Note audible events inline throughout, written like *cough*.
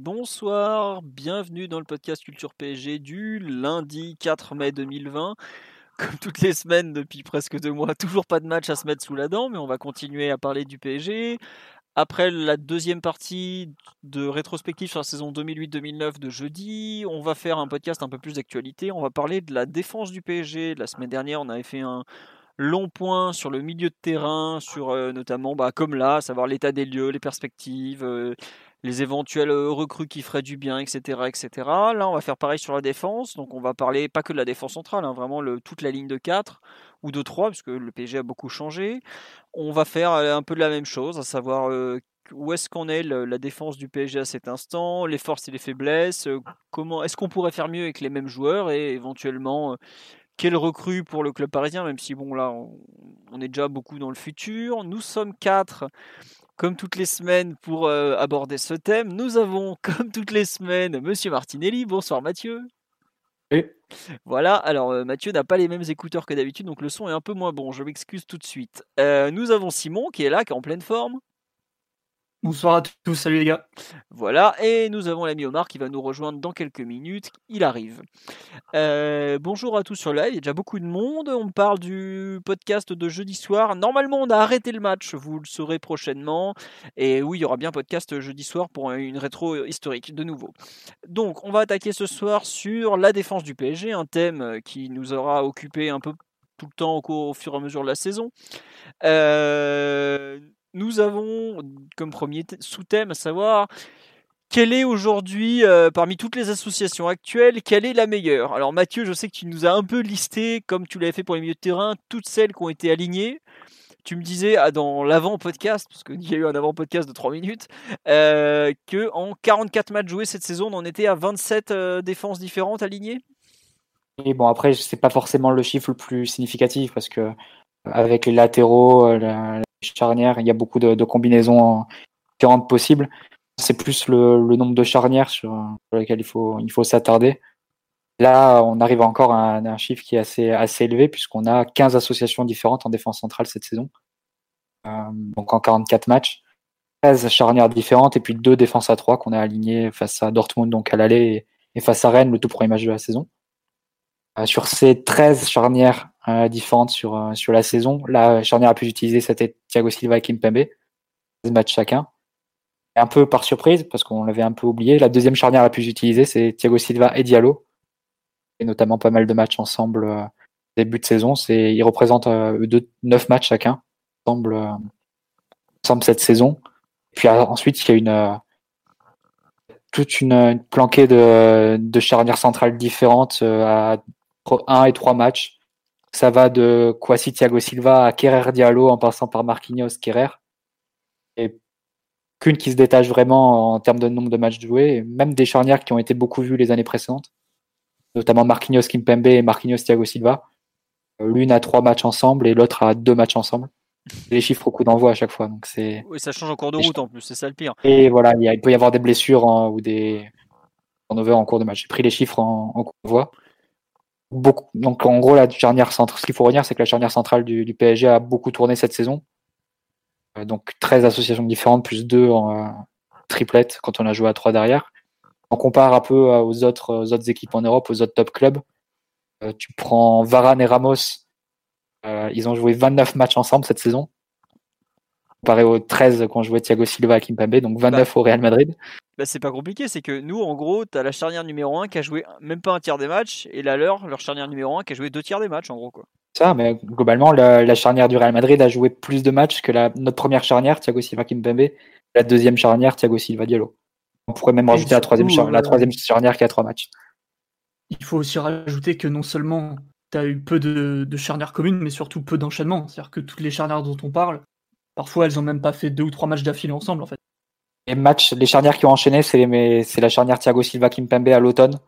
Bonsoir, bienvenue dans le podcast Culture PSG du lundi 4 mai 2020. Comme toutes les semaines depuis presque deux mois, toujours pas de match à se mettre sous la dent, mais on va continuer à parler du PSG. Après la deuxième partie de rétrospective sur la saison 2008-2009 de jeudi, on va faire un podcast un peu plus d'actualité. On va parler de la défense du PSG. La semaine dernière, on avait fait un long point sur le milieu de terrain, sur euh, notamment, bah, comme là, savoir l'état des lieux, les perspectives, euh, les éventuels euh, recrues qui feraient du bien, etc., etc. Là, on va faire pareil sur la défense. Donc, on va parler pas que de la défense centrale, hein, vraiment toute la ligne de 4 ou de 3, puisque le PSG a beaucoup changé. On va faire euh, un peu de la même chose, à savoir euh, où est-ce qu'on est la défense du PSG à cet instant, les forces et les faiblesses, comment est-ce qu'on pourrait faire mieux avec les mêmes joueurs et éventuellement quelle recrue pour le club parisien, même si bon là on, on est déjà beaucoup dans le futur. Nous sommes quatre comme toutes les semaines, pour euh, aborder ce thème, nous avons, *laughs* comme toutes les semaines, Monsieur Martinelli. Bonsoir Mathieu. Oui. Voilà, alors euh, Mathieu n'a pas les mêmes écouteurs que d'habitude, donc le son est un peu moins bon, je m'excuse tout de suite. Euh, nous avons Simon qui est là, qui est en pleine forme. Bonsoir à tous, salut les gars. Voilà, et nous avons l'ami Omar qui va nous rejoindre dans quelques minutes. Il arrive. Euh, bonjour à tous sur live, il y a déjà beaucoup de monde. On parle du podcast de jeudi soir. Normalement, on a arrêté le match, vous le saurez prochainement. Et oui, il y aura bien podcast jeudi soir pour une rétro historique de nouveau. Donc, on va attaquer ce soir sur la défense du PSG, un thème qui nous aura occupé un peu tout le temps au, au fur et à mesure de la saison. Euh, nous avons comme premier sous-thème à savoir quelle est aujourd'hui, euh, parmi toutes les associations actuelles, quelle est la meilleure? Alors Mathieu, je sais que tu nous as un peu listé, comme tu l'avais fait pour les milieux de terrain, toutes celles qui ont été alignées. Tu me disais ah, dans l'avant-podcast, parce qu'il y a eu un avant-podcast de 3 minutes, euh, que en 44 matchs joués cette saison, on en était à 27 euh, défenses différentes alignées? Et bon, après, c'est pas forcément le chiffre le plus significatif, parce que avec les latéraux, la, charnières, il y a beaucoup de, combinaisons différentes possibles. C'est plus le, nombre de charnières sur, lesquelles il faut, il faut s'attarder. Là, on arrive encore à un, chiffre qui est assez, assez élevé puisqu'on a 15 associations différentes en défense centrale cette saison. Euh, donc en 44 matchs, 13 charnières différentes et puis deux défenses à 3 qu'on a alignées face à Dortmund, donc à l'aller, et face à Rennes, le tout premier match de la saison. Euh, sur ces 13 charnières différentes sur, euh, sur la saison, la charnière la plus utilisée, c'était Thiago Silva et Kimpembe, 13 matchs chacun. Un peu par surprise, parce qu'on l'avait un peu oublié, la deuxième charnière la plus utilisée, c'est Thiago Silva et Diallo, et notamment pas mal de matchs ensemble euh, début de saison. C'est, ils représentent euh, deux, 9 matchs chacun ensemble, euh, cette saison. Puis ensuite, il y a une toute une, une planquée de, de charnières centrales différentes à 1 et 3 matchs. Ça va de Kwasi Thiago Silva à Kerrer Diallo en passant par Marquinhos Kerrer. Et qu'une qui se détache vraiment en termes de nombre de matchs joués, même des charnières qui ont été beaucoup vues les années précédentes, notamment Marquinhos Kimpembe et Marquinhos Thiago Silva. L'une a trois matchs ensemble et l'autre a deux matchs ensemble. Les chiffres au coup d'envoi à chaque fois. Donc c'est. Oui, ça change en cours de route en plus, c'est ça le pire. Et voilà, il, peut y avoir des blessures en, ou des turnovers en cours de match. J'ai pris les chiffres en, en cours d'envoi Donc en gros, la charnière centrale, ce qu'il faut retenir, c'est que la charnière centrale du, PSG a beaucoup tourné cette saison. Euh, donc 13 associations différentes plus 2 en euh, triplette quand on a joué à 3 derrière. On compare un peu aux autres, aux autres équipes en Europe, aux autres top clubs. Euh, tu prends Varane et Ramos, euh, ils ont joué 29 matchs ensemble cette saison. Comparé aux 13 qu'on jouait Thiago Silva à Kimpembe, donc 29 bah. au Real Madrid. Bah, c'est pas compliqué, c'est que nous, en gros, tu as la charnière numéro 1 qui a joué même pas un tiers des matchs, et la leur, leur charnière numéro 1 qui a joué deux tiers des matchs, en gros. quoi. Ça, mais globalement, la, la, charnière du Real Madrid a joué plus de matchs que la, notre première charnière, Thiago Silva Kimpembe, la deuxième charnière, Thiago Silva Diallo. On pourrait même rajouter la troisième, euh... la troisième charnière qui a trois matchs. Il faut aussi rajouter que non seulement tu as eu peu de, de, charnières communes, mais surtout peu d'enchaînements. C'est-à-dire que toutes les charnières dont on parle, parfois elles ont même pas fait deux ou trois matchs d'affilée ensemble en fait. Les matchs, les charnières qui ont enchaîné, c'est la charnière Thiago Silva Kimpembe à l'automne.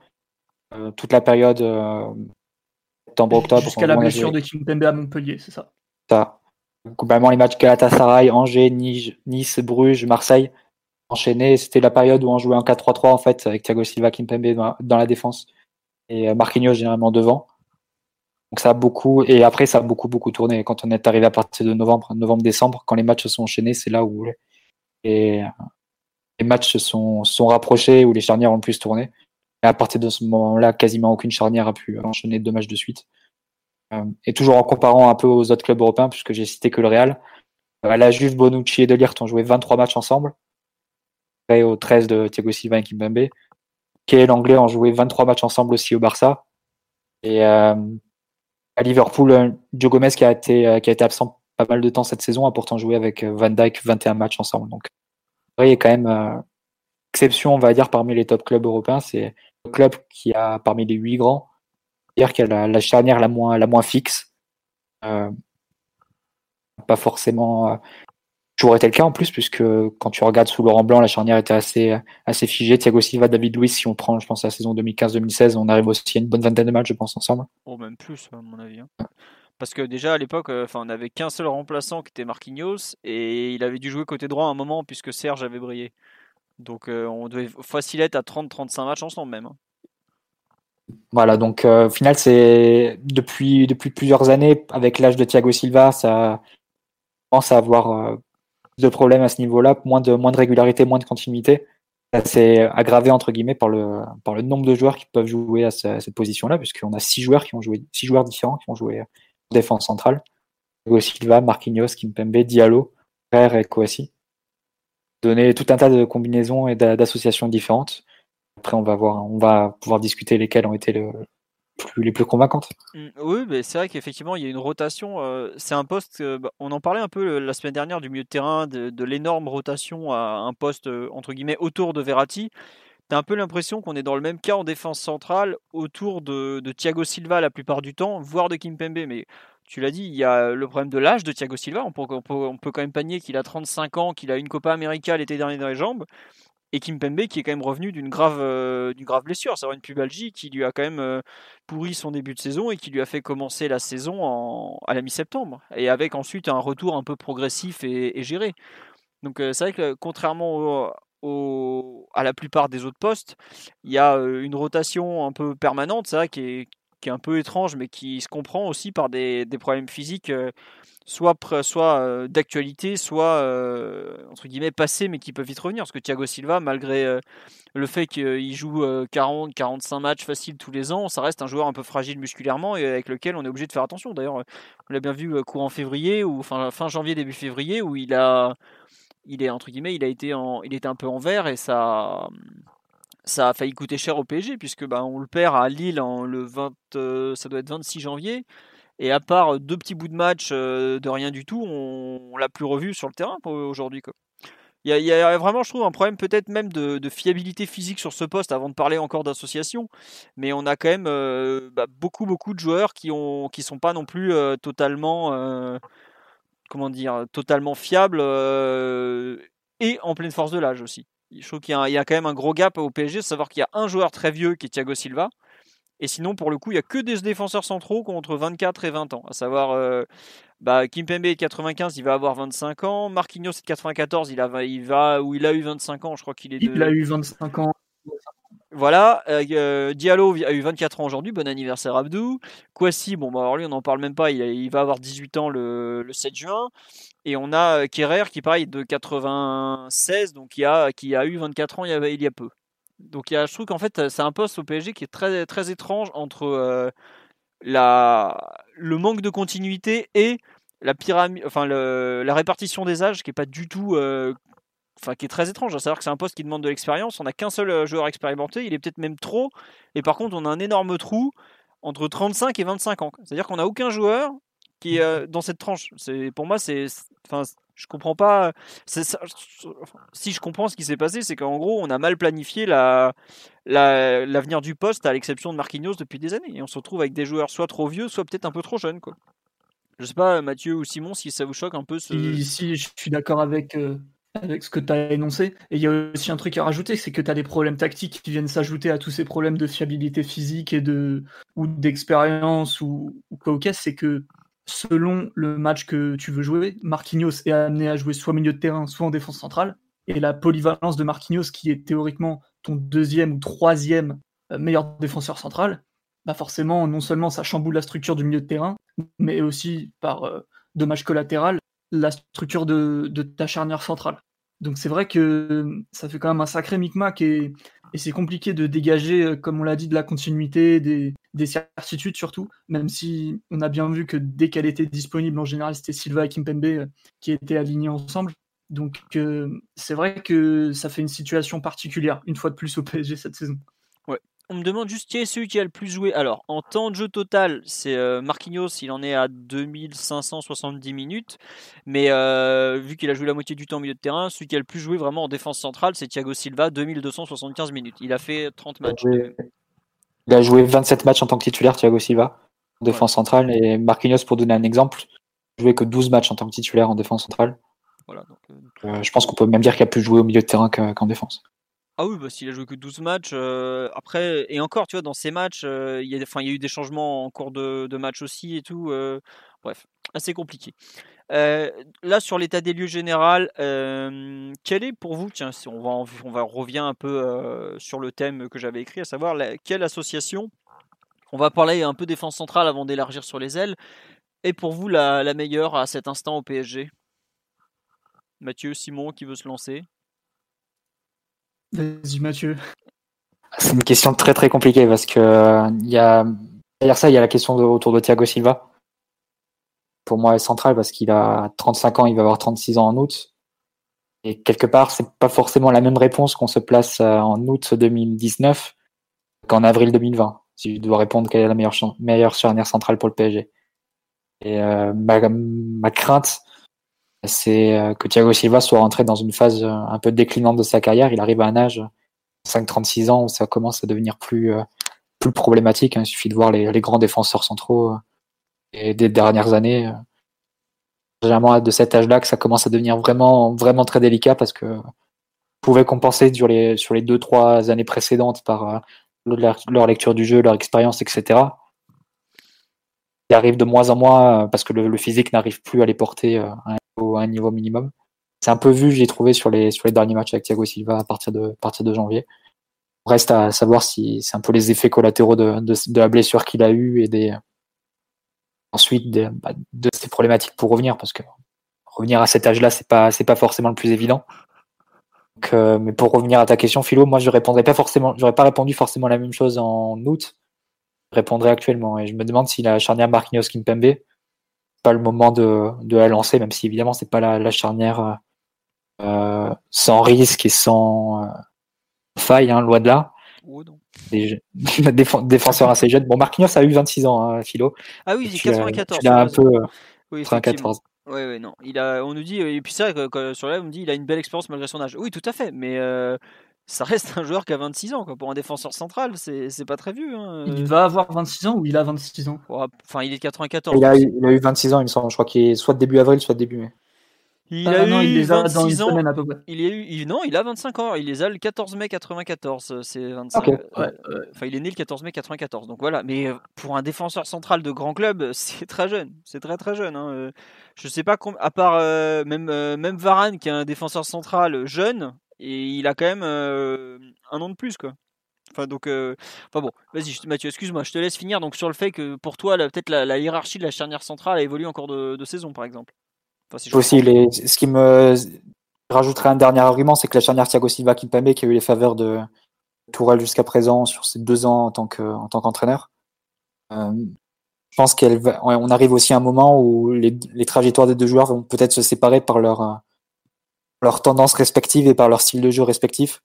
Euh, toute la période euh, septembre-octobre. Jusqu'à la blessure de Kimpembe à Montpellier, c'est ça. Ça. Globalement, les matchs Galatasaray, Angers, Nice, Bruges, Marseille enchaînés. C'était la période où on jouait en 4-3-3 en fait, avec Thiago Silva Kimpembe dans, dans la défense et euh, Marquinhos généralement devant. Donc ça a beaucoup et après ça a beaucoup beaucoup tourné. Quand on est arrivé à partir de novembre, novembre-décembre, quand les matchs se sont enchaînés, c'est là où et les matchs se sont, sont rapprochés, où les charnières ont le plus tourné. Et à partir de ce moment-là, quasiment aucune charnière a pu enchaîner deux matchs de suite. Euh, et toujours en comparant un peu aux autres clubs européens, puisque j'ai cité que le Real, euh, la Juve, Bonucci et Delirte ont joué 23 matchs ensemble. Et au 13 de Thiago Silva et Kimpembe. Kay et l'Anglais ont joué 23 matchs ensemble aussi au Barça. Et euh, à Liverpool, Joe Gomez, qui a, été, qui a été absent pas mal de temps cette saison, a pourtant joué avec Van Dijk 21 matchs ensemble. Donc, il a quand même exception, on va dire, parmi les top clubs européens. C'est le club qui a, parmi les huit grands, dire qu'il a la, charnière la moins, fixe. Euh, pas forcément euh, toujours été le cas en plus, puisque quand tu regardes sous Laurent Blanc, la charnière était assez, assez figée. Thiago Silva, David Luiz, si on prend, je pense, la saison 2015-2016, on arrive aussi à une bonne vingtaine de matchs, je pense, ensemble. Oh, même plus, à mon avis. Hein. Parce que déjà à l'époque, euh, enfin, on n'avait qu'un seul remplaçant qui était Marquinhos, et il avait dû jouer côté droit à un moment, puisque Serge avait brillé. Donc on devait facile être à 30-35 matchs ensemble même. Hein. Voilà, donc euh, au final, c'est depuis, depuis plusieurs années, avec l'âge de Thiago Silva, ça commence à avoir euh, de problèmes à ce niveau-là, moins de, moins de régularité, moins de continuité. Ça s'est aggravé entre guillemets par le, par le nombre de joueurs qui peuvent jouer à, cette position-là, puisqu'on a six joueurs qui ont joué, six joueurs différents qui ont joué en défense centrale. Thiago Silva, Marquinhos, Kimpembe, Diallo, Frère et Kouassi. Donner tout un tas de combinaisons et d'associations différentes. Après, on va voir, on va pouvoir discuter lesquelles ont été le, les plus convaincantes. Mmh, oui, mais c'est vrai qu'effectivement, il y a une rotation. Euh, c'est un poste, bah, on en parlait un peu la semaine dernière du milieu de terrain, de, l'énorme rotation à un poste, euh, entre guillemets, autour de Verratti. Tu as un peu l'impression qu'on est dans le même cas en défense centrale, autour de, Thiago Silva la plupart du temps, voire de Kimpembe. Mais tu l'as dit, il y a le problème de l'âge de Thiago Silva. On peut, on peut, on peut quand même panier qu'il a 35 ans, qu'il a une Copa América l'été dernier dans les jambes et Kimpembe qui est quand même revenu d'une grave, euh, grave blessure, c'est une pubalgie qui lui a quand même euh, pourri son début de saison et qui lui a fait commencer la saison à la mi-septembre, et avec ensuite un retour un peu progressif et, géré. Donc euh, c'est vrai que contrairement à la plupart des autres postes, il y a une rotation un peu permanente, vrai, qui est, qui est un peu étrange, mais qui se comprend aussi par des, problèmes physiques soit, soit euh, d'actualité, soit euh, entre guillemets passé, mais qui peuvent vite revenir. Parce que Thiago Silva, malgré euh, le fait qu'il joue 40-45 matchs faciles tous les ans, ça reste un joueur un peu fragile musculairement et avec lequel on est obligé de faire attention. D'ailleurs, on l'a bien vu courant février ou fin, fin janvier, début février, où il a, il est entre guillemets, il a été en, il était un peu en vert et ça. Ça a failli coûter cher au PSG puisque bah, on le perd à Lille en le 20, ça doit être 26 janvier. Et à part deux petits bouts de match de rien du tout, on, l'a plus revu sur le terrain aujourd'hui. Il y, a, vraiment, je trouve, un problème peut-être même de, fiabilité physique sur ce poste avant de parler encore d'association. Mais on a quand même bah, beaucoup, beaucoup de joueurs qui ont, qui sont pas non plus totalement, comment dire, totalement fiables et en pleine force de l'âge aussi. Je trouve qu'il y, y, a quand même un gros gap au PSG, savoir qu'il y a un joueur très vieux qui est Thiago Silva, et sinon, pour le coup, il n'y a que des défenseurs centraux contre 24 et 20 ans. À savoir, euh, bah, Kimpembe est de 95, il va avoir 25 ans. Marquinhos est de 94, il, a, il va, ou il a eu 25 ans, je crois qu'il est de... Il a eu 25 ans. Voilà, euh, euh, Diallo a eu 24 ans aujourd'hui, bon anniversaire Abdou. Kwasi, bon, bah, alors lui on n'en parle même pas, il, va avoir 18 ans le, 7 juin. Et on a Kerrer qui pareil de 96, donc qui a, qui a eu 24 ans il y a, peu. Donc il y a, je trouve qu'en fait c'est un poste au PSG qui est très très étrange entre euh, la, le manque de continuité et la pyramide, enfin la répartition des âges qui est pas du tout, euh, enfin qui est très étrange. À savoir que c'est un poste qui demande de l'expérience. On n'a qu'un seul euh, joueur expérimenté, il est peut-être même trop. Et par contre on a un énorme trou entre 35 et 25 ans. C'est-à-dire qu'on n'a aucun joueur qui est dans cette tranche. C'est pour moi c'est, enfin Je comprends pas. si je comprends ce qui s'est passé, c'est qu'en gros, on a mal planifié la, l'avenir du poste, à l'exception de Marquinhos depuis des années. Et on se retrouve avec des joueurs soit trop vieux, soit peut-être un peu trop jeunes. Quoi. Je sais pas, Mathieu ou Simon, si ça vous choque un peu. Ce... Si, je suis d'accord avec, euh, ce que tu as énoncé. Et il y a aussi un truc à rajouter, c'est que tu as des problèmes tactiques qui viennent s'ajouter à tous ces problèmes de fiabilité physique et de, ou d'expérience ou, ou quoi au c'est que selon le match que tu veux jouer, Marquinhos est amené à jouer soit milieu de terrain, soit en défense centrale. Et la polyvalence de Marquinhos, qui est théoriquement ton deuxième ou troisième euh, meilleur défenseur central, bah forcément, non seulement ça chamboule la structure du milieu de terrain, mais aussi par euh, dommage collatéral, la structure de, ta charnière centrale. Donc c'est vrai que ça fait quand même un sacré micmac et, et c'est compliqué de dégager, euh, comme on l'a dit, de la continuité, des, certitudes surtout, même si on a bien vu que dès qu'elle était disponible, en général, c'était Silva et Kimpembe euh, qui étaient alignés ensemble. Donc euh, c'est vrai que ça fait une situation particulière, une fois de plus au PSG cette saison. On me demande juste qui est celui qui a le plus joué? Alors, en temps de jeu total, c'est euh, Marquinhos, il en est à 2570 minutes. Mais euh, vu qu'il a joué la moitié du temps au milieu de terrain, celui qui a le plus joué vraiment en défense centrale, c'est Thiago Silva, 2275 minutes. Il a fait 30 matchs. Il a joué 27 matchs en tant que titulaire, Thiago Silva, en défense centrale. Et Marquinhos, pour donner un exemple, joué que 12 matchs en tant que titulaire en défense centrale. Voilà, euh, je pense qu'on peut même dire qu'il a plus joué au milieu de terrain qu'en défense. Ah oui, bah, s'il a joué que 12 matchs, euh, après, et encore, tu vois, dans ces matchs, euh, il y, a, il y a eu des changements en cours de, match aussi et tout. Euh, bref, assez compliqué. là, sur l'état des lieux général, quel est pour vous, tiens, si on va, on va revient un peu sur le thème que j'avais écrit, à savoir quelle association, on va parler un peu défense centrale avant d'élargir sur les ailes, est pour vous la, la meilleure à cet instant au PSG Mathieu, Simon, qui veut se lancer? Vas-y Mathieu. C'est une question très très compliquée parce que euh, il y a derrière ça il y a la question autour de Thiago Silva. Pour moi, est central parce qu'il a 35 ans, il va avoir 36 ans en août. Et quelque part, c'est pas forcément la même réponse qu'on se place euh, en août 2019 qu'en avril 2020. Si je dois répondre quelle est la meilleure, meilleure charnière centrale pour le PSG. Et euh, ma, ma crainte, c'est euh, que Thiago Silva soit rentré dans une phase un peu déclinante de sa carrière. Il arrive à un âge, 5-36 ans, où ça commence à devenir plus, plus problématique. Il suffit de voir les grands défenseurs centraux et des dernières années. Généralement, de cet âge-là, que ça commence à devenir vraiment, vraiment très délicat parce que pouvez compenser sur les, sur les deux, trois années précédentes par leur, leur lecture du jeu, leur expérience, etc qui arrive de moins en moins parce que le, le physique n'arrive plus à les porter à un niveau minimum. C'est un peu vu, j'ai trouvé sur les, sur les derniers matchs avec Thiago Silva à partir de, partir de janvier. Reste à savoir si c'est un peu les effets collatéraux de, de, la blessure qu'il a eu et des, ensuite de, bah, de ces problématiques pour revenir parce que revenir à cet âge-là, c'est pas, c'est pas forcément le plus évident. Euh, mais pour revenir à ta question, Philo, moi je répondrais pas forcément, j'aurais pas répondu forcément la même chose en août. Je répondrais actuellement et je me demande si la charnière Marquinhos Kimpembe pas le moment de, de la lancer, même si évidemment c'est pas la, la charnière euh, euh sans risque et sans euh, faille, hein, loin de là. Des, *laughs* défenseur assez jeune. Bon, Marquinhos a eu 26 ans, hein, Philo. Ah oui, il est 94. Il a un peu. Oui, 94. Oui, oui, non. Il a, on nous dit, et puis ça, sur là, on me dit, il a une belle expérience malgré son âge. Oui, tout à fait, mais euh, ça reste un joueur qui a 26 ans. Quoi. Pour un défenseur central, c'est pas très vieux. Hein. Il va avoir 26 ans ou il a 26 ans? Enfin, il est de 94. Il a, eu, il a, eu 26 ans, il me semble. Je crois qu'il est soit début avril, soit début mai. Il ah, a non, eu il les a dans une ans. semaine à peu près. Il, est eu, non, il a 25 ans. Il les a le 14 mai 94. C'est 25. Ouais, Enfin, il est né le 14 mai 94. Donc voilà. Mais euh, pour un défenseur central de grand club, *laughs* c'est très jeune. C'est très très jeune. Hein. Euh, je sais pas, à part euh, même, même Varane, qui est un défenseur central jeune, et il a quand même un an de plus quoi. Enfin donc, enfin bon, vas-y Mathieu, excuse-moi, je te laisse finir donc sur le fait que pour toi peut-être la, hiérarchie de la charnière centrale a évolué encore de, saison par exemple. Aussi, les, ce qui me rajouterait un dernier argument, c'est que la charnière Thiago Silva Kimpembe qui a eu les faveurs de Tourelle jusqu'à présent sur ces deux ans en tant que en tant qu'entraîneur. Euh, je pense qu'elle on arrive aussi à un moment où les, les trajectoires des deux joueurs vont peut-être se séparer par leur leurs tendances respectives et par leur style de jeu respectif.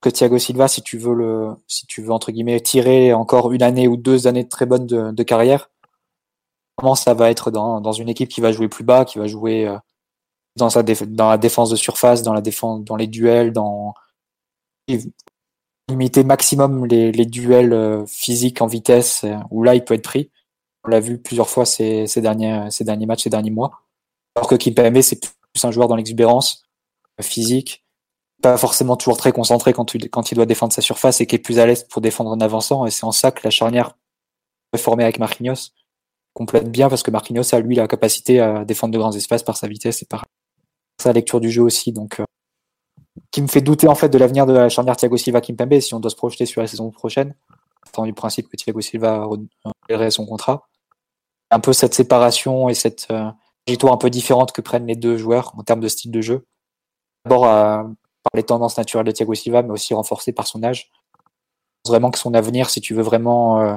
Que Thiago Silva, si tu veux le, si tu veux entre guillemets tirer encore une année ou deux années très bonnes de, de carrière, ça va être dans, dans une équipe qui va jouer plus bas, qui va jouer euh, dans, sa dans la défense de surface, dans, la défense, dans les duels, dans limiter maximum les, les duels euh, physiques en vitesse, euh, où là il peut être pris. On l'a vu plusieurs fois ces, ces, derniers, ces derniers matchs, ces derniers mois. Alors que Kimpembe, c'est plus un joueur dans l'exubérance physique, pas forcément toujours très concentré quand, tu, quand il doit défendre sa surface et qui est plus à l'aise pour défendre en avançant. Et c'est en ça que la charnière formée avec Marquinhos complète bien parce que Marquinhos a lui la capacité à défendre de grands espaces par sa vitesse et par sa lecture du jeu aussi. Donc, euh, qui me fait douter en fait de l'avenir de la charnière Thiago Silva Kimpembe si on doit se projeter sur la saison prochaine. Étant du principe que Thiago Silva renouvellerait son contrat. Un peu cette séparation et cette euh, un peu différente que prennent les deux joueurs en termes de style de jeu. D'abord euh, par les tendances naturelles de Thiago Silva, mais aussi renforcées par son âge. Je pense vraiment que son avenir, si tu veux vraiment euh,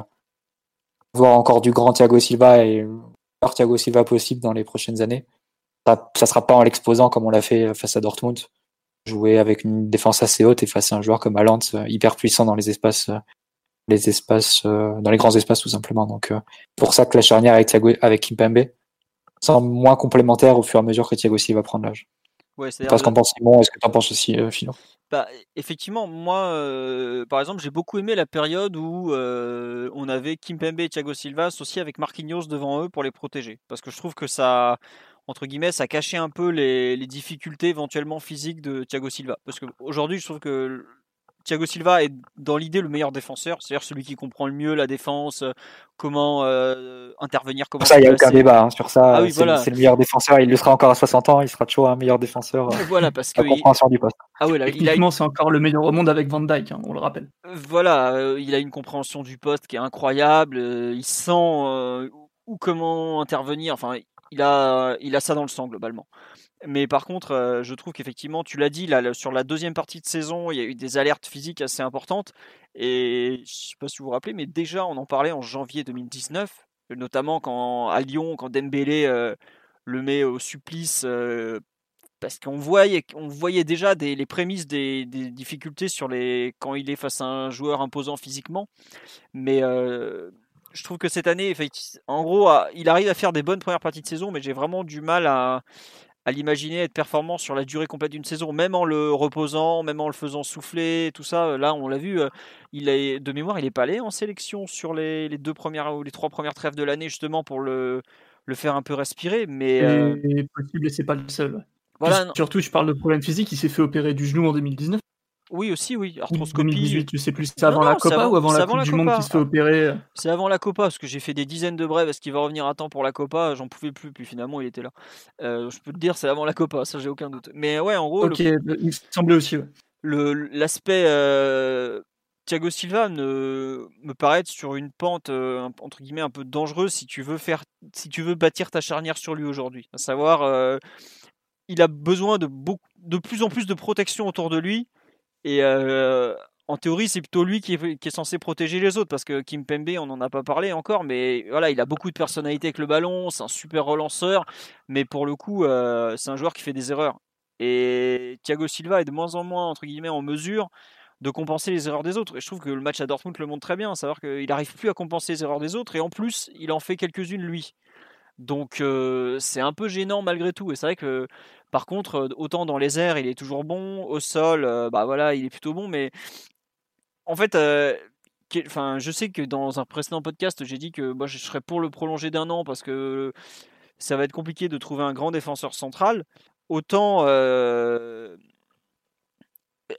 voir encore du grand Thiago Silva et le Thiago Silva possible dans les prochaines années, ça, ça sera pas en l'exposant comme on l'a fait face à Dortmund, jouer avec une défense assez haute et face à un joueur comme Haaland, euh, hyper puissant dans les espaces, euh, les espaces, dans les grands espaces tout simplement. Donc pour ça que la charnière avec Thiago, avec Kimpembe semble moins complémentaire au fur et à mesure que Thiago Silva prend l'âge. Ouais, c'est ce qu'en pense Simon, est-ce que tu en penses aussi, euh, Philo? Bah, Effectivement, moi, par exemple, j'ai beaucoup aimé la période où on avait Kimpembe et Thiago Silva associés avec Marquinhos devant eux pour les protéger. Parce que je trouve que ça, entre guillemets, ça cachait un peu les, les difficultés éventuellement physiques de Thiago Silva. Parce qu'aujourd'hui, je trouve que Thiago Silva est dans l'idée le meilleur défenseur, c'est-à-dire celui qui comprend le mieux la défense, euh, comment euh, intervenir, comment. Ça, il n'y a aucun débat hein, sur ça. Ah c'est le meilleur défenseur. Il le sera encore à 60 ans. Il sera toujours un meilleur défenseur. *laughs* Euh, voilà, parce que. compréhension du poste. Ah oui, c'est encore le meilleur au monde avec Van Dyke, hein, on le rappelle. Voilà, il a une compréhension du poste qui est incroyable. il sent où comment intervenir. Enfin, il a, il a ça dans le sang globalement. Mais par contre, euh, je trouve qu'effectivement, tu l'as dit, là, sur la deuxième partie de saison, il y a eu des alertes physiques assez importantes. Et je ne sais pas si vous vous rappelez, mais déjà, on en parlait en janvier 2019, notamment quand à Lyon, quand Dembélé euh, le met au supplice. Euh, parce qu'on voyait, on voyait déjà des, les prémices des, difficultés sur les, quand il est face à un joueur imposant physiquement. Mais je trouve que cette année, en gros, il arrive à faire des bonnes premières parties de saison, mais j'ai vraiment du mal à, à l'imaginer être performant sur la durée complète d'une saison, même en le reposant, même en le faisant souffler, tout ça. Là, on l'a vu, euh, il est de mémoire, il est pas allé en sélection sur les, deux premières ou les trois premières trêves de l'année justement pour le, le faire un peu respirer. Mais euh... possible, et c'est pas le seul. Voilà, Surtout, je parle de problème physique. Il s'est fait opérer du genou en 2019. Oui, aussi, oui. Arthroscopie. 2018, tu sais plus, c'est avant la Copa ou avant la Coupe du Monde qui se fait opérer euh C'est avant la Copa, parce que j'ai fait des dizaines de brèves. Est-ce qu'il va revenir à temps pour la Copa? J'en pouvais plus, puis finalement, il était là. Euh, je peux te dire, c'est avant la Copa, ça, j'ai aucun doute. Mais ouais, en gros. Ok, bah, il me semblait aussi, L'aspect. Euh, Thiago Silva ne, me paraît être sur une pente entre guillemets un peu dangereuse si tu veux faire si tu veux bâtir ta charnière sur lui aujourd'hui. À savoir, il a besoin de, beaucoup, de plus en plus de protection autour de lui et en théorie, c'est plutôt lui qui est, censé protéger les autres parce que Kim Pembe, on n'en a pas parlé encore, mais voilà, il a beaucoup de personnalité avec le ballon, c'est un super relanceur, mais pour le coup, c'est un joueur qui fait des erreurs. Et Thiago Silva est de moins en moins, en mesure de compenser les erreurs des autres. Et je trouve que le match à Dortmund le montre très bien, savoir qu'il n'arrive plus à compenser les erreurs des autres, et en plus, il en fait quelques-unes lui. Donc c'est un peu gênant malgré tout. Et c'est vrai que par contre, autant dans les airs, il est toujours bon, au sol, bah voilà, il est plutôt bon, mais en fait, je sais que dans un précédent podcast, j'ai dit que moi je serais pour le prolonger d'un an parce que ça va être compliqué de trouver un grand défenseur central. Autant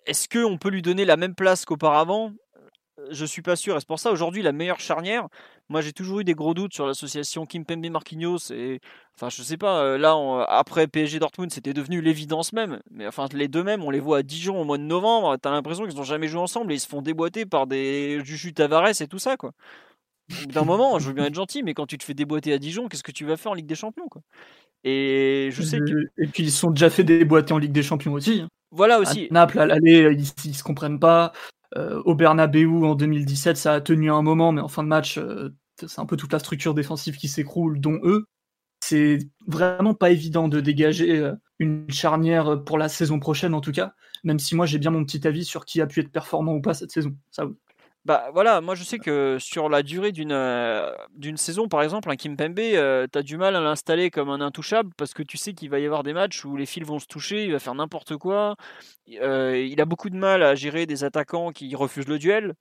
est-ce qu'on peut lui donner la même place qu'auparavant? Je suis pas sûr. Et c'est pour ça aujourd'hui la meilleure charnière. Moi, j'ai toujours eu des gros doutes sur l'association Kimpembe Marquinhos. Et enfin, je sais pas. Euh, là, après PSG Dortmund, c'était devenu l'évidence même. Mais enfin, les deux mêmes, on les voit à Dijon au mois de novembre. T'as l'impression qu'ils n'ont jamais joué ensemble et ils se font déboîter par des Juju Tavares et tout ça, quoi. D'un moment, je veux bien être gentil, mais quand tu te fais déboîter à Dijon, qu'est-ce que tu vas faire en Ligue des Champions, quoi? Et je sais que... Et puis ils sont déjà fait déboîter en Ligue des Champions aussi. Hein. Voilà aussi. Naples, à l'aller, ils, ils, se comprennent pas. Euh, au Bernabeu en 2017, ça a tenu un moment, mais en fin de match, euh, c'est un peu toute la structure défensive qui s'écroule, dont eux. C'est vraiment pas évident de dégager euh, une charnière pour la saison prochaine, en tout cas, même si moi j'ai bien mon petit avis sur qui a pu être performant ou pas cette saison. Ça, Bah voilà, moi je sais que sur la durée d'une euh, d'une saison, par exemple, un Kimpembe, euh, tu as du mal à l'installer comme un intouchable parce que tu sais qu'il va y avoir des matchs où les fils vont se toucher, il va faire n'importe quoi. Euh, il a beaucoup de mal à gérer des attaquants qui refusent le duel.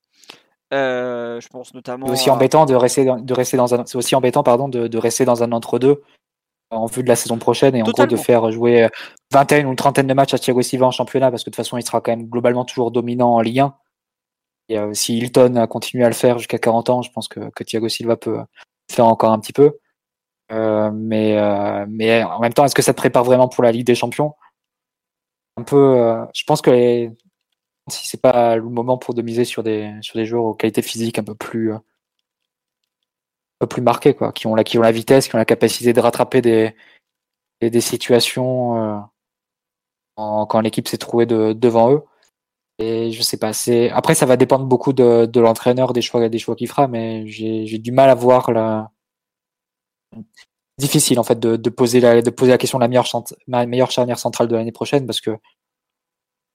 je pense notamment. C'est aussi embêtant de rester dans, de rester dans un. C'est aussi embêtant, pardon, de, de rester dans un entre-deux en vue de la saison prochaine et en gros de faire jouer vingtaine ou une trentaine de matchs à Thiago Silva en championnat parce que de toute façon il sera quand même globalement toujours dominant en Ligue 1 et euh, si Hilton a continué à le faire jusqu'à 40 ans, je pense que, que Thiago Silva peut faire encore un petit peu. Euh, mais, euh, mais en même temps, est-ce que ça te prépare vraiment pour la Ligue des Champions? Un peu. je pense que les, si c'est pas le moment pour de miser sur des sur des joueurs aux qualités physiques un peu plus un peu plus marquées, quoi, qui ont la qui ont la vitesse, qui ont la capacité de rattraper des des, situations quand l'équipe s'est trouvée de, devant eux. Et je sais pas, c'est après ça va dépendre beaucoup de, de l'entraîneur, des choix, des choix qu'il fera, mais j'ai du mal à voir la difficile en fait de, de, poser la de poser la question de la meilleure meilleure charnière centrale de l'année prochaine parce que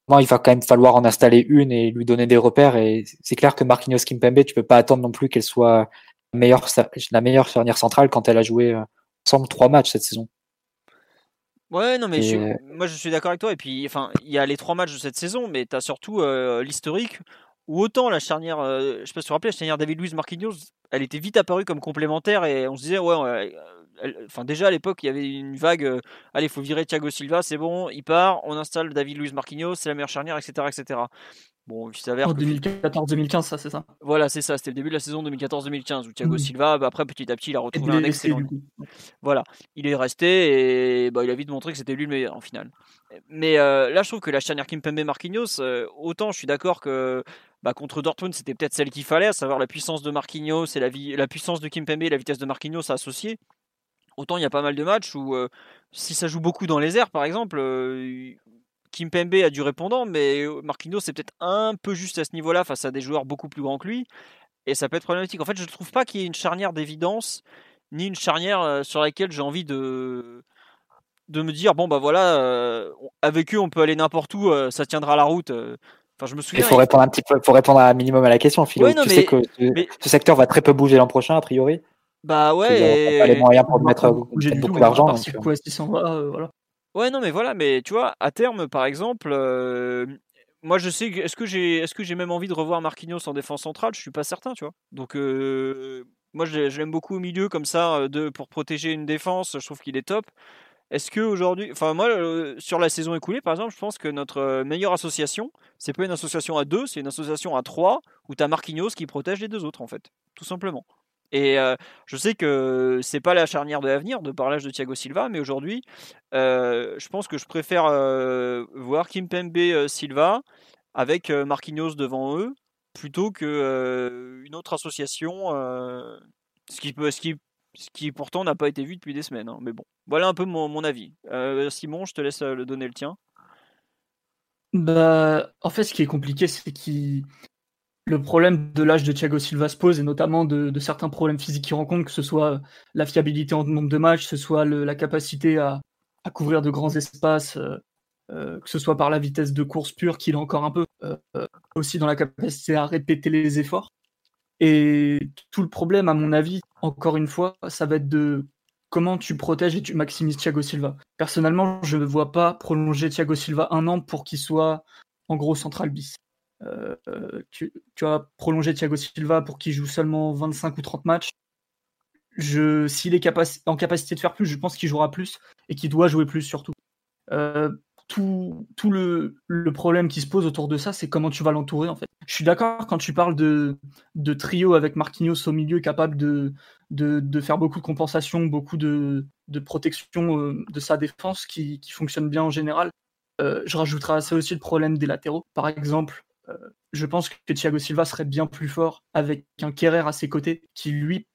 moi il va quand même falloir en installer une et lui donner des repères et c'est clair que Marquinhos Kimpembe tu peux pas attendre non plus qu'elle soit la meilleure la meilleure charnière centrale quand elle a joué euh, ensemble trois matchs cette saison. Ouais, non, mais moi je suis d'accord avec toi. Et puis, enfin, il y a les trois matchs de cette saison, mais tu as surtout euh, l'historique où autant la charnière, euh, je sais pas si tu te rappelles, la charnière David Luiz Marquinhos, elle était vite apparue comme complémentaire et on se disait, ouais, enfin, déjà à l'époque, il y avait une vague, euh, allez, il faut virer Thiago Silva, c'est bon, il part, on installe David Luiz Marquinhos, c'est la meilleure charnière, etc. etc. Bon, il s'avère. En 2014-2015, ça, c'est ça. Voilà, c'est ça. C'était le début de la saison 2014-2015 où Thiago Silva, bah, après, petit à petit, il a retrouvé un excellent. Voilà, il est resté et bah, il a vite montré que c'était lui le meilleur en finale. Mais euh, là, je trouve que la charnière Kimpembe Marquinhos, euh, autant je suis d'accord que bah, contre Dortmund, c'était peut-être celle qu'il fallait, à savoir la puissance de Marquinhos et la, la puissance de Kimpembe et la vitesse de Marquinhos associées. Autant il y a pas mal de matchs où, euh, si ça joue beaucoup dans les airs, par exemple, Kimpembe a du répondant, mais Marquinhos c'est peut-être un peu juste à ce niveau-là face à des joueurs beaucoup plus grands que lui, et ça peut être problématique. En fait, je ne trouve pas qu'il y ait une charnière d'évidence, ni une charnière euh, sur laquelle j'ai envie de de me dire bon bah voilà, euh, avec eux on peut aller n'importe où, euh, ça tiendra la route. Enfin, je me souviens. Il faut répondre un petit peu, faut répondre un minimum à la question, Philo. tu sais que ce, secteur va très peu bouger l'an prochain a priori. Bah ouais. Il pas les moyens pour mettre beaucoup d'argent. Ouais, non, mais voilà, mais tu vois, à terme, par exemple, euh, moi je sais, est-ce que j'ai, j'ai même envie de revoir Marquinhos en défense centrale? Je suis pas certain, tu vois. Donc, euh, moi je, l'aime beaucoup au milieu comme ça, euh, de, pour protéger une défense. Je trouve qu'il est top. Est-ce que aujourd'hui, enfin moi, sur la saison écoulée, par exemple, je pense que notre meilleure association, c'est pas une association à deux, c'est une association à trois, où as Marquinhos qui protège les deux autres, en fait, tout simplement. Et je sais que c'est pas la charnière de l'avenir de parlage de Thiago Silva, mais aujourd'hui, je pense que je préfère voir Kimpembe Silva avec Marquinhos devant eux plutôt que une autre association, ce qui pourtant n'a pas été vu depuis des semaines. Hein, mais bon, voilà un peu mon, mon avis. Simon, je te laisse le donner le tien. Bah, en fait, ce qui est compliqué, c'est qu'il le problème de l'âge de Thiago Silva se pose, et notamment de, certains problèmes physiques qu'il rencontre, que ce soit la fiabilité en nombre de matchs, que ce soit la capacité à, couvrir de grands espaces, euh, euh, que ce soit par la vitesse de course pure qu'il a encore un peu, euh, aussi dans la capacité à répéter les efforts. Et tout le problème, à mon avis, encore une fois, ça va être de comment tu protèges et tu maximises Thiago Silva. Personnellement, je ne vois pas prolonger Thiago Silva un an pour qu'il soit en gros central bis. Euh, tu, as prolongé Thiago Silva pour qu'il joue seulement 25 ou 30 matchs. S'il est en capacité de faire plus, je pense qu'il jouera plus et qu'il doit jouer plus surtout. Euh, tout, le, problème qui se pose autour de ça, c'est comment tu vas l'entourer en fait. Je suis d'accord quand tu parles de, trio avec Marquinhos au milieu capable de, faire beaucoup de compensation, beaucoup de, protection euh, de sa défense qui, fonctionne bien en général. je rajouterai à ça aussi le problème des latéraux. Par exemple, je pense que Thiago Silva serait bien plus fort avec un Kerrer à ses côtés, qui lui,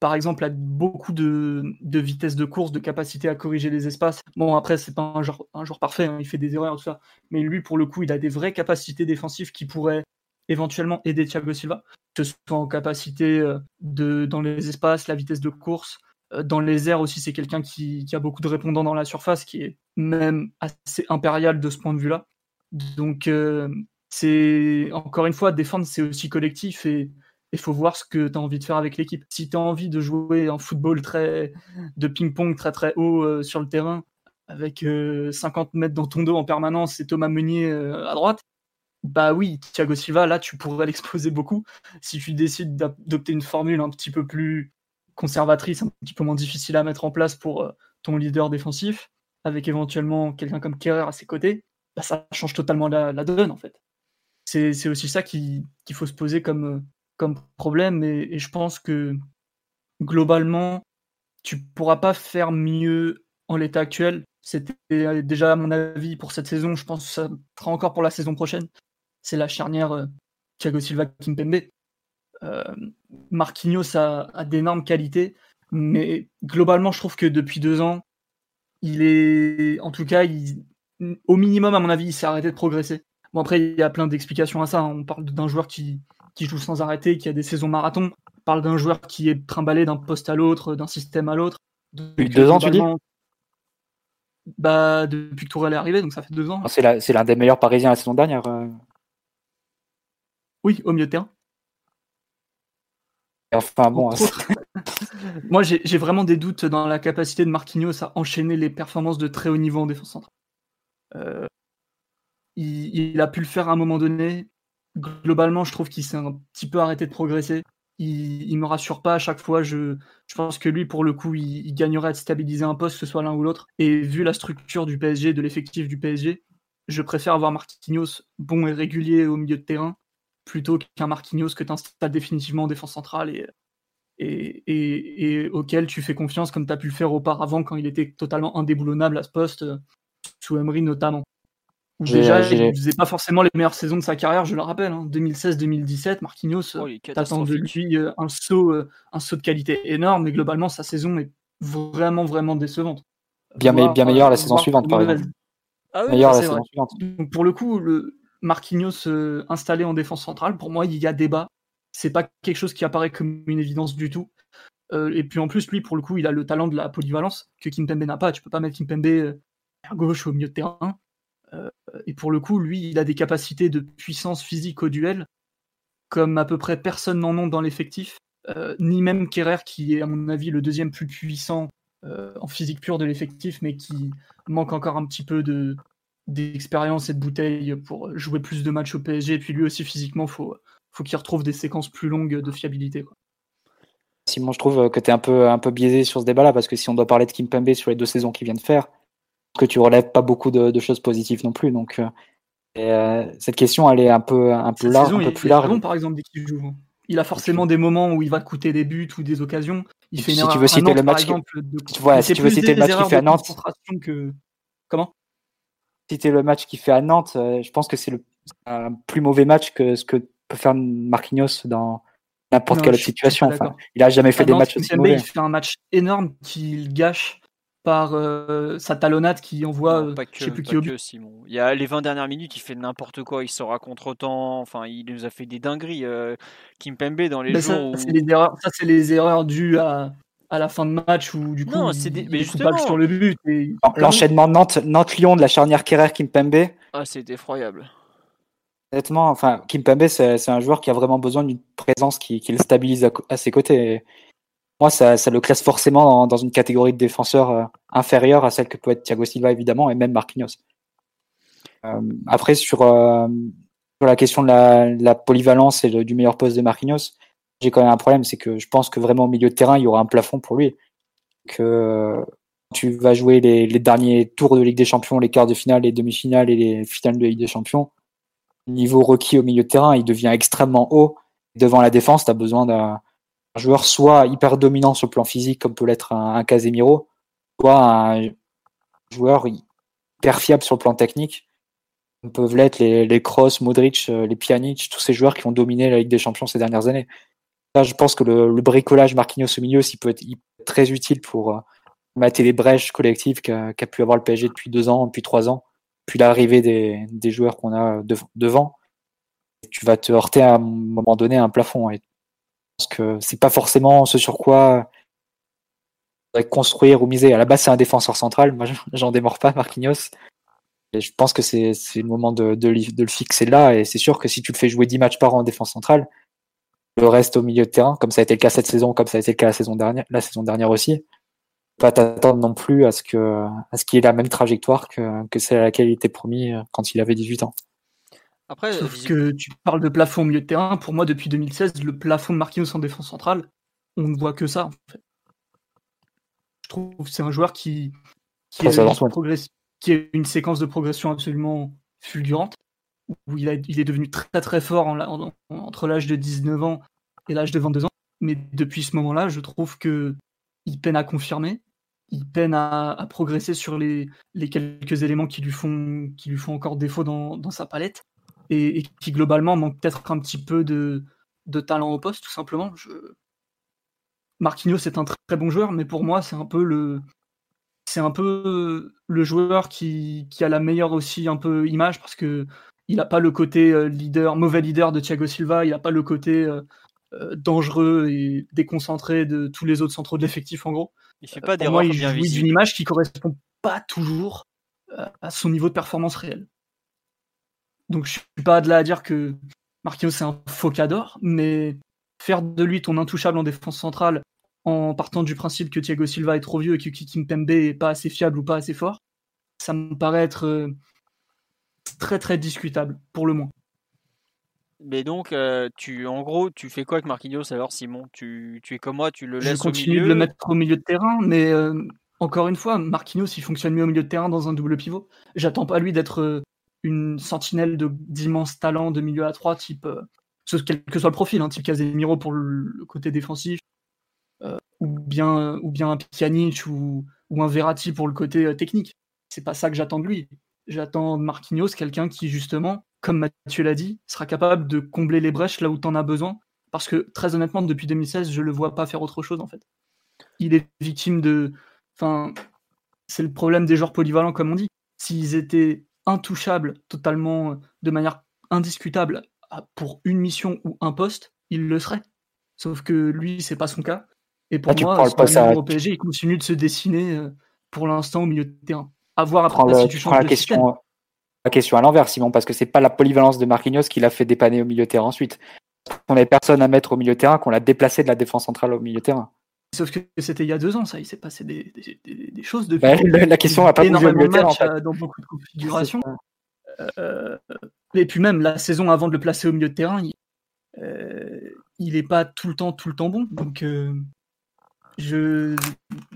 par exemple, a beaucoup de, vitesse de course, de capacité à corriger les espaces. Bon, après, c'est pas un joueur, parfait, hein, il fait des erreurs, tout ça. Mais lui, pour le coup, il a des vraies capacités défensives qui pourraient éventuellement aider Thiago Silva, que ce soit en capacité euh, de, dans les espaces, la vitesse de course. Euh, dans les airs aussi, c'est quelqu'un qui, qui, a beaucoup de répondants dans la surface, qui est même assez impérial de ce point de vue-là. Donc, c'est encore une fois, défendre, c'est aussi collectif et il faut voir ce que tu as envie de faire avec l'équipe. Si tu as envie de jouer un football très de ping-pong très très haut euh, sur le terrain, avec 50 euh, mètres dans ton dos en permanence et Thomas Meunier euh, à droite, bah oui, Thiago Silva, là, tu pourrais *laughs* l'exposer beaucoup. Si tu décides d'adopter une formule un petit peu plus conservatrice, un petit peu moins difficile à mettre en place pour ton leader défensif, avec éventuellement quelqu'un comme Kerrer à ses côtés, bah ça change totalement la, donne, en fait. C'est aussi ça qu'il faut se poser comme, comme problème, et, je pense que globalement, tu pourras pas faire mieux en l'état actuel. C'était déjà à mon avis pour cette saison, je pense que ça sera encore pour la saison prochaine. C'est la charnière euh, Thiago Silva Kimpembe. Euh, Marquinhos a, a d'énormes qualités, mais globalement, je trouve que depuis deux ans, il est, en tout cas, au minimum, à mon avis, il s'est arrêté de progresser. Bon, après, il y a plein d'explications à ça. On parle d'un joueur qui, qui joue sans arrêter, qui a des saisons marathon. On parle d'un joueur qui est trimballé d'un poste à l'autre, d'un système à l'autre. Depuis deux ans, tu dis bah, Depuis que Tourelle est arrivé, donc ça fait deux ans. C'est l'un des meilleurs Parisiens la saison dernière. Euh. Oui, au milieu de terrain. Enfin bon. *laughs* Moi, j'ai vraiment des doutes dans la capacité de Marquinhos à enchaîner les performances de très haut niveau en défense centrale. Euh, il, a pu le faire à un moment donné globalement, je trouve qu'il s'est un petit peu arrêté de progresser. Il, ne me rassure pas à chaque fois. Je, pense que lui, pour le coup, il, gagnerait à stabiliser un poste, que ce soit l'un ou l'autre. Et vu la structure du PSG, de l'effectif du PSG, je préfère avoir Marquinhos bon et régulier au milieu de terrain plutôt qu'un Marquinhos que tu installes définitivement en défense centrale et, auquel tu fais confiance comme tu as pu le faire auparavant quand il était totalement indéboulonnable à ce poste, sous Emery notamment. Déjà, il faisait pas forcément les meilleures saisons de sa carrière, je le rappelle. 2016-2017, hein. Marquinhos, oh, t'attends de lui euh, un saut, euh, un saut de qualité énorme, mais globalement, sa saison est vraiment, vraiment décevante. Bien, bien meilleure la saison suivante, par exemple. Ah meilleure la saison suivante. pour le coup, le Marquinhos euh, installé en défense centrale, pour moi, il y a débat. C'est pas quelque chose qui apparaît comme une évidence du tout. et puis en plus, lui, pour le coup, il a le talent de la polyvalence que Kimpembe n'a pas. Tu peux pas mettre Kimpembe à gauche au milieu de terrain. Euh, et pour le coup, lui, il a des capacités de puissance physique au duel, comme à peu près personne n'en a dans l'effectif, euh, ni même Kerrer, qui est à mon avis le deuxième plus puissant euh, en physique pure de l'effectif, mais qui manque encore un petit peu de d'expérience et de bouteille pour jouer plus de matchs au PSG. Et puis lui aussi, physiquement, faut, faut qu'il retrouve des séquences plus longues de fiabilité. Simon, je trouve que tu es un peu, un peu biaisé sur ce débat-là, parce que si on doit parler de Kim Kimpembe sur les deux saisons qu'il vient de faire, que tu relèves pas beaucoup de, choses positives non plus. Donc, euh, euh, cette question, elle est un peu, un peu large, un peu plus large. par exemple, dès qu'il joue. Il a forcément des moments où il va coûter des buts ou des occasions. Il fait si tu veux citer le match, qui... si tu veux citer le match qu'il fait à Nantes, que... comment? Citer le match qu'il fait à Nantes, je pense que c'est le un plus mauvais match que ce que peut faire Marquinhos dans n'importe quelle situation. Enfin, il a jamais fait des matchs aussi mauvais. Il fait un match énorme qu'il gâche par euh, sa talonnade qui envoie non, pas que, sais plus qui que, Simon. Il y a les 20 dernières minutes, il fait n'importe quoi, il sera contre-temps, enfin il nous a fait des dingueries euh, Kim Pembe dans les jours ça, où... c'est les erreurs, ça c'est les erreurs dues à, à la fin de match où du coup non, c'est des... mais justement... sur le but l'enchaînement Nantes Nantes Lyon de la charnière Kerrer Kimpembe. Ah, c'est effroyable. Honnêtement, enfin Kimpembe c'est un joueur qui a vraiment besoin d'une présence qui, qui le stabilise à, à ses côtés moi, ça, ça, le classe forcément dans, une catégorie de défenseurs euh, inférieure à celle que peut être Thiago Silva, évidemment, et même Marquinhos. Euh, après, sur, euh, sur, la question de la, la polyvalence et du meilleur poste de Marquinhos, j'ai quand même un problème, c'est que je pense que vraiment au milieu de terrain, il y aura un plafond pour lui. Que tu vas jouer les, les derniers tours de Ligue des Champions, les quarts de finale, les demi-finales et les finales de Ligue des Champions, niveau requis au milieu de terrain, il devient extrêmement haut. Devant la défense, tu as besoin d'un un joueur soit hyper dominant sur le plan physique, comme peut l'être un, Casemiro, soit un joueur hyper fiable sur le plan technique, comme peuvent l'être les, les Modric, euh, les Pjanic, tous ces joueurs qui ont dominé la Ligue des Champions ces dernières années. Là, je pense que le, bricolage Marquinhos au milieu, il peut être très utile pour euh, mater les brèches collectives qu'a pu avoir le PSG depuis deux ans, depuis trois ans, puis l'arrivée des, joueurs qu'on a devant. Tu vas te heurter à un moment donné à un plafond. Et pense que c'est pas forcément ce sur quoi construire ou miser. À la base, c'est un défenseur central. Moi, *laughs* j'en démords pas, Marquinhos. Et je pense que c'est le moment de, de, le fixer là. Et c'est sûr que si tu le fais jouer 10 matchs par an en défense centrale, le reste au milieu de terrain, comme ça a été le cas cette saison, comme ça a été le cas la saison dernière, la saison dernière aussi, pas t'attendre non plus à ce que à ce qu'il ait la même trajectoire que, que celle à laquelle il était promis euh, quand il avait 18 ans. Après, Sauf que tu parles de plafond au milieu de terrain. Pour moi, depuis 2016, le plafond de Marquinhos en défense centrale, on ne voit que ça. En fait. Je trouve que c'est un joueur qui, qui, qui a une séquence de progression absolument fulgurante, où il, a, il est devenu très très fort en, entre l'âge de 19 ans et l'âge de 22 ans. Mais depuis ce moment-là, je trouve que il peine à confirmer, il peine à, progresser sur les, les, quelques éléments qui lui font, qui lui font encore défaut dans, dans sa palette, et, qui globalement manque peut-être un petit peu de, de, talent au poste, tout simplement. Je... Marquinhos est un très, très bon joueur, mais pour moi, c'est un peu le, c'est un peu le joueur qui, qui, a la meilleure aussi un peu image parce que il n'a pas le côté euh, leader, mauvais leader de Thiago Silva, il n'a pas le côté euh, euh, dangereux et déconcentré de tous les autres centraux de l'effectif en gros. Il fait pas d'erreur bien jouit d'une image qui correspond pas toujours à son niveau de performance réel. Donc je suis pas de là à dire que Marquinhos c'est un faux cador, mais faire de lui ton intouchable en défense centrale en partant du principe que Thiago Silva est trop vieux et que Kimpembe est pas assez fiable ou pas assez fort, ça me paraît être très très discutable, pour le moins. Mais donc, euh, tu, en gros, tu fais quoi avec Marquinhos alors, Simon? Tu, tu es comme moi, tu le laisses au milieu de le mettre au milieu de terrain, mais euh, encore une fois, Marquinhos, il fonctionne mieux au milieu de terrain dans un double pivot. J'attends pas lui d'être euh, une sentinelle d'immenses talents de milieu à trois, type, quel que soit le profil, hein, type Casemiro pour le, côté défensif, ou, bien, ou bien un Pjanic ou, un Verratti pour le côté technique. C'est pas ça que j'attends de lui. J'attends Marquinhos, quelqu'un qui, justement, comme Mathieu l'a dit, sera capable de combler les brèches là où tu en as besoin. Parce que, très honnêtement, depuis 2016, je le vois pas faire autre chose, en fait. Il est victime de. Enfin, c'est le problème des joueurs polyvalents, comme on dit. S'ils étaient intouchables totalement, de manière indiscutable, pour une mission ou un poste, ils le seraient. Sauf que lui, c'est pas son cas. Et pour ah, moi, au PSG, il continue de se dessiner euh, pour l'instant au milieu de terrain. À voir après si tu changes la question, la question à l'envers, Simon, parce que c'est pas la polyvalence de Marquinhos qui l'a fait dépanner au milieu de terrain ensuite. On n'avait personne à mettre au milieu de terrain, qu'on l'a déplacé de la défense centrale au milieu de terrain. Sauf que c'était il y a deux ans, ça. Il s'est passé des, choses depuis. Bah, la question n'a pas de terrain. Euh, dans beaucoup de configurations. Euh, et puis même la saison avant de le placer au milieu de terrain, il, n'est euh, pas tout le temps, tout le temps bon. Donc, je,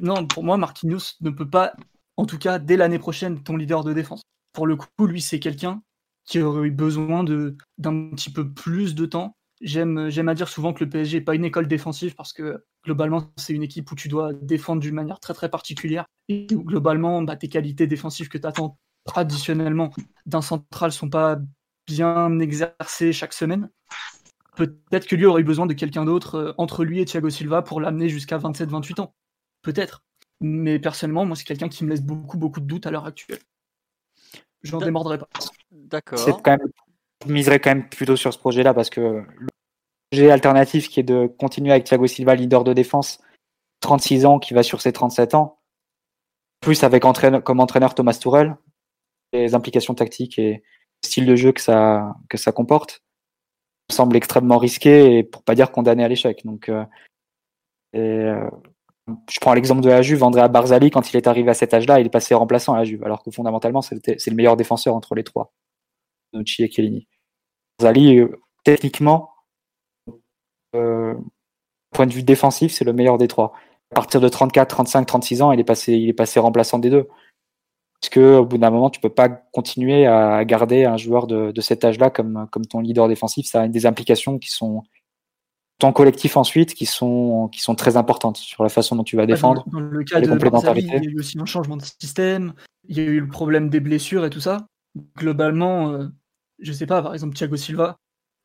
non, pour moi, Marquinhos ne peut pas en tout cas dès l'année prochaine, ton leader de défense. Pour le coup, lui, c'est quelqu'un qui aurait eu besoin d'un petit peu plus de temps. J'aime à dire souvent que le PSG n'est pas une école défensive parce que globalement, c'est une équipe où tu dois défendre d'une manière très très particulière et où globalement, bah, tes qualités défensives que tu attends traditionnellement d'un central sont pas bien exercées chaque semaine. Peut-être que lui aurait eu besoin de quelqu'un d'autre euh, entre lui et Thiago Silva pour l'amener jusqu'à 27-28 ans. Peut-être. Mais personnellement, moi, c'est quelqu'un qui me laisse beaucoup, beaucoup de doutes à l'heure actuelle. Je n'en démordrai pas. D'accord. Quand même, je miserais quand même plutôt sur ce projet-là parce que alternatif qui est de continuer avec Thiago Silva, leader de défense, 36 ans, qui va sur ses 37 ans, plus avec comme entraîneur Thomas Tourel, les implications tactiques et le style de jeu que ça, que ça comporte, semble extrêmement risqué et pour pas dire condamné à l'échec. Donc, euh, et, euh, je prends l'exemple de la Juve, Barzali, quand il est arrivé à cet âge-là, il est passé remplaçant à la Juve, alors que fondamentalement, c'est le meilleur défenseur entre les trois, Nucci et Chiellini. Barzali, euh, techniquement, point de vue défensif, c'est le meilleur des trois. À partir de 34, 35, 36 ans, il est passé, il est passé remplaçant des deux. Parce que au bout d'un moment, tu peux pas continuer à garder un joueur de, de cet âge-là comme, comme ton leader défensif. Ça a des implications qui sont temps collectif ensuite qui sont, qui sont très importantes sur la façon dont tu vas défendre. Dans, le cas de il y a eu aussi un changement de système, il y a eu le problème des blessures et tout ça. Globalement, je euh, je sais pas, par exemple Thiago Silva,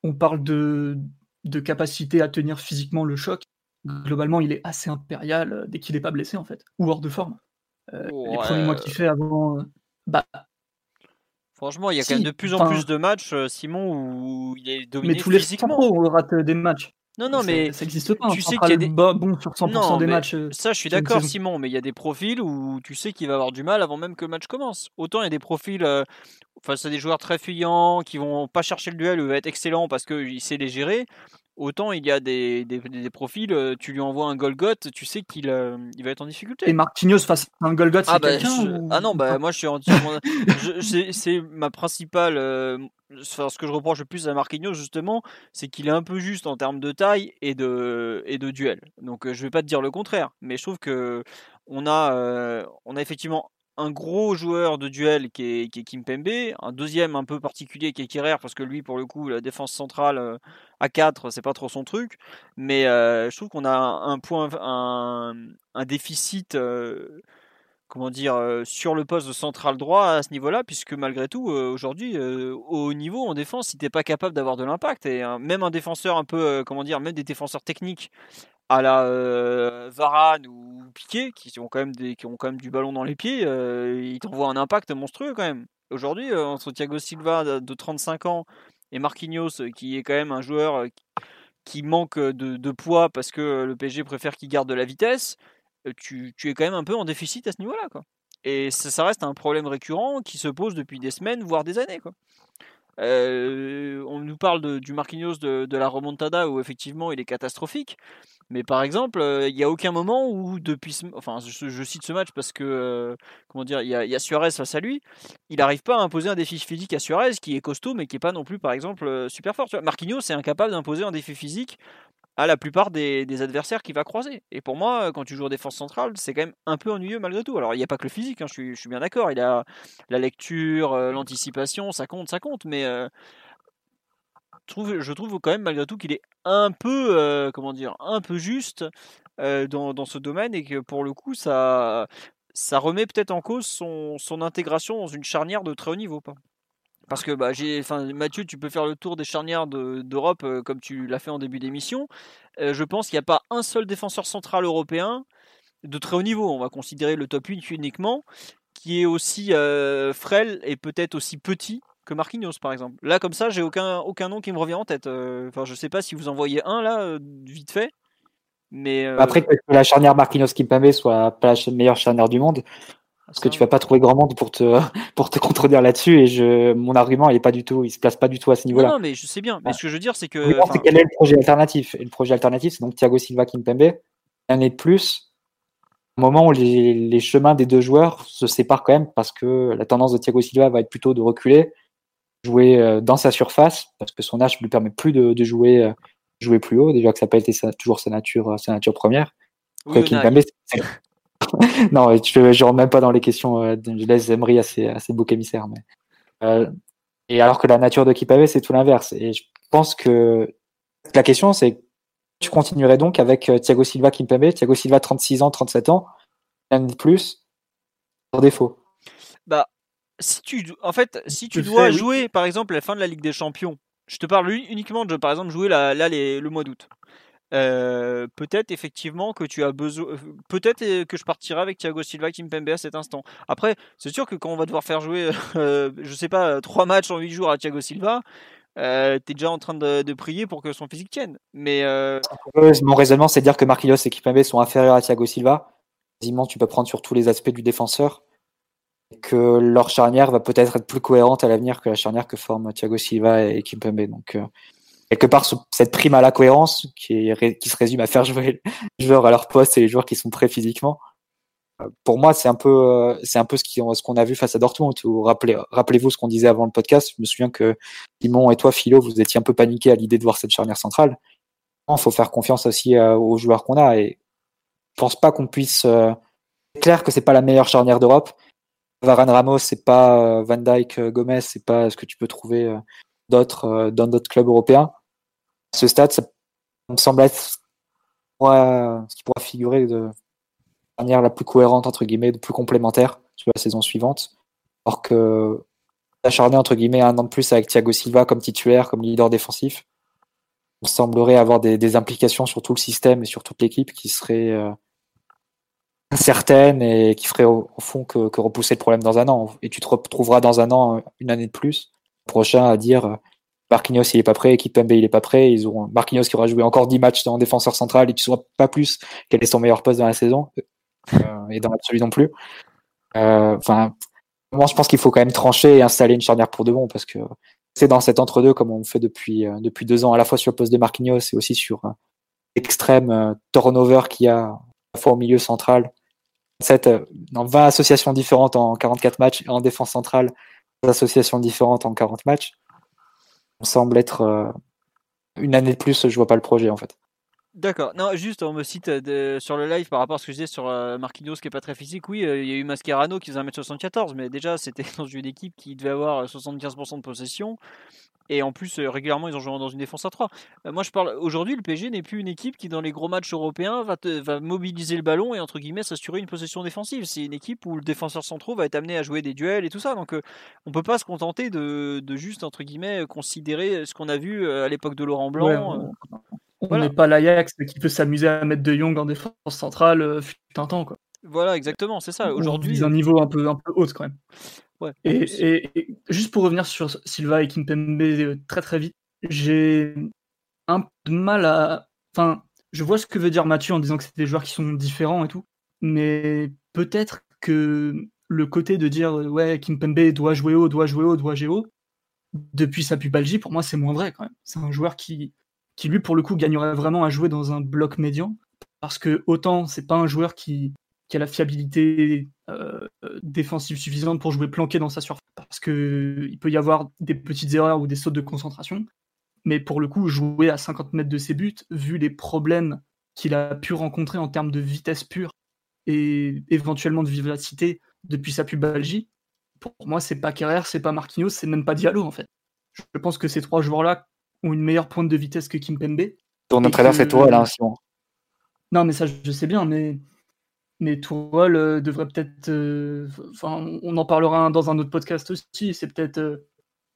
on parle de, de capacité à tenir physiquement le choc. Globalement, il est assez impérial euh, dès qu'il n'est pas blessé en fait, ou hors de forme. Euh, les premiers mois qu'il fait avant, bah, Franchement, il y a quand même de plus en plus de matchs, Simon, où il est dominé mais tous les physiquement. on rate des matchs. Non, non, mais ça n'existe pas. tu un sais qu'il y a des- bon sur 100% Non, des matchs. euh, Ça, je suis d'accord. Simon, mais il y a des profils où tu sais qu'il va avoir du mal avant même que le match commence. Autant il y a des profils euh, face à des joueurs très fuyants qui vont pas chercher le duel ou va être excellent parce qu'il sait les gérer. Autant il y a des, des, des profils, euh, tu lui envoies un Golgoth, tu sais qu'il euh, il va être en difficulté. Et Marquinhos face à un Golgoth, c'est Ah, bah, quelqu'un je- ou- ah non, bah moi je suis entièrement. c'est- C'est ma principale. euh, enfin, ce que je reproche le plus à Marquinhos justement, c'est qu'il est un peu juste en termes de taille et de, et de duel. Donc je vais pas te dire le contraire, mais je trouve que on a, euh, on a effectivement un gros joueur de duel qui est, qui est Kimpembe, un deuxième un peu particulier qui est Kerrer parce que lui pour le coup la défense centrale à 4 c'est pas trop son truc, mais je trouve qu'on a un point, un, déficit. comment dire, sur le poste de central droit à ce niveau-là, puisque malgré tout, aujourd'hui, au niveau en défense, si t'es pas capable d'avoir de l'impact, et même un défenseur un peu, comment dire, même des défenseurs techniques à la Varane ou Piqué, qui ont quand même qui ont quand même du ballon dans les pieds, ils t'envoient un impact monstrueux quand même. Aujourd'hui, entre Thiago Silva de 35 ans et Marquinhos, euh, qui est quand même un joueur euh, qui- manque de, de poids parce que euh, le PSG préfère qu'il garde de la vitesse, euh, tu, tu es quand même un peu en déficit à ce niveau-là. Et ça, ça reste un problème récurrent qui se pose depuis des semaines, voire des années. Quoi. Euh, on nous parle du Marquinhos de, la remontada où effectivement il est catastrophique. Mais par exemple, euh, il n'y a aucun moment où depuis, ce- enfin, je, cite ce match parce que euh, comment dire, il y, a, Suarez face à lui, il n'arrive pas à imposer un défi physique à Suarez qui est costaud mais qui est pas non plus par exemple euh, super fort. Marquinhos est incapable d'imposer un défi physique à la plupart des, adversaires qu'il va croiser. Et pour moi, quand tu joues en défense centrale, c'est quand même un peu ennuyeux malgré tout. Alors il n'y a pas que le physique, hein, je, suis, bien d'accord. Il a la lecture, euh, l'anticipation, ça compte, ça compte, mais euh, je trouve, quand même malgré tout qu'il est un peu, euh, comment dire, un peu juste euh, dans, ce domaine et que pour le coup, ça, ça remet peut-être en cause son, son intégration dans une charnière de très haut niveau. Pas. Parce que bah, j'ai, enfin, Mathieu, tu peux faire le tour des charnières de- d'Europe euh, comme tu l'as fait en début d'émission. Euh, je pense qu'il n'y a pas un seul défenseur central européen de très haut niveau. On va considérer le top 8 uniquement, qui est aussi euh, frêle et peut-être aussi petit que Marquinhos par exemple. Là comme ça, j'ai aucun aucun nom qui me revient en tête. Euh, Enfin, je sais pas si vous en voyez un là vite fait, mais Après, que la charnière Marquinhos Kimpembe soit pas la meilleure charnière du monde, parce que tu vas pas trouver grand monde pour te, *laughs* pour te contredire là-dessus, et je, mon argument, il est pas du tout, il se place pas du tout à ce niveau-là. non, mais je sais bien. Mais ce que je veux dire, c'est que c'est quel est le projet alternatif? Et le projet alternatif, c'est donc Thiago Silva Kimpembe. Un année de plus, au moment où les, les chemins des deux joueurs se séparent quand même, parce que la tendance de Thiago Silva va être plutôt de reculer, jouer euh, dans sa surface, parce que son âge ne lui permet plus de, de jouer, euh, jouer plus haut, déjà que ça n'a pas été sa- toujours sa nature, euh, sa nature première. oui. Kimpembe, *laughs* non, je ne rentre même pas dans les questions. euh, je laisse Emery assez, assez bouc émissaire. Mais, euh, et alors que la nature de Kimpembe, c'est tout l'inverse. Et je pense que la question, c'est tu continuerais donc avec euh, Thiago Silva Kimpembe, Thiago Silva 36 ans, 37 ans, un de plus, par défaut. Bah, si tu, en fait, si tu dois fais, oui. jouer, par exemple, la fin de la Ligue des Champions, je te parle uni- uniquement de, par exemple, jouer la- là les- le mois d'août. Euh, peut-être effectivement que tu as besoin, euh, peut-être euh, que je partirai avec Thiago Silva, Kimpembe à cet instant. Après, c'est sûr que quand on va devoir faire jouer, euh, je sais pas, trois matchs en huit jours à Thiago Silva, euh, t'es déjà en train de, prier pour que son physique tienne. Mais Mon raisonnement, c'est de dire que Marquinhos et Kimpembe sont inférieurs à Thiago Silva. Quasiment, tu peux prendre sur tous les aspects du défenseur. Et que leur charnière va peut-être être plus cohérente à l'avenir que la charnière que forment Thiago Silva et Kimpembe. Donc, quelque part, ce- cette prime à la cohérence qui, se résume à faire jouer les *laughs* joueurs à leur poste et les joueurs qui sont prêts physiquement. euh, Pour moi, c'est un peu, euh, c'est un peu ce qu'on a vu face à Dortmund. Rappelez-vous ce qu'on disait avant le podcast. Je me souviens que Simon et toi, Philo, vous étiez un peu paniqués à l'idée de voir cette charnière centrale. Il faut faire confiance aussi euh, aux joueurs qu'on a et je pense pas qu'on puisse. C'est clair que c'est pas la meilleure charnière d'Europe. Varane Ramos, c'est pas Van euh, Gomez, c'est pas ce que tu peux trouver d'autres euh, dans d'autres clubs européens. Ce stade, ça me semble être ce qui pourra figurer de manière la plus cohérente entre guillemets, de plus complémentaire sur la saison suivante. Alors que s'acharner entre guillemets un an de plus avec Thiago Silva comme titulaire, comme leader défensif, on semblerait avoir des, implications sur tout le système et sur toute l'équipe qui seraient euh, incertaines et qui feraient au, au fond que, que repousser le problème dans un an. Et tu te retrouveras dans un an, une année de plus, prochain à dire euh, Marquinhos il est pas prêt, Kimpembe il est pas prêt, ils ont Marquinhos qui aura joué encore 10 matchs en défenseur central et qui saura pas plus quel est son meilleur poste dans la saison euh, et dans l'absolu non plus. Euh, enfin, moi je pense qu'il faut quand même trancher et installer une charnière pour de bon parce que c'est dans cet entre-deux comme on fait depuis depuis deux ans à la fois sur le poste de Marquinhos et aussi sur l'extrême turnover qu'il y a à la fois au milieu central. Dans 20 associations différentes en 44 matchs en défense centrale, associations différentes en 40 matchs semble être euh, une année de plus, je vois pas le projet en fait. D'accord. Non, juste, on me cite euh, sur le live par rapport à ce que je disais sur euh, Marquinhos qui est pas très physique. Oui, il y a eu Mascherano qui faisait 1m74, mais déjà, c'était *laughs* dans une équipe qui devait avoir 75% de possession. Et en plus, euh, régulièrement, ils ont joué dans une défense à 3. Euh, moi, je parle aujourd'hui, le PSG n'est plus une équipe qui, dans les gros matchs européens, va, va mobiliser le ballon et, entre guillemets, s'assurer une possession défensive. C'est une équipe où le défenseur central va être amené à jouer des duels et tout ça. Donc, on euh, on peut pas se contenter de, juste, entre guillemets, considérer ce qu'on a vu à l'époque de Laurent Blanc. On n'est pas l'Ajax qui peut s'amuser à mettre De Jong en défense centrale fut un temps, quoi. Voilà, exactement, c'est ça. Aujourd'hui, un niveau un peu, un peu haut quand même et, juste pour revenir sur Silva et Kimpembe euh, très très vite, j'ai un peu de mal à. Enfin, je vois ce que veut dire Mathieu en disant que c'est des joueurs qui sont différents et tout, mais peut-être que le côté de dire ouais, Kimpembe doit jouer haut, doit jouer haut, doit jouer haut, depuis sa pubalgie, pour moi, c'est moins vrai quand même. C'est un joueur qui, qui, lui, pour le coup, gagnerait vraiment à jouer dans un bloc médian, parce que autant c'est pas un joueur qui, a la fiabilité euh, défensive suffisante pour jouer planqué dans sa surface. Parce qu'il peut y avoir des petites erreurs ou des sautes de concentration. Mais pour le coup, jouer à 50 mètres de ses buts, vu les problèmes qu'il a pu rencontrer en termes de vitesse pure et éventuellement de vivacité depuis sa pubalgie, pour moi, c'est pas Kerrer, c'est pas Marquinhos, c'est même pas Diallo en fait. Je pense que ces trois joueurs-là ont une meilleure pointe de vitesse que Kimpembe. Ton entraîneur, c'est toi, là, Simon. Non, mais ça, je sais bien, mais mais Tourelle euh, devrait peut-être. Euh, enfin, on en parlera dans un autre podcast aussi. C'est peut-être euh,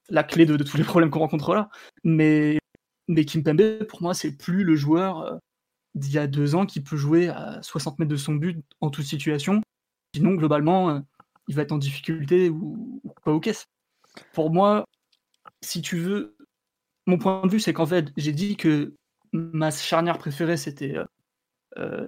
la clé de, tous les problèmes qu'on rencontre là. Mais, mais Kimpembe, pour moi, c'est plus le joueur d'il y a deux ans qui peut jouer à 60 mètres de son but en toute situation. Sinon, globalement, il va être en difficulté ou, pas aux caisses. Pour moi, si tu veux, mon point de vue, c'est qu'en fait, j'ai dit que ma charnière préférée, c'était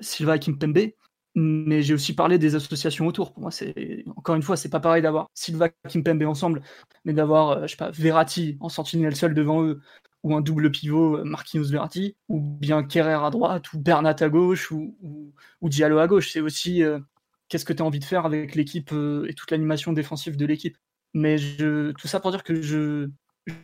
Silva et Kimpembe mais j'ai aussi parlé des associations autour. Pour moi, c'est encore une fois, c'est pas pareil d'avoir Silva Kimpembe ensemble, mais d'avoir, euh, je sais pas, Verratti en sentinelle seul devant eux, ou un double pivot euh, Marquinhos Verratti, ou bien Kerrer à droite, ou Bernat à gauche, ou, Diallo à gauche. C'est aussi euh, qu'est-ce que tu as envie de faire avec l'équipe et toute l'animation défensive de l'équipe. Mais je, tout ça pour dire que je,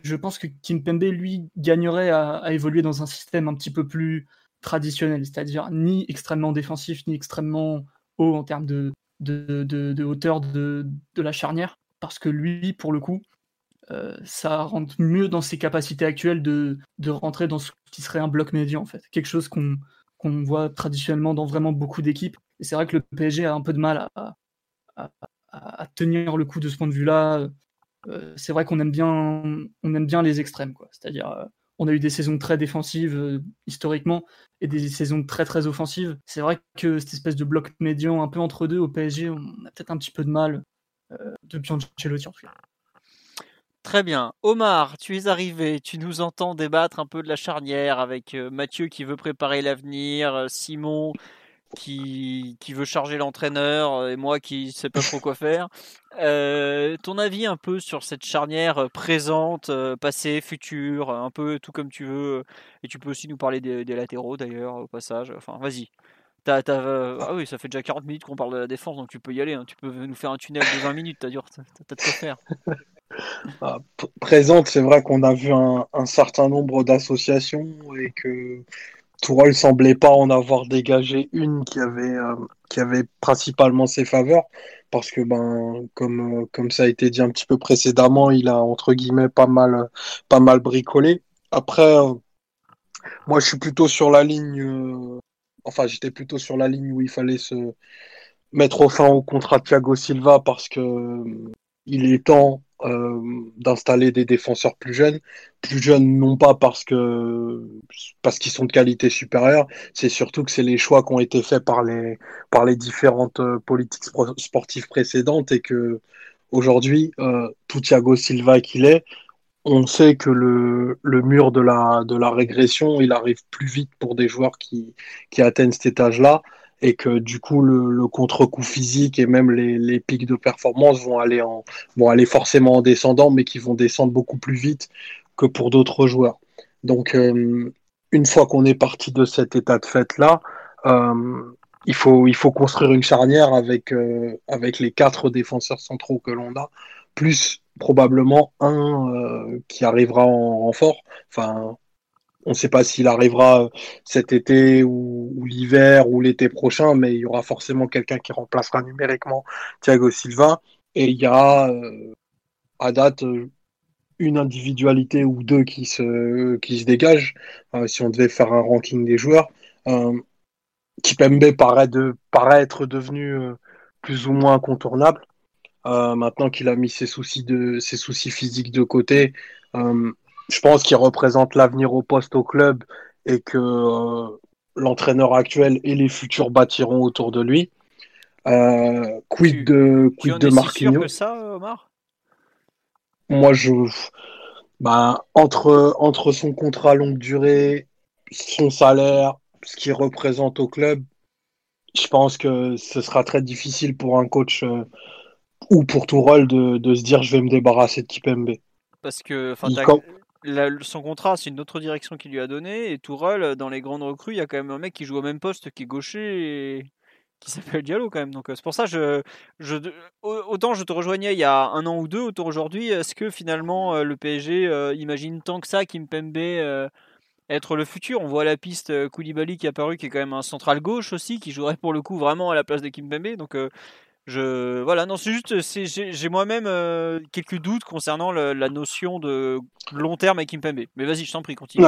je pense que Kimpembe, lui, gagnerait à, évoluer dans un système un petit peu plus traditionnel, c'est-à-dire ni extrêmement défensif, ni extrêmement haut en termes de, hauteur de, la charnière, parce que lui, pour le coup, euh, ça rentre mieux dans ses capacités actuelles de, rentrer dans ce qui serait un bloc médian, en fait. Quelque chose qu'on voit traditionnellement dans vraiment beaucoup d'équipes. Et c'est vrai que le PSG a un peu de mal à, tenir le coup de ce point de vue-là. Euh, c'est vrai qu'on aime bien, on aime bien les extrêmes, quoi. C'est-à-dire, euh, on a eu des saisons très défensives euh, historiquement et des saisons très très offensives. C'est vrai que cette espèce de bloc médian un peu entre deux au PSG, on a peut-être un petit peu de mal depuis Ancelotti en tout cas. Très bien. Omar, tu es arrivé, tu nous entends débattre un peu de la charnière avec Mathieu qui veut préparer l'avenir, Simon qui, qui veut charger l'entraîneur euh, et moi qui ne sais pas trop quoi faire. Euh, ton avis un peu sur cette charnière euh, présente, passée, future, un peu tout comme tu veux. Et tu peux aussi nous parler des, latéraux d'ailleurs au passage. Enfin, vas-y. ah oui, ça fait déjà 40 minutes qu'on parle de la défense, donc tu peux y aller. Hein. Tu peux nous faire un tunnel de 20 minutes, t'as de quoi faire. *laughs* Ah, présente, c'est vrai qu'on a vu un, un certain nombre d'associations et que Tourelle semblait pas en avoir dégagé une qui avait, euh, qui avait principalement ses faveurs, parce que ben, comme, euh, comme ça a été dit un petit peu précédemment, il a entre guillemets pas mal, pas mal bricolé. Après, euh, moi je suis plutôt sur la ligne, enfin j'étais plutôt sur la ligne où il fallait se mettre au fin au contrat de Thiago Silva parce que il est temps euh, d'installer des défenseurs plus jeunes. Plus jeunes non pas parce que parce qu'ils sont de qualité supérieure, c'est surtout que c'est les choix qui ont été faits par les par les différentes euh, politiques sportives précédentes et que aujourd'hui, euh, tout Thiago Silva qu'il est, on sait que le, le mur de la, de la régression, il arrive plus vite pour des joueurs qui, qui atteignent cet étage-là et que du coup le, le contre-coup physique et même les, pics de performance vont aller, en, aller forcément en descendant, mais qui vont descendre beaucoup plus vite que pour d'autres joueurs. Donc euh, une fois qu'on est parti de cet état de fait-là, euh, il, faut, il faut construire une charnière avec, euh, avec les quatre défenseurs centraux que l'on a, plus probablement un qui arrivera en renfort. Enfin, on ne sait pas s'il arrivera cet été ou, l'hiver ou l'été prochain, mais il y aura forcément quelqu'un qui remplacera numériquement Thiago Silva. Et il y a euh, à date une individualité ou deux qui se, qui se dégagent, euh, si on devait faire un ranking des joueurs. Euh, Kipembe paraît, de, paraît être devenu euh, plus ou moins incontournable. Euh, maintenant qu'il a mis ses soucis, de, ses soucis physiques de côté, euh, je pense qu'il représente l'avenir au poste au club et que euh, l'entraîneur actuel et les futurs bâtiront autour de lui. Euh, quid Tu- de, Tu quid en de es si sûr Marquinhos? que ça, Omar? Moi, je, bah, entre, entre son contrat longue durée, son salaire, ce qu'il représente au club, je pense que ce sera très difficile pour un coach euh, ou pour tout rôle de, de se dire je vais me débarrasser de Kipembe. Parce que son contrat, c'est une autre direction qu'il lui a donné. Et Tourelle, dans les grandes recrues, il y a quand même un mec qui joue au même poste, qui est gaucher et qui *laughs* s'appelle Diallo quand même. Donc euh, c'est pour ça, autant je te rejoignais il y a un an ou deux, autant aujourd'hui, est-ce que finalement euh, le PSG euh, imagine tant que ça Kimpembe euh, être le futur? On voit la piste euh, Koulibaly qui est apparu, qui est quand même un central gauche aussi, qui jouerait pour le coup vraiment à la place de Kimpembe. Donc euh, voilà, non, c'est juste, j'ai moi-même euh, quelques doutes concernant la notion de long terme avec Kimpembe. Mais vas-y, je t'en prie, continue.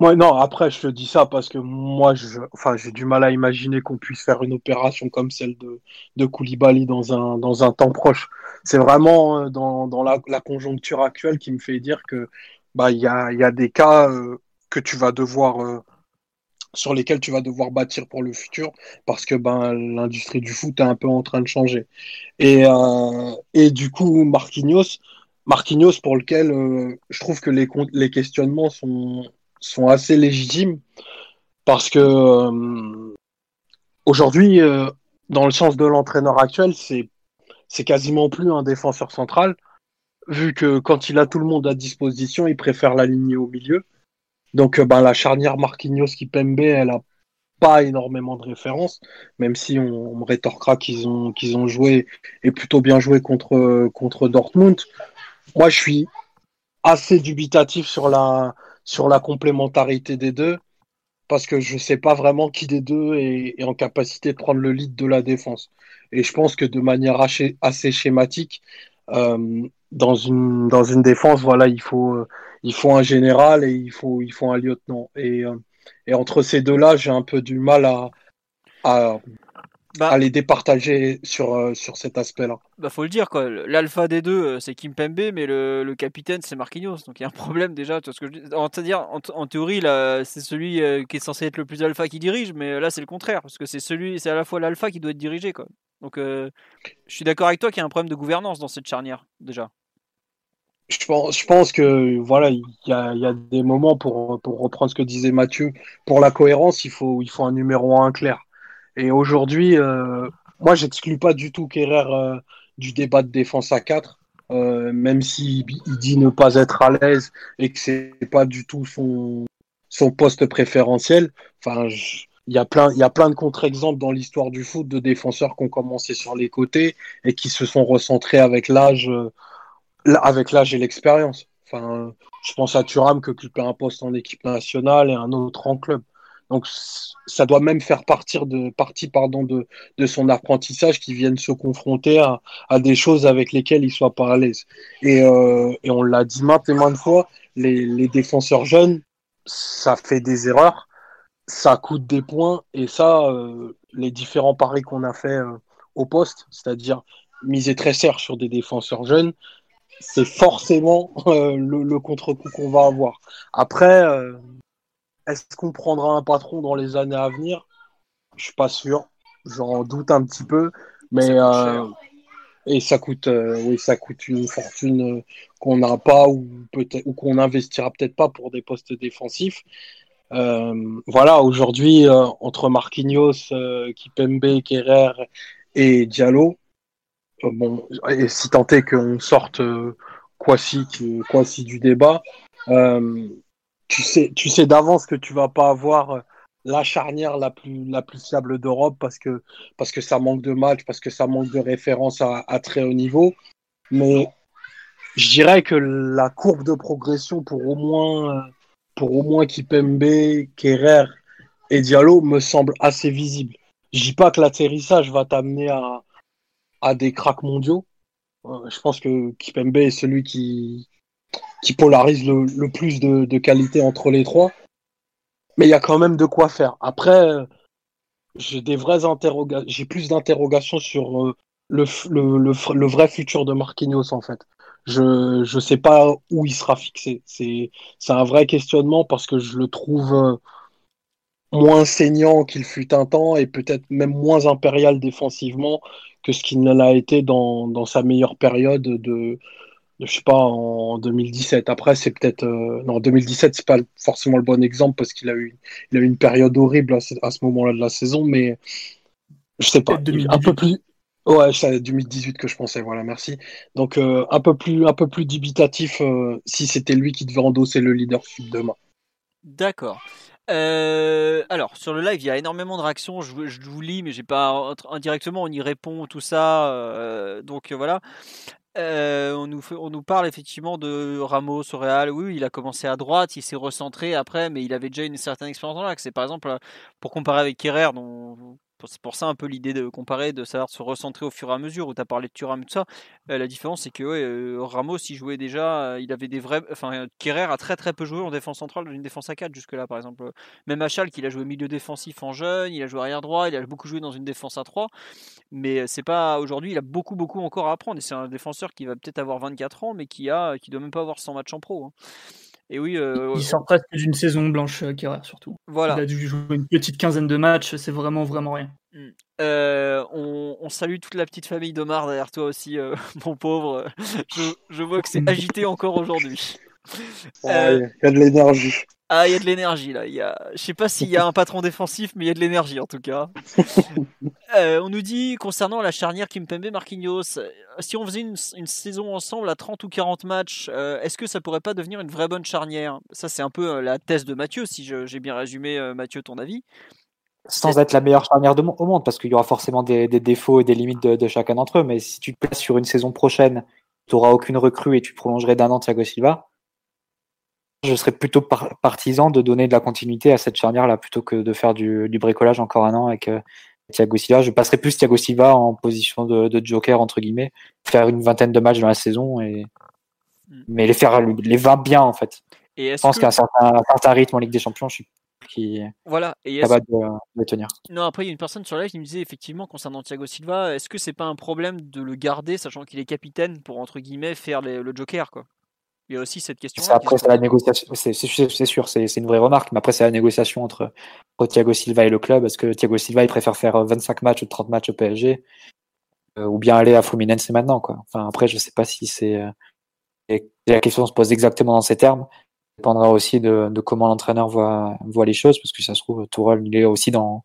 Moi, non, après, je te dis ça parce que moi, je, enfin, j'ai du mal à imaginer qu'on puisse faire une opération comme celle de, de Koulibaly dans un, dans un temps proche. C'est vraiment euh, dans, dans la, conjoncture actuelle qui me fait dire que, bah, y a, y a des cas euh, que tu vas devoir, sur lesquels tu vas devoir bâtir pour le futur parce que, ben, l'industrie du foot est un peu en train de changer. Et, euh, du coup, Marquinhos, Marquinhos pour lequel euh, je trouve que les, questionnements sont, assez légitimes parce que euh, aujourd'hui, dans le sens de l'entraîneur actuel, c'est quasiment plus un défenseur central, vu que quand il a tout le monde à disposition, il préfère l'aligner au milieu. Donc euh, ben, la charnière Marquinhos-Kipembe, elle a pas énormément de références, même si on, me rétorquera qu'ils ont, qu'ils ont joué et plutôt bien joué contre, contre Dortmund. Moi, je suis assez dubitatif sur la, sur la complémentarité des deux parce que je sais pas vraiment qui des deux est, en capacité de prendre le lead de la défense. Et je pense que de manière assez, schématique, dans une dans une défense, voilà, il faut euh, il faut un général et il faut il faut un lieutenant. Et euh, et entre ces deux-là, j'ai un peu du mal à à, Bah, à les départager sur euh, sur cet aspect-là. bah, faut le dire quoi. L'alpha des deux, euh, c'est Kimpembe, mais le, le capitaine, c'est Marquinhos. Donc il y a un problème déjà. Tu vois ce que je dis En, c'est-à-dire, en, en théorie, là, c'est celui euh, qui est censé être le plus alpha qui dirige, mais là, c'est le contraire, parce que c'est celui, c'est à la fois l'alpha qui doit être dirigé quoi. Donc euh, je suis d'accord avec toi qu'il y a un problème de gouvernance dans cette charnière déjà. Je pense, je pense que voilà, il y a, il y a des moments pour, pour reprendre ce que disait Mathieu, pour la cohérence, il faut, il faut un numéro un clair. Et aujourd'hui, euh, moi, j'exclus pas du tout Kerrer euh, du débat de défense à 4, euh, même s'il il dit ne pas être à l'aise et que c'est pas du tout son, son poste préférentiel. Enfin, il y a plein, il y a plein de contre-exemples dans l'histoire du foot de défenseurs qui ont commencé sur les côtés et qui se sont recentrés avec l'âge. euh, avec l'âge et l'expérience. Enfin, je pense à Thuram qui occupait un poste en équipe nationale et un autre en club. Donc, ça doit même faire partie de, son apprentissage qui vienne se confronter à, des choses avec lesquelles il soit pas à l'aise. Et, euh, on l'a dit maintes et maintes fois, les, défenseurs jeunes, ça fait des erreurs, ça coûte des points, et ça, euh, les différents paris qu'on a fait euh, au poste, c'est-à-dire miser très cher sur des défenseurs jeunes, c'est forcément le, le contre-coup qu'on va avoir. Après, est-ce qu'on prendra un patron dans les années à venir? Je suis pas sûr. J'en doute un petit peu. Mais euh, et ça coûte, euh, oui, ça coûte une fortune euh, qu'on n'a pas ou peut-être ou qu'on investira peut-être pas pour des postes défensifs. Euh, voilà, aujourd'hui, entre Marquinhos, Kipembe, Kerrer et Diallo, bon, et si tant est qu'on sorte Kwasi, du débat, tu sais, tu sais d'avance que tu vas pas avoir la charnière la plus, la plus fiable d'Europe parce que, parce que ça manque de matchs, parce que ça manque de références à, très haut niveau. Mais je dirais que la courbe de progression pour au moins, pour au moins Kipembe, Kerrer et Diallo me semble assez visible. Je dis pas que l'atterrissage va t'amener à, à des cracks mondiaux. Euh, je pense que Kipembe est celui qui, qui polarise le, plus de, qualité entre les trois mais il y a quand même de quoi faire. Après, j'ai des vraies interrogations, j'ai plus d'interrogations sur euh, le, vrai futur de Marquinhos en fait. Je je sais pas où il sera fixé. C'est un vrai questionnement parce que je le trouve euh, moins saignant qu'il fut un temps et peut-être même moins impérial défensivement que ce qu'il ne l'a été dans sa meilleure période de je sais pas, en 2017. Après, c'est peut-être. Euh, non, 2017, c'est pas forcément le bon exemple parce qu'il a eu, il a eu une période horrible à ce, moment-là de la saison, mais je sais pas. Un peu plus. Ouais, c'est 2018 que je pensais, voilà, merci. Donc, euh, un, peu plus, un peu plus dubitatif euh, si c'était lui qui devait endosser le leadership demain. D'accord. alors sur le live, il y a énormément de réactions. Je, je vous lis, mais j'ai pas indirectement, on y répond tout ça. donc voilà. On, nous parle effectivement de Ramos au Real. Oui, il a commencé à droite, il s'est recentré après, mais il avait déjà une certaine expérience dans l'axe. C'est par exemple, pour comparer avec Kerrer, dont c'est pour ça un peu l'idée de comparer, de savoir se recentrer au fur et à mesure, où tu as parlé de Thuram et tout ça. Euh, la différence, c'est que euh, Ramos, il jouait déjà, euh, il avait des vrais. Enfin, Kerrer a très très peu joué en défense centrale dans une défense à 4 jusque-là, par exemple. Même Achal, qu'il a joué milieu défensif en jeune, il a joué arrière droit, il a beaucoup joué dans une défense à 3. Mais c'est pas aujourd'hui, il a beaucoup beaucoup encore à apprendre. Et c'est un défenseur qui va peut-être avoir 24 ans, mais qui a, doit même pas avoir 100 matchs en pro. Hein. Et oui, euh, il sort presque d'une saison blanche, euh, Kerrer, surtout. Voilà. Il a dû jouer une petite quinzaine de matchs, c'est vraiment, vraiment rien. Mm. Euh, on, salue toute la petite famille d'Omar derrière toi aussi, *laughs* mon pauvre. Je, vois que c'est agité encore aujourd'hui. il y a de l'énergie. Ah, il y a de l'énergie là. Y a... Je sais pas s'il y a un patron défensif, mais il y a de l'énergie en tout cas. *laughs* Euh, on nous dit concernant la charnière Kimpembe Marquinhos, euh, si on faisait une, saison ensemble à 30 ou 40 matchs, euh, est-ce que ça pourrait pas devenir une vraie bonne charnière? Ça, c'est un peu la thèse de Mathieu, si j'ai bien résumé, Mathieu, ton avis. Sans être la meilleure charnière au monde, parce qu'il y aura forcément des, défauts et des limites de, chacun d'entre eux, mais si tu te places sur une saison prochaine, tu n'auras aucune recrue et tu prolongerais d'un an Thiago Silva, je serais plutôt partisan de donner de la continuité à cette charnière-là plutôt que de faire du, bricolage encore un an avec euh, Thiago Silva. Je passerais plus Thiago Silva en position de, joker, entre guillemets, faire une vingtaine de matchs dans la saison, et... Mm. mais les faire les 20 bien en fait. Et je pense qu'à un certain, rythme en Ligue des Champions, je suis qui voilà, et capable de, de, tenir. Non, après, il y a une personne sur live qui me disait effectivement concernant Thiago Silva, est-ce que c'est pas un problème de le garder, sachant qu'il est capitaine, pour entre guillemets faire le joker quoi? Il y a aussi cette question. Après, c'est la négociation. C'est sûr, c'est une vraie remarque. Mais après, c'est la négociation entre, Thiago Silva et le club. Est-ce que Thiago Silva, il préfère faire 25 matchs ou 30 matchs au PSG euh, ou bien aller à Fluminense maintenant quoi? Enfin, après, je sais pas si c'est. Euh, la question se pose exactement dans ces termes. Ça dépendra aussi de, comment l'entraîneur voit, voit les choses, parce que ça se trouve, Tourelle, il est aussi dans,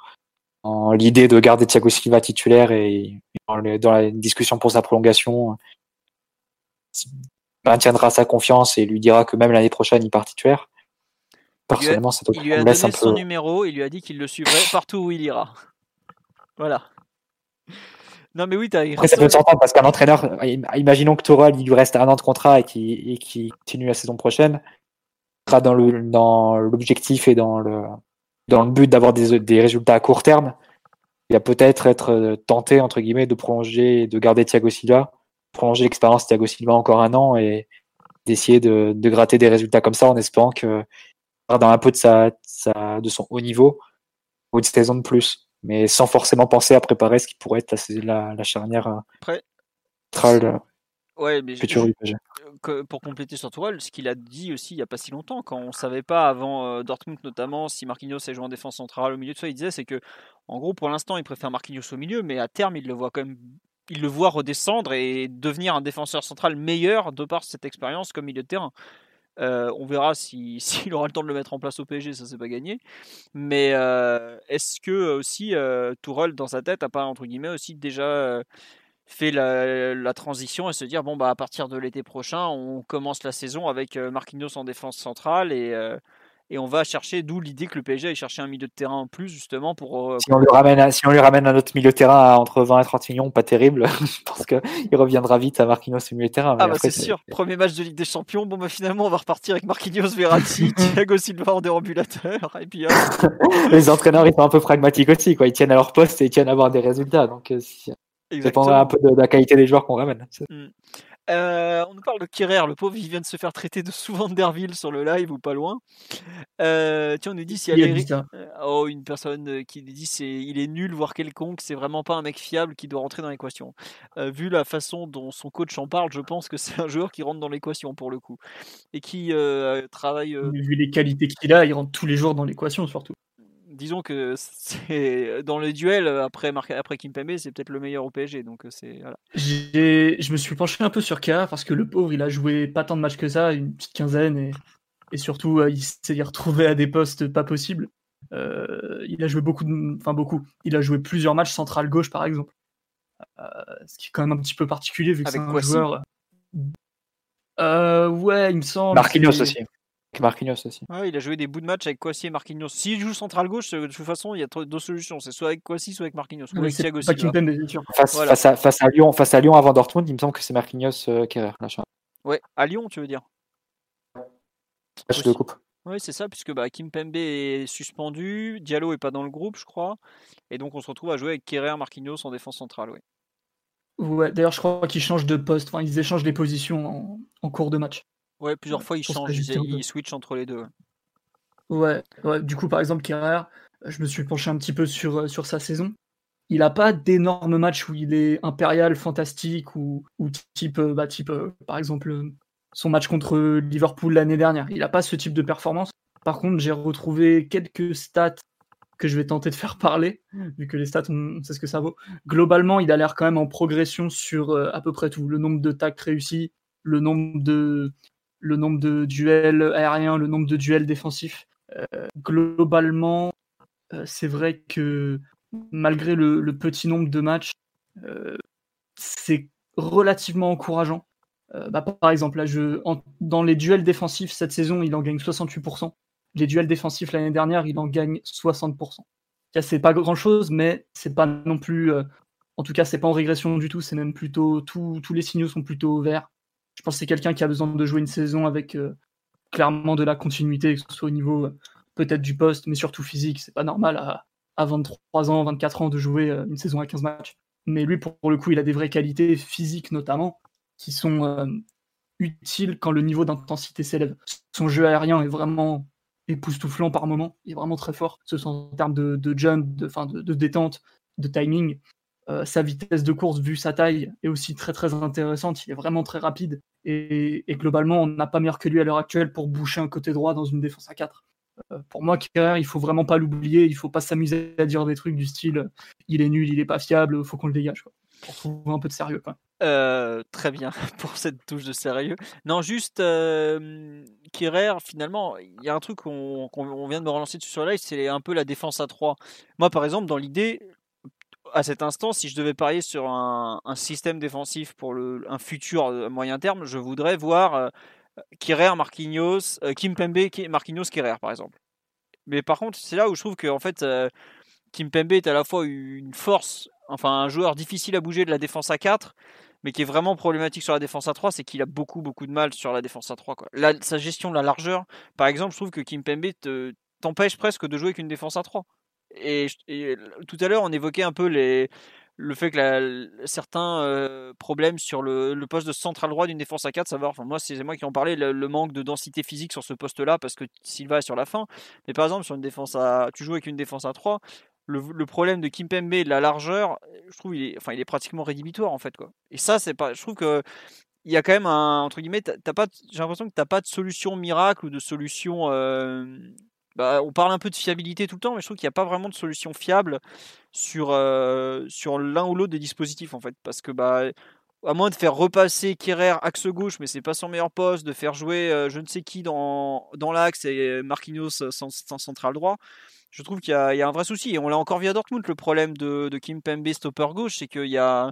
l'idée de garder Thiago Silva titulaire et dans, dans la discussion pour sa prolongation maintiendra sa confiance et lui dira que même l'année prochaine, il part titulaire. Personnellement, ça Il lui a donné son numéro, il lui a dit qu'il le suivrait *laughs* partout où il ira. Voilà. Non, mais oui, Après, ça peut s'entendre parce qu'un entraîneur, imaginons que Toral, il lui reste un an de contrat et qu'il continue la saison prochaine, sera dans l'objectif et dans le, dans le but d'avoir des, des résultats à court terme. Il va peut-être être tenté, entre guillemets, de prolonger et de garder Thiago Silva prolonger l'expérience Thiago Silva encore un an et d'essayer de, gratter des résultats comme ça en espérant que dans un peu de sa, de son haut niveau ou de saison de plus. Mais sans forcément penser à préparer ce qui pourrait être la, charnière euh, Après, euh, ouais, mais pour compléter sur Tourelle, ce qu'il a dit aussi il n'y a pas si longtemps, quand on ne savait pas avant euh, Dortmund notamment si Marquinhos allait joué en défense centrale au milieu de ça, il disait c'est que en gros pour l'instant il préfère Marquinhos au milieu, mais à terme il le voit quand même il le voit redescendre et devenir un défenseur central meilleur de par cette expérience comme milieu de terrain. Euh, on verra *laughs* s'il si, aura le temps de le mettre en place au PSG, ça c'est pas gagné. Mais euh, est-ce que aussi euh, Tourelle dans sa tête a pas entre guillemets aussi déjà fait la, la, transition et se dire bon bah à partir de l'été prochain on commence la saison avec Marquinhos en défense centrale et et on va chercher, d'où l'idée que le PSG aille chercher un milieu de terrain en plus, justement, pour. Euh, si, on lui ramène, si on lui ramène un autre milieu de terrain à entre 20 et 30 millions, pas terrible. je pense qu'il reviendra vite à Marquinhos au milieu de terrain. Ah, bah c'est sûr. Premier match de Ligue des Champions. Bon, bah finalement, on va repartir avec Marquinhos, Verratti, *laughs* Thiago Silva en déambulateur. Et puis, *laughs* Les entraîneurs, ils sont un peu pragmatiques aussi, quoi. Ils tiennent à leur poste et ils tiennent à avoir des résultats. Donc, euh, ça dépendra un peu de, la qualité des joueurs qu'on ramène. Mm. Euh, on nous parle de Kirer, le pauvre, il vient de se faire traiter de souvent d'Erville sur le live ou pas loin. Euh, tiens, on nous dit s'il y a, euh, oh, une personne qui nous dit c'est il est nul, voire quelconque, c'est vraiment pas un mec fiable qui doit rentrer dans l'équation. vu la façon dont son coach en parle, je pense que *laughs* c'est un joueur qui rentre dans l'équation pour le coup et qui travaille. Vu les qualités qu'il a, il rentre tous les jours dans l'équation surtout disons que *laughs* c'est dans le duel après après Kimpembe, c'est peut-être le meilleur au PSG. Donc euh, c'est voilà. Je me suis penché un peu sur K parce que le pauvre, il a joué pas tant de matchs que ça, une petite quinzaine et, et surtout euh, il s'est retrouvé à des postes pas possibles. Euh, il a joué beaucoup, de... enfin beaucoup. Il a joué plusieurs matchs central gauche par exemple, ce qui est quand même un petit peu particulier vu que c'est un joueur. ouais, il me semble. Marquinhos aussi. Marquinhos aussi. il a joué des bouts de match avec Kwasi et Marquinhos. S'il joue central gauche, de toute façon, il y a deux solutions. C'est soit avec Kwasi, soit avec Marquinhos. Ou avec Thiago Silva. Face, face, à, face, à, Lyon, face à Lyon avant Dortmund, il me semble que c'est Marquinhos euh, qui Ouais, à Lyon, tu veux dire Je te coupe. Oui, c'est ça, puisque bah, Kimpembe est suspendu, Diallo est pas dans le groupe, je crois, et donc on se retrouve à jouer avec Kerrer, Marquinhos en défense centrale. Ouais. Ouais, d'ailleurs, je crois qu'ils changent de poste, enfin, ils échangent les positions en cours de match. Ouais, plusieurs fois, il change, il, switch entre les deux. Ouais, ouais, du coup, par exemple, Kerrer, je me suis penché un petit peu sur, euh, sur sa saison. Il n'a pas d'énormes matchs où il est impérial, fantastique, ou, ou type, euh, bah, type euh, par exemple, son match contre Liverpool l'année dernière. Il n'a pas ce type de performance. Par contre, j'ai retrouvé quelques stats que je vais tenter de faire parler, vu que les stats, on, sait ce que ça vaut. Globalement, il a l'air quand même en progression sur à peu près tout. Le nombre de tacles réussis, le nombre de, le nombre de duels aériens, le nombre de duels défensifs. Euh, globalement, euh, c'est vrai que malgré le, petit nombre de matchs, euh, c'est relativement encourageant. Bah, par exemple, là, je, dans les duels défensifs cette saison, il en gagne 68%. Les duels défensifs l'année dernière, il en gagne 60%. C'est pas grand chose, mais c'est pas non plus. en tout cas, c'est pas en régression du tout. C'est même plutôt. tous les signaux sont plutôt verts. Je pense que c'est quelqu'un qui a besoin de jouer une saison avec euh, clairement de la continuité, que ce soit au niveau euh, peut-être du poste, mais surtout physique. C'est pas normal à, 23 ans, 24 ans de jouer euh, une saison à 15 matchs. Mais lui, pour, le coup, il a des vraies qualités physiques notamment, qui sont utiles quand le niveau d'intensité s'élève. Son jeu aérien est vraiment époustouflant par moment, il est vraiment très fort, ce soit en termes de, jump, de, détente, de timing. Euh, sa vitesse de course, vu sa taille, est aussi très très intéressante. Il est vraiment très rapide. Et, globalement, on n'a pas meilleur que lui à l'heure actuelle pour boucher un côté droit dans une défense à 4. Euh, pour moi, Kerr, il faut vraiment pas l'oublier. Il faut pas s'amuser à dire des trucs du style il est nul, il est pas fiable, faut qu'on le dégage. Pour trouver un peu de sérieux. Euh, très bien *laughs* pour cette touche de sérieux. Non, juste euh, finalement, il y a un truc qu'on vient de me relancer dessus sur live, c'est un peu la défense à 3. Moi, par exemple, dans l'idée, à cet instant, si je devais parier sur un, système défensif pour un futur euh, moyen terme, je voudrais voir euh, Marquinhos, euh, Kimpembe, Marquinhos, Kirer, par exemple. Mais par contre, c'est là où je trouve que en fait, euh, Kimpembe est à la fois une force, enfin un joueur difficile à bouger de la défense à 4, mais qui est vraiment problématique sur la défense à 3, c'est qu'il a beaucoup beaucoup de mal sur la défense à 3. Quoi. sa gestion de la largeur, par exemple, je trouve que Kimpembe t'empêche presque de jouer avec une défense à 3. Et, tout à l'heure, on évoquait un peu le fait que certains euh, problèmes sur le, poste de central droit d'une défense à 4, savoir, enfin moi c'est moi qui en parlais, le, manque de densité physique sur ce poste-là parce que Silva est sur la fin. Mais par exemple sur une défense à, tu joues avec une défense à 3, le, problème de Kimpembe de la largeur, je trouve il est, enfin il est pratiquement rédhibitoire en fait quoi. Et ça c'est pas, je trouve que il y a quand même un entre guillemets, t'as pas, j'ai l'impression que t'as pas de solution miracle ou de solution euh, bah, on parle un peu de fiabilité tout le temps, mais je trouve qu'il n'y a pas vraiment de solution fiable sur, sur l'un ou l'autre des dispositifs en fait. Parce que bah, à moins de faire repasser Kerrer axe gauche, mais c'est pas son meilleur poste, de faire jouer je ne sais qui dans, l'axe et Marquinhos sans, central droit, je trouve qu'il y, a un vrai souci. Et on l'a encore vu à Dortmund, le problème de, Kim Pembe stopper gauche, c'est qu'il y a.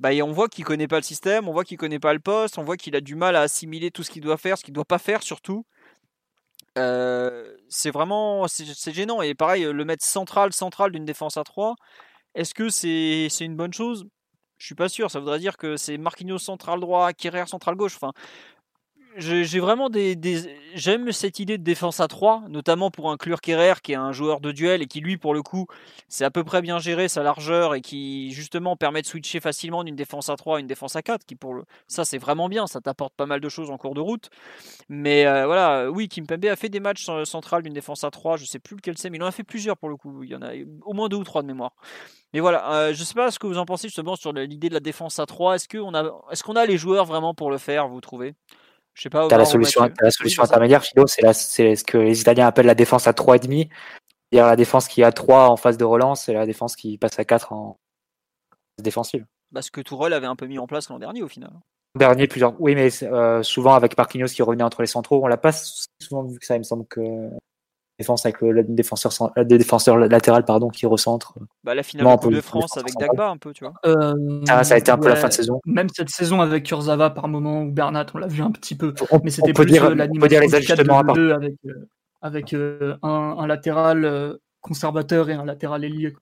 Bah, voit qu'il connaît pas le système, on voit qu'il connaît pas le poste, on voit qu'il a du mal à assimiler tout ce qu'il doit faire, ce qu'il doit pas faire surtout. Euh, c'est vraiment c'est gênant. Et pareil, le mettre central, central d'une défense à 3, est-ce que c'est une bonne chose? Je suis pas sûr. Ça voudrait dire que c'est Marquinhos central droit, Kerrer central gauche. Enfin, j'ai vraiment des, j'aime cette idée de défense à 3, notamment pour inclure Kerrer qui est un joueur de duel et qui lui pour le coup c'est à peu près bien géré sa largeur et qui justement permet de switcher facilement d'une défense à 3 à une défense à 4 qui pour le ça c'est vraiment bien, ça t'apporte pas mal de choses en cours de route. Mais euh, voilà, oui, Kimpembe a fait des matchs centrales d'une défense à 3, je sais plus lequel c'est mais il en a fait plusieurs pour le coup, il y en a au moins deux ou trois de mémoire. Mais voilà, euh, je sais pas ce que vous en pensez justement sur l'idée de la défense à 3, est-ce qu'on a est-ce qu'on a les joueurs vraiment pour le faire, vous trouvez? Je sais pas. As la solution, la solution intermédiaire, Philo, c'est ce que les Italiens appellent la défense à 3,5. C'est-à-dire la défense qui a 3 en phase de relance et la défense qui passe à 4 en défensive. Parce bah, que Tourelle avait un peu mis en place l'an dernier au final. Dernier, plusieurs. Oui, mais euh, souvent avec Marquinhos qui revenait entre les centraux, on l'a pas souvent vu que ça. Il me semble que défense avec le, défenseur, des défenseurs latéral pardon qui recentre. Bah, la finale de Coupe de France avec Dagba un peu, tu vois. Euh, ah, ça a été un peu la fin de saison. Même cette saison avec Kurzawa par moment ou Bernat, on l'a vu un petit peu. mais c'était plus dire, l'animation les ajustements avec, euh, avec euh, un, un, latéral conservateur et un latéral ailier.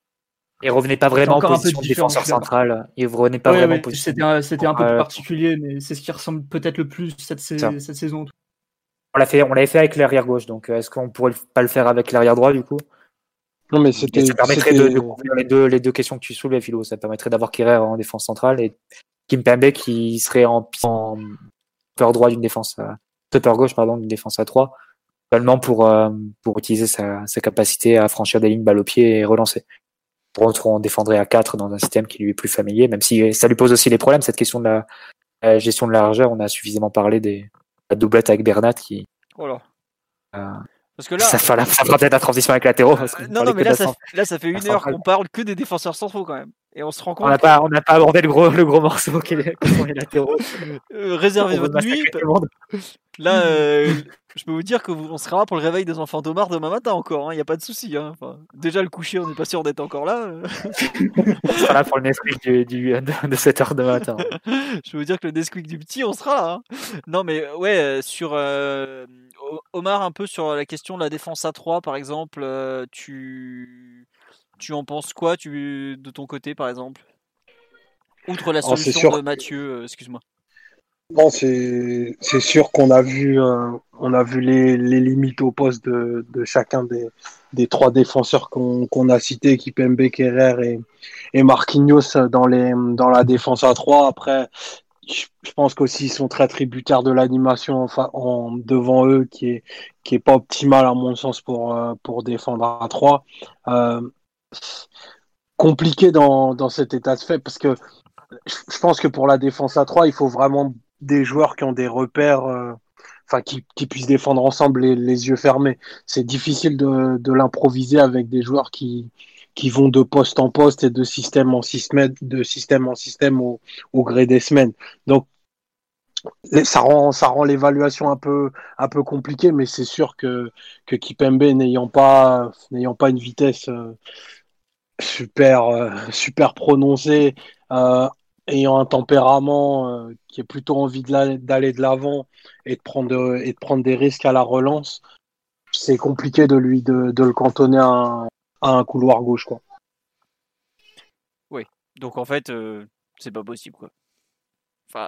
Il revenait pas vraiment en position de défenseur central. Il revenait pas vraiment en position. C'était un, peu plus particulier, mais c'est ce qui ressemble peut-être le plus cette, cette saison on l'a fait, on l'avait fait avec l'arrière gauche, donc euh, est-ce qu'on pourrait pas le faire avec l'arrière droit du coup? Non, mais c'était. Ça permettrait de, couvrir les deux, les deux questions que tu soulevais, Philo. Ça permettrait d'avoir Kerrer en défense centrale et Kim Kimpembe qui serait en, en peur droit d'une défense, à, peur gauche pardon, d'une défense à 3 seulement pour euh, pour utiliser sa, capacité à franchir des lignes balle au pied et relancer. Pour autre, on défendrait à 4 dans un système qui lui est plus familier, même si ça lui pose aussi des problèmes cette question de la, la gestion de la largeur. On a suffisamment parlé des, la doublette avec Bernat qui. Voilà. Euh, parce que là, ça, fera, peut-être la transition avec latéraux. non, non, mais là ça, là ça, fait une heure qu'on parle que des défenseurs centraux quand même. Et on se rend compte. On n'a pas, on pas abordé le gros, le gros morceau qui *laughs* sont les latéraux. Euh, réservez votre nuit. *laughs* Là, euh, je peux vous dire qu'on sera là pour le réveil des enfants d'Omar demain matin encore. Il hein, n'y a pas de souci. Hein. déjà, le coucher, on n'est pas sûr d'être encore là. *laughs* on sera là pour le Nesquik du, de 7h de matin. je peux vous dire que le Nesquik du petit, on sera là. Hein. Non, mais ouais, euh, sur. Omar, un peu sur la question de la défense à 3, par exemple, tu tu en penses quoi tu, de ton côté, par exemple? Outre la oh, solution de Mathieu, euh, excuse-moi. Non, c'est sûr qu'on a vu, euh, on a vu les, les, limites au poste de, de chacun des, des, trois défenseurs qu'on a cités, Kipembe, Kerrer et, et Marquinhos dans, les, dans la défense à 3. Après, je pense qu'aussi ils sont très tributaires de l'animation en, devant eux qui est, qui est pas optimale à mon sens pour, euh, pour défendre à 3 compliqué dans, dans cet état de fait parce que je pense que pour la défense à 3, il faut vraiment des joueurs qui ont des repères, euh, enfin qui, qui, puissent défendre ensemble les, les yeux fermés. C'est difficile de, de l'improviser avec des joueurs qui, qui vont de poste en poste et de système en système, de système en système au, au gré des semaines. Donc ça rend ça rend l'évaluation un peu un peu compliquée, mais c'est sûr que que Kipembe n'ayant pas n'ayant pas une vitesse euh, super, euh, super prononcé, euh, ayant un tempérament euh, qui est plutôt envie d'aller de l'avant et de prendre et de prendre des risques à la relance, c'est compliqué de lui de, de le cantonner à un, couloir gauche quoi. Oui, donc en fait c'est pas possible.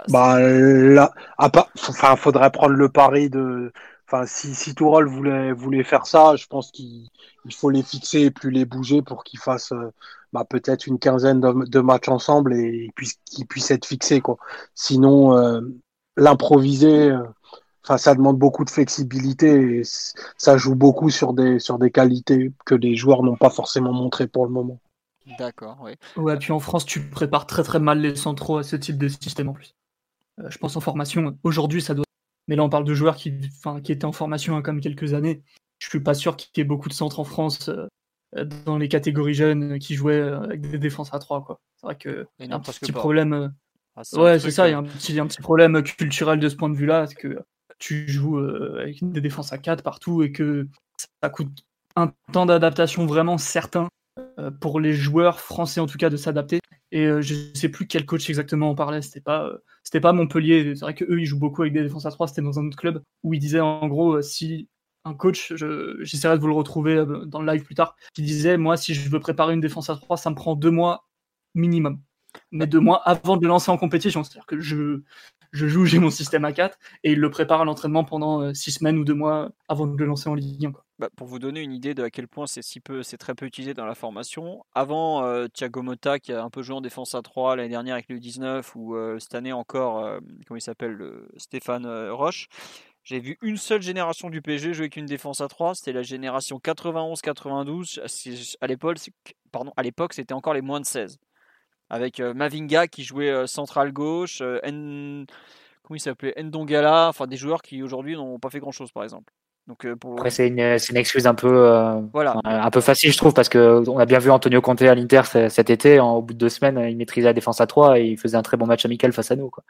Bah là, enfin faudrait prendre le pari de Enfin, si, si Tourol voulait, voulait faire ça, je pense qu'il faut les fixer et plus les bouger pour qu'ils fassent euh, bah, peut-être une quinzaine de, matchs ensemble et, qu'ils puissent être fixés. Quoi. Sinon, euh, l'improviser, euh, enfin, ça demande beaucoup de flexibilité et ça joue beaucoup sur des, sur des qualités que les joueurs n'ont pas forcément montrées pour le moment. D'accord, oui. Ouais, puis en France, tu prépares très très mal les centraux à ce type de système en plus. Je pense en formation, aujourd'hui, ça doit mais là, on parle de joueurs qui, enfin, qui étaient en formation hein, comme quelques années. je suis pas sûr qu'il y ait beaucoup de centres en France dans les catégories jeunes qui jouaient avec des défenses à 3. Quoi. C'est vrai que y a un petit problème. Ah, ouais, c'est ça, il y, a un petit, un petit problème culturel de ce point de vue-là, que tu joues avec des défenses à 4 partout et que ça coûte un temps d'adaptation vraiment certain pour les joueurs français en tout cas de s'adapter. Et euh, je sais plus quel coach exactement en parlait. C'était pas, euh, c'était pas Montpellier. C'est vrai que eux ils jouent beaucoup avec des défenses à 3 C'était dans un autre club où il disait en gros euh, si un coach, j'essaierai de vous le retrouver dans le live plus tard, qui disait moi si je veux préparer une défense à 3 ça me prend deux mois minimum. Mais deux mois avant de le lancer en compétition. C'est-à-dire que je, joue, j'ai mon système à 4 et il le prépare à l'entraînement pendant six semaines ou deux mois avant de le lancer en Ligue 1. Quoi. Bah, pour vous donner une idée de à quel point c'est si peu, c'est très peu utilisé dans la formation. Avant euh, Thiago Motta qui a un peu joué en défense à 3 l'année dernière avec le 19 ou euh, cette année encore, euh, comment il s'appelle, Stéphane Roche. J'ai vu une seule génération du PSG jouer qu'une défense à 3, c'était la génération 91-92. À l'époque, c'était encore les moins de 16. Avec Mavinga qui jouait central gauche, comment il s'appelait Ndongala, enfin des joueurs qui aujourd'hui n'ont pas fait grand chose par exemple. Euh, Après, c'est une, une, excuse un peu, euh, un peu facile, je trouve, parce que on a bien vu Antonio Conte à l'Inter cet été. En, au bout de deux semaines, il maîtrisait la défense à 3 et il faisait un très bon match amical face à nous. Quoi.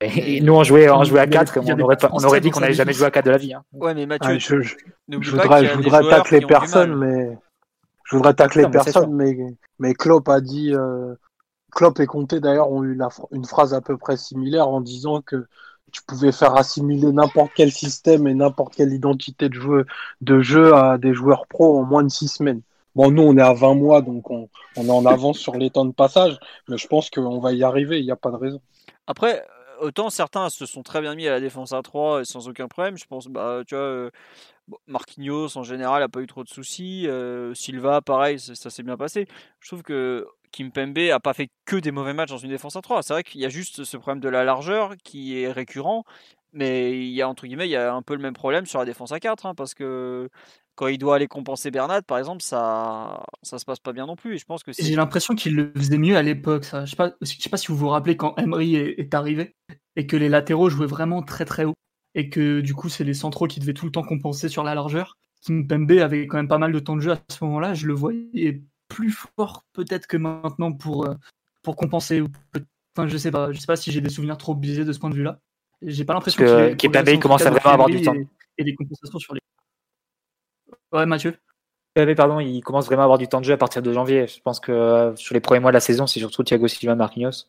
Et, *laughs* nous, on jouait, on jouait à 4, on aurait, on aurait dit qu'on n'avait jamais joué à 4 de la vie. Hein. Ouais, mais Mathieu, je, je, je voudrais, je voudrais tacler personne, mais je voudrais tacler personne, mais, mais Klopp a dit, euh, Klopp et Conte d'ailleurs ont eu la, une phrase à peu près similaire en disant que tu pouvais faire assimiler n'importe quel système et n'importe quelle identité de jeu, de jeu à des joueurs pros en moins de six semaines. Bon, nous, on est à 20 mois, donc on, on est en avance sur les temps de passage, mais je pense qu'on va y arriver, il n'y a pas de raison. Après, autant certains se sont très bien mis à la défense à 3 sans aucun problème. Je pense, bah, tu vois, euh, Marquinhos en général n'a pas eu trop de soucis. Euh, Silva, pareil, ça s'est bien passé. Je trouve que Kim Pembe a pas fait que des mauvais matchs dans une défense à 3. C'est vrai qu'il y a juste ce problème de la largeur qui est récurrent, mais il y a entre guillemets, il y a un peu le même problème sur la défense à 4 hein, parce que quand il doit aller compenser Bernat, par exemple, ça ça se passe pas bien non plus. Je pense que j'ai l'impression qu'il le faisait mieux à l'époque. Je sais pas, je sais pas si vous vous rappelez quand Emery est, arrivé et que les latéraux jouaient vraiment très très haut et que du coup c'est les centraux qui devaient tout le temps compenser sur la largeur. Kim Pembe avait quand même pas mal de temps de jeu à ce moment-là. Je le voyais plus fort peut-être que maintenant pour, euh, pour compenser. Enfin, je sais pas, je sais pas si j'ai des souvenirs trop biaisés de ce point de vue-là. J'ai pas l'impression que Kepabé commence à vraiment avoir du temps. Et, des compensations sur les. Ouais, Mathieu. pardon, il commence vraiment à avoir du temps de jeu à partir de janvier. Je pense que euh, sur les premiers mois de la saison, c'est surtout Thiago Silva Marquinhos.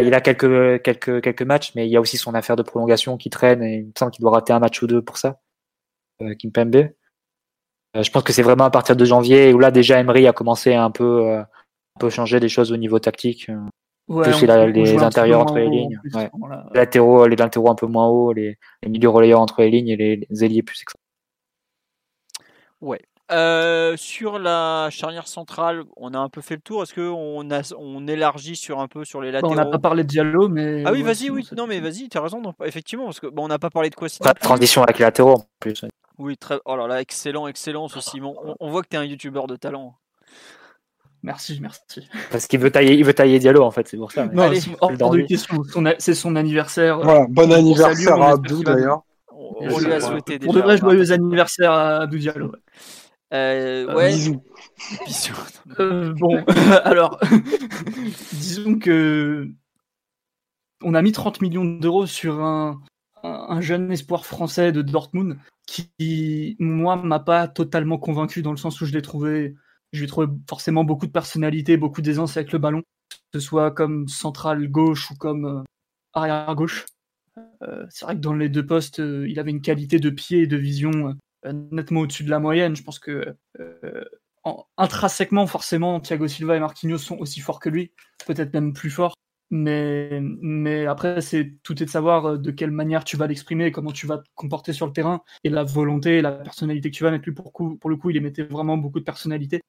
Il a quelques, quelques, quelques matchs, mais il y a aussi son affaire de prolongation qui traîne et il me semble qu'il doit rater un match ou deux pour ça. Euh, Kimpembe. Euh, je pense que c'est vraiment à partir de janvier où là déjà Emery a commencé à un peu, euh, un peu changer des choses au niveau tactique. Euh. plus il a les intérieurs entre les lignes, les latéraux, les latéraux un peu moins hauts, les, les milieux relayeurs entre les lignes et les, ailiers plus extra. Ouais. sur la charnière centrale, on a un peu fait le tour. Est-ce qu'on on élargit sur un peu sur les latéraux On n'a pas parlé de Diallo, mais. Ah oui, vas-y, oui. Non, mais vas-y, tu as raison. effectivement, parce que bon, on n'a pas parlé de quoi Pas de transition avec les latéraux en plus. Oui, très. Oh là là, excellent, excellent ce Simon. On, voit que tu es un youtubeur de talent. Merci, merci. Parce qu'il veut tailler, il veut tailler Diallo en fait, c'est pour ça. Non, hors de question. C'est son anniversaire. Voilà, bon anniversaire à Abdou d'ailleurs. On, lui a souhaité Pour de vrai, joyeux anniversaire à Abdou Diallo. Euh, euh, ouais. Bisous. *laughs* Euh, bon, *laughs* alors, *laughs* disons que on a mis 30 millions d'euros sur un, un jeune espoir français de Dortmund qui, moi, m'a pas totalement convaincu dans le sens où je l'ai trouvé, je lui ai trouvé forcément beaucoup de personnalité, beaucoup d'aisance avec le ballon, que ce soit comme central gauche ou comme euh, arrière gauche. Euh, c'est vrai que dans les deux postes, euh, il avait une qualité de pied et de vision nettement au-dessus de la moyenne. Je pense que intrinsèquement, forcément, Thiago Silva et Marquinhos sont aussi forts que lui, peut-être même plus forts. Mais, mais après, c'est tout est de savoir euh, de quelle manière tu vas l'exprimer, comment tu vas te comporter sur le terrain, et la volonté, la personnalité que tu vas mettre. Lui, pour, le coup, il émettait vraiment beaucoup de personnalité,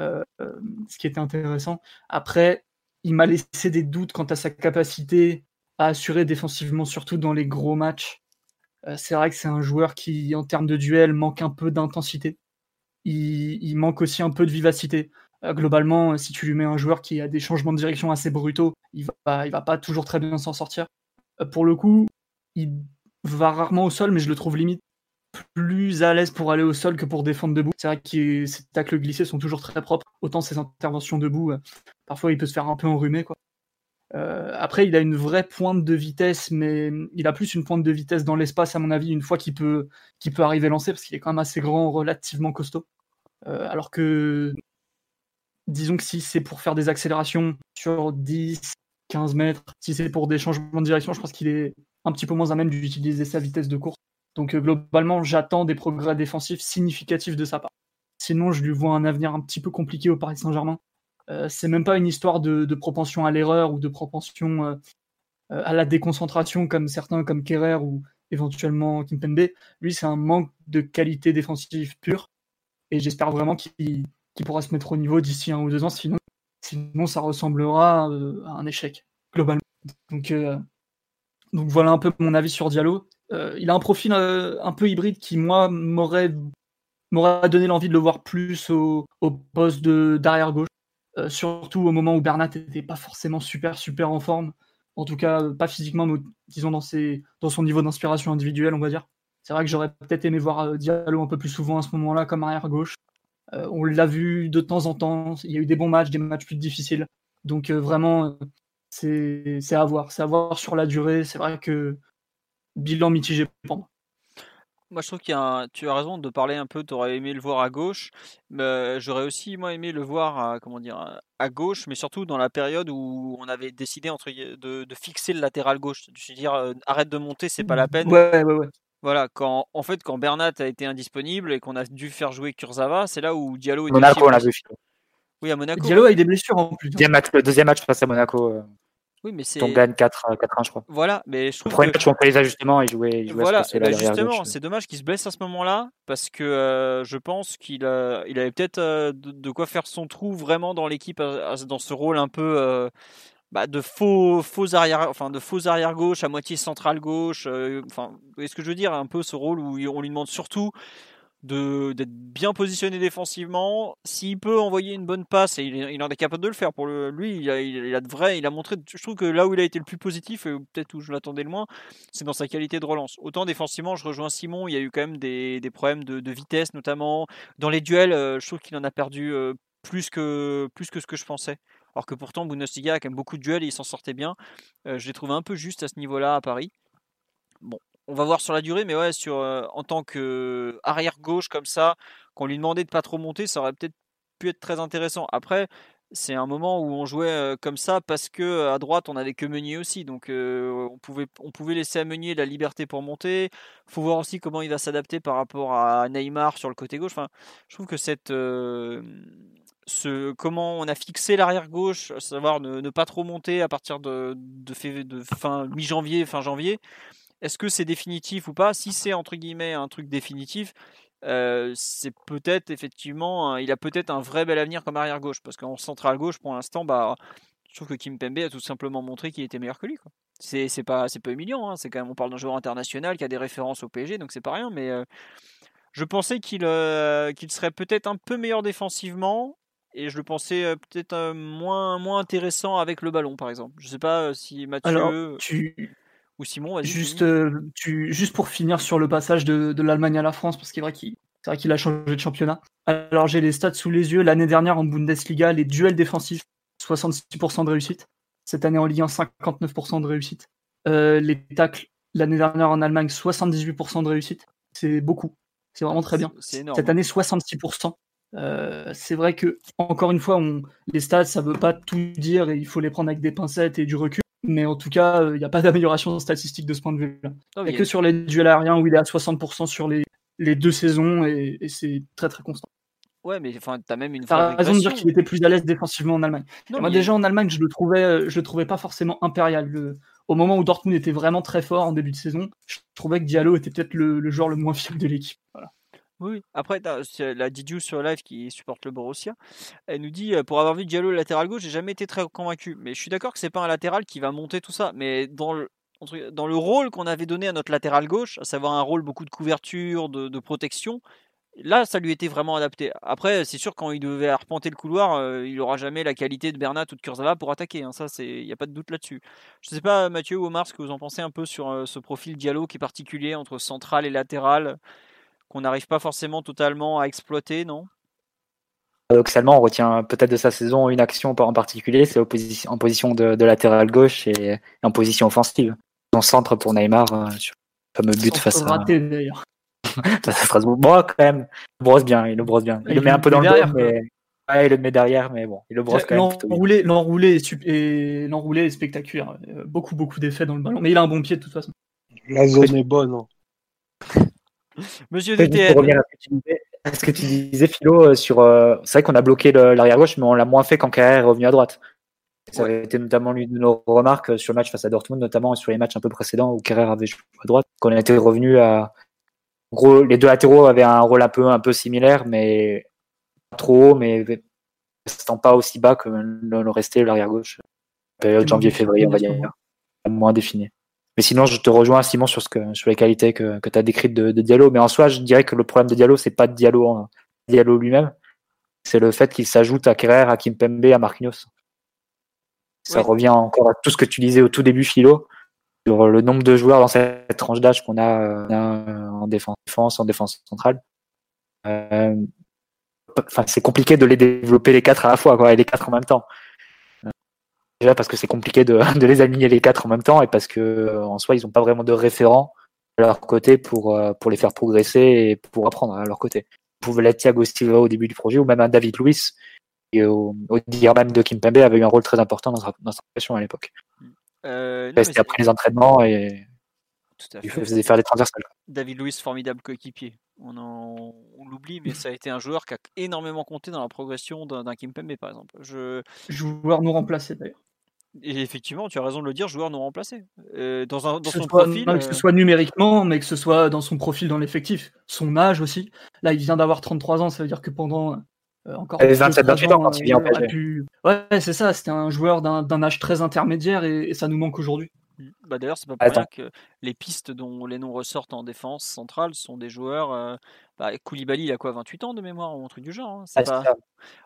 euh, euh, ce qui était intéressant. Après, il m'a laissé des doutes quant à sa capacité à assurer défensivement, surtout dans les gros matchs. c'est vrai que c'est un joueur qui, en termes de duel, manque un peu d'intensité. Il manque aussi un peu de vivacité. Euh, globalement, si tu lui mets un joueur qui a des changements de direction assez brutaux, il va, il va pas toujours très bien s'en sortir. Euh, pour le coup, il va rarement au sol, mais je le trouve limite. plus à l'aise pour aller au sol que pour défendre debout. C'est vrai que ses tacles glissés sont toujours très propres. Autant ses interventions debout, euh, parfois il peut se faire un peu enrhumer. Quoi. Euh, après, il a une vraie pointe de vitesse, mais il a plus une pointe de vitesse dans l'espace, à mon avis, une fois qu'il peut, qu'il peut arriver lancer, parce qu'il est quand même assez grand, relativement costaud. Euh, alors que, disons que si c'est pour faire des accélérations sur 10, 15 mètres, si c'est pour des changements de direction, je pense qu'il est un petit peu moins à même d'utiliser sa vitesse de course. Donc euh, globalement, j'attends des progrès défensifs significatifs de sa part. Sinon, je lui vois un avenir un petit peu compliqué au Paris Saint-Germain. Euh, c'est même pas une histoire de, propension à l'erreur ou de propension euh, à la déconcentration comme certains, comme Kerrer ou éventuellement Kimpembe. Lui, c'est un manque de qualité défensive pure. Et j'espère vraiment qu'il pourra se mettre au niveau d'ici un ou deux ans. Sinon, sinon ça ressemblera à un échec, globalement. Donc, donc voilà un peu mon avis sur Diallo. Euh, il a un profil euh, un peu hybride qui, moi, m'aurait donné l'envie de le voir plus au, poste d'arrière gauche, euh, surtout au moment où Bernat n'était pas forcément super super en forme, en tout cas pas physiquement, mais disons dans, ses, dans son niveau d'inspiration individuelle, on va dire. C'est vrai que j'aurais peut-être aimé voir Diallo un peu plus souvent à ce moment-là comme arrière gauche. On l'a vu de temps en temps, il y a eu des bons matchs, des matchs plus difficiles. Donc vraiment, c'est à voir. C'est à voir sur la durée. C'est vrai que bilan mitigé pour moi. Moi, je trouve qu'il y a tu as raison de parler un peu. Tu aurais aimé le voir à gauche. J'aurais aussi moi aimé le voir à, comment dire à gauche, mais surtout dans la période où on avait décidé entre de, de fixer le latéral gauche. Je veux dire, euh, arrête de monter, c'est pas la peine. Ouais, ouais, ouais. Voilà, quand en fait quand Bernat a été indisponible et qu'on a dû faire jouer Kurzawa, c'est là où Diallo. Monaco, on l'a vu. Oui, à Monaco. Diallo a eu des blessures en plus. Deuxième match, le deuxième match face à Monaco. Euh. Oui, mais c'est. On gagne 4-1, euh, je crois. Voilà, mais je trouve. Le premier match, on fait les ajustements et jouer. voilà, bah, justement, c'est dommage qu'il se blesse à ce moment-là parce que euh, je pense qu'il a... il avait peut-être euh, de, quoi faire son trou vraiment dans l'équipe, dans ce rôle un peu. Bah, de faux, faux arrière, enfin de faux arrière gauche à moitié centrale gauche. enfin, est-ce que je veux dire un peu ce rôle où on lui demande surtout d'être bien positionné défensivement. S'il peut envoyer une bonne passe, et il, en est capable de le faire. Pour lui, il a, il a de vrai, il a montré. Je trouve que là où il a été le plus positif, et peut-être où je l'attendais le moins, c'est dans sa qualité de relance. Autant défensivement, je rejoins Simon. Il y a eu quand même des, des problèmes de, de, vitesse, notamment dans les duels. Euh, je trouve qu'il en a perdu euh, plus que plus que ce que je pensais. Alors que pourtant, Bundesliga a quand même beaucoup de duels et il s'en sortait bien. Euh, je l'ai trouvé un peu juste à ce niveau-là à Paris. Bon, on va voir sur la durée, mais ouais, euh, en tant que arrière gauche comme ça, qu'on lui demandait de pas trop monter, ça aurait peut-être pu être très intéressant. Après, c'est un moment où on jouait euh, comme ça parce que euh, à droite on avait que Meunier aussi, donc on pouvait on pouvait laisser à Meunier la liberté pour monter. Faut voir aussi comment il va s'adapter par rapport à Neymar sur le côté gauche. Enfin, je trouve que cette comment on a fixé l'arrière gauche, à savoir ne, pas trop monter à partir de, fin mi-janvier, fin janvier, est-ce que c'est définitif ou pas? Si c'est entre guillemets un truc définitif, euh, c'est peut-être effectivement, il a peut-être un vrai bel avenir comme arrière gauche, parce qu'en centrale gauche, pour l'instant, bah, je trouve que Kim Pembe a tout simplement montré qu'il était meilleur que lui. Quoi. C'est, c'est pas, c'est pas humiliant. Hein. C'est quand même, on parle d'un joueur international qui a des références au PSG, donc c'est pas rien. Mais euh, je pensais qu'il, euh, qu'il serait peut-être un peu meilleur défensivement. Et je le pensais peut-être moins, moins intéressant avec le ballon, par exemple. Je sais pas si Mathieu. Alors, tu, ou Simon, juste, tu, juste pour finir sur le passage de, de l'Allemagne à la France, parce qu'il est vrai qu'il c'est vrai qu'il a changé de championnat. Alors j'ai les stats sous les yeux. L'année dernière en Bundesliga, les duels défensifs, 66% de réussite. Cette année en Ligue 1, 59% de réussite. Euh, les tacles, l'année dernière en Allemagne, 78% de réussite. C'est beaucoup. C'est vraiment très bien. Cette hein. année, 66%. Euh, c'est vrai que, encore une fois, on, les stats, ça veut pas tout dire et il faut les prendre avec des pincettes et du recul. Mais en tout cas, il n'y a pas *laughs* d'amélioration statistique de ce point de vue-là. Il n'y a que sur les duels aériens où il est à 60% sur les, les deux saisons et, c'est très très constant. Ouais, mais enfin, as même une. T'as raison de dire qu'il était plus à l'aise défensivement en Allemagne. moi, déjà en Allemagne, je le trouvais, je le trouvais pas forcément impérial. au moment où Dortmund était vraiment très fort en début de saison, je trouvais que Diallo était peut-être le, le joueur le moins *laughs* fiable de l'équipe. Voilà. Oui, après, la Didiou sur live qui supporte le Borussia, elle nous dit pour avoir vu Diallo latéral gauche, j'ai jamais été très convaincu. Mais je suis d'accord que c'est pas un latéral qui va monter tout ça. Mais dans le, rôle qu'on avait donné à notre latéral gauche, à savoir un rôle beaucoup de couverture, de, protection, là, ça lui était vraiment adapté. Après, c'est sûr, quand il devait arpenter le couloir, il aura jamais la qualité de Bernat ou de Kurzawa pour attaquer. Hein. ça, il n'y a pas de doute là-dessus. Je sais pas, Mathieu ou Omar, ce que vous en pensez un peu sur ce profil Diallo qui est particulier entre central et latéral? Qu'on n'arrive pas forcément totalement à exploiter, non? Paradoxalement, on retient peut-être de sa saison une action en particulier, c'est en position de, latéral gauche et en position offensive. Son centre pour Neymar euh, sur le fameux but face à. d'ailleurs. *laughs* face à Strasbourg. Bon, quand même, il brosse bien, il le brosse bien. Il, le met un peu dans le dos, mais. Ouais, il le met derrière, mais bon, il le brosse quand même. L'enroulé, l'enroulé est, l'enroulé est spectaculaire. Euh, beaucoup, beaucoup d'effets dans le ballon, mais il a un bon pied de toute façon. La zone est bonne. Hein. *laughs* Monsieur DTN ce que tu disais, Philo, euh, sur. Euh, c'est vrai qu'on a bloqué l'arrière gauche, mais on l'a moins fait quand Carrère est revenu à droite. Ça a été notamment l'une de nos remarques sur le match face à Dortmund, notamment sur les matchs un peu précédents où Carrère avait joué à droite. Qu'on été revenu à. En gros, les deux latéraux avaient un rôle un peu, un peu similaire, mais pas trop haut, mais restant pas aussi bas que le restait l'arrière gauche. Période janvier-février, on va dire. Moins défini. Mais sinon, je te rejoins, Simon, sur, ce que, sur les qualités que, que tu as décrites de, de, Diallo. Mais en soi, je dirais que le problème de Diallo, c'est pas Diallo, hein. Diallo lui-même. C'est le fait qu'il s'ajoute à Kerrer, à Kimpembe, à Marquinhos. Ça revient encore à tout ce que tu disais au tout début, Philo, sur le nombre de joueurs dans cette tranche d'âge qu'on a, euh, en défense, en défense centrale. Euh, enfin, c'est compliqué de les développer les quatre à la fois, quoi, et les quatre en même temps. Déjà parce que c'est compliqué de, *laughs* de, les aligner les quatre en même temps et parce que euh, en soi ils n'ont pas vraiment de référent à leur côté pour, euh, pour les faire progresser et pour apprendre à leur côté. Vous pouvez l'être Thiago Silva au début du projet ou même un David Luiz qui au, au dire même de Kim Pembe avait eu un rôle très important dans sa, dans sa pression à l'époque. Euh, C'était après les entraînements et il faisait faire des transversales. David Luiz, formidable coéquipier. On, on l'oublie, mais *laughs* ça a été un joueur qui a énormément compté dans la progression d'un Kim Pembe, par exemple. Je... Joueur nous remplacer d'ailleurs. Et effectivement, tu as raison de le dire, joueur non remplacé. Euh, dans, un, dans son profil. que ce euh, soit numériquement, mais que ce soit dans son profil dans l'effectif. Son âge aussi. Là, il vient d'avoir 33 ans, ça veut dire que pendant euh, encore. 27 28 ans quand il vient pu... Ouais, c'est ça, c'était un joueur d'un âge très intermédiaire et, ça nous manque aujourd'hui. Bah D'ailleurs, c'est pas pour rien que les pistes dont les noms ressortent en défense centrale sont des joueurs. Bah, Koulibaly, il a quoi 28 ans de mémoire ou un truc du genre hein, C'est ah,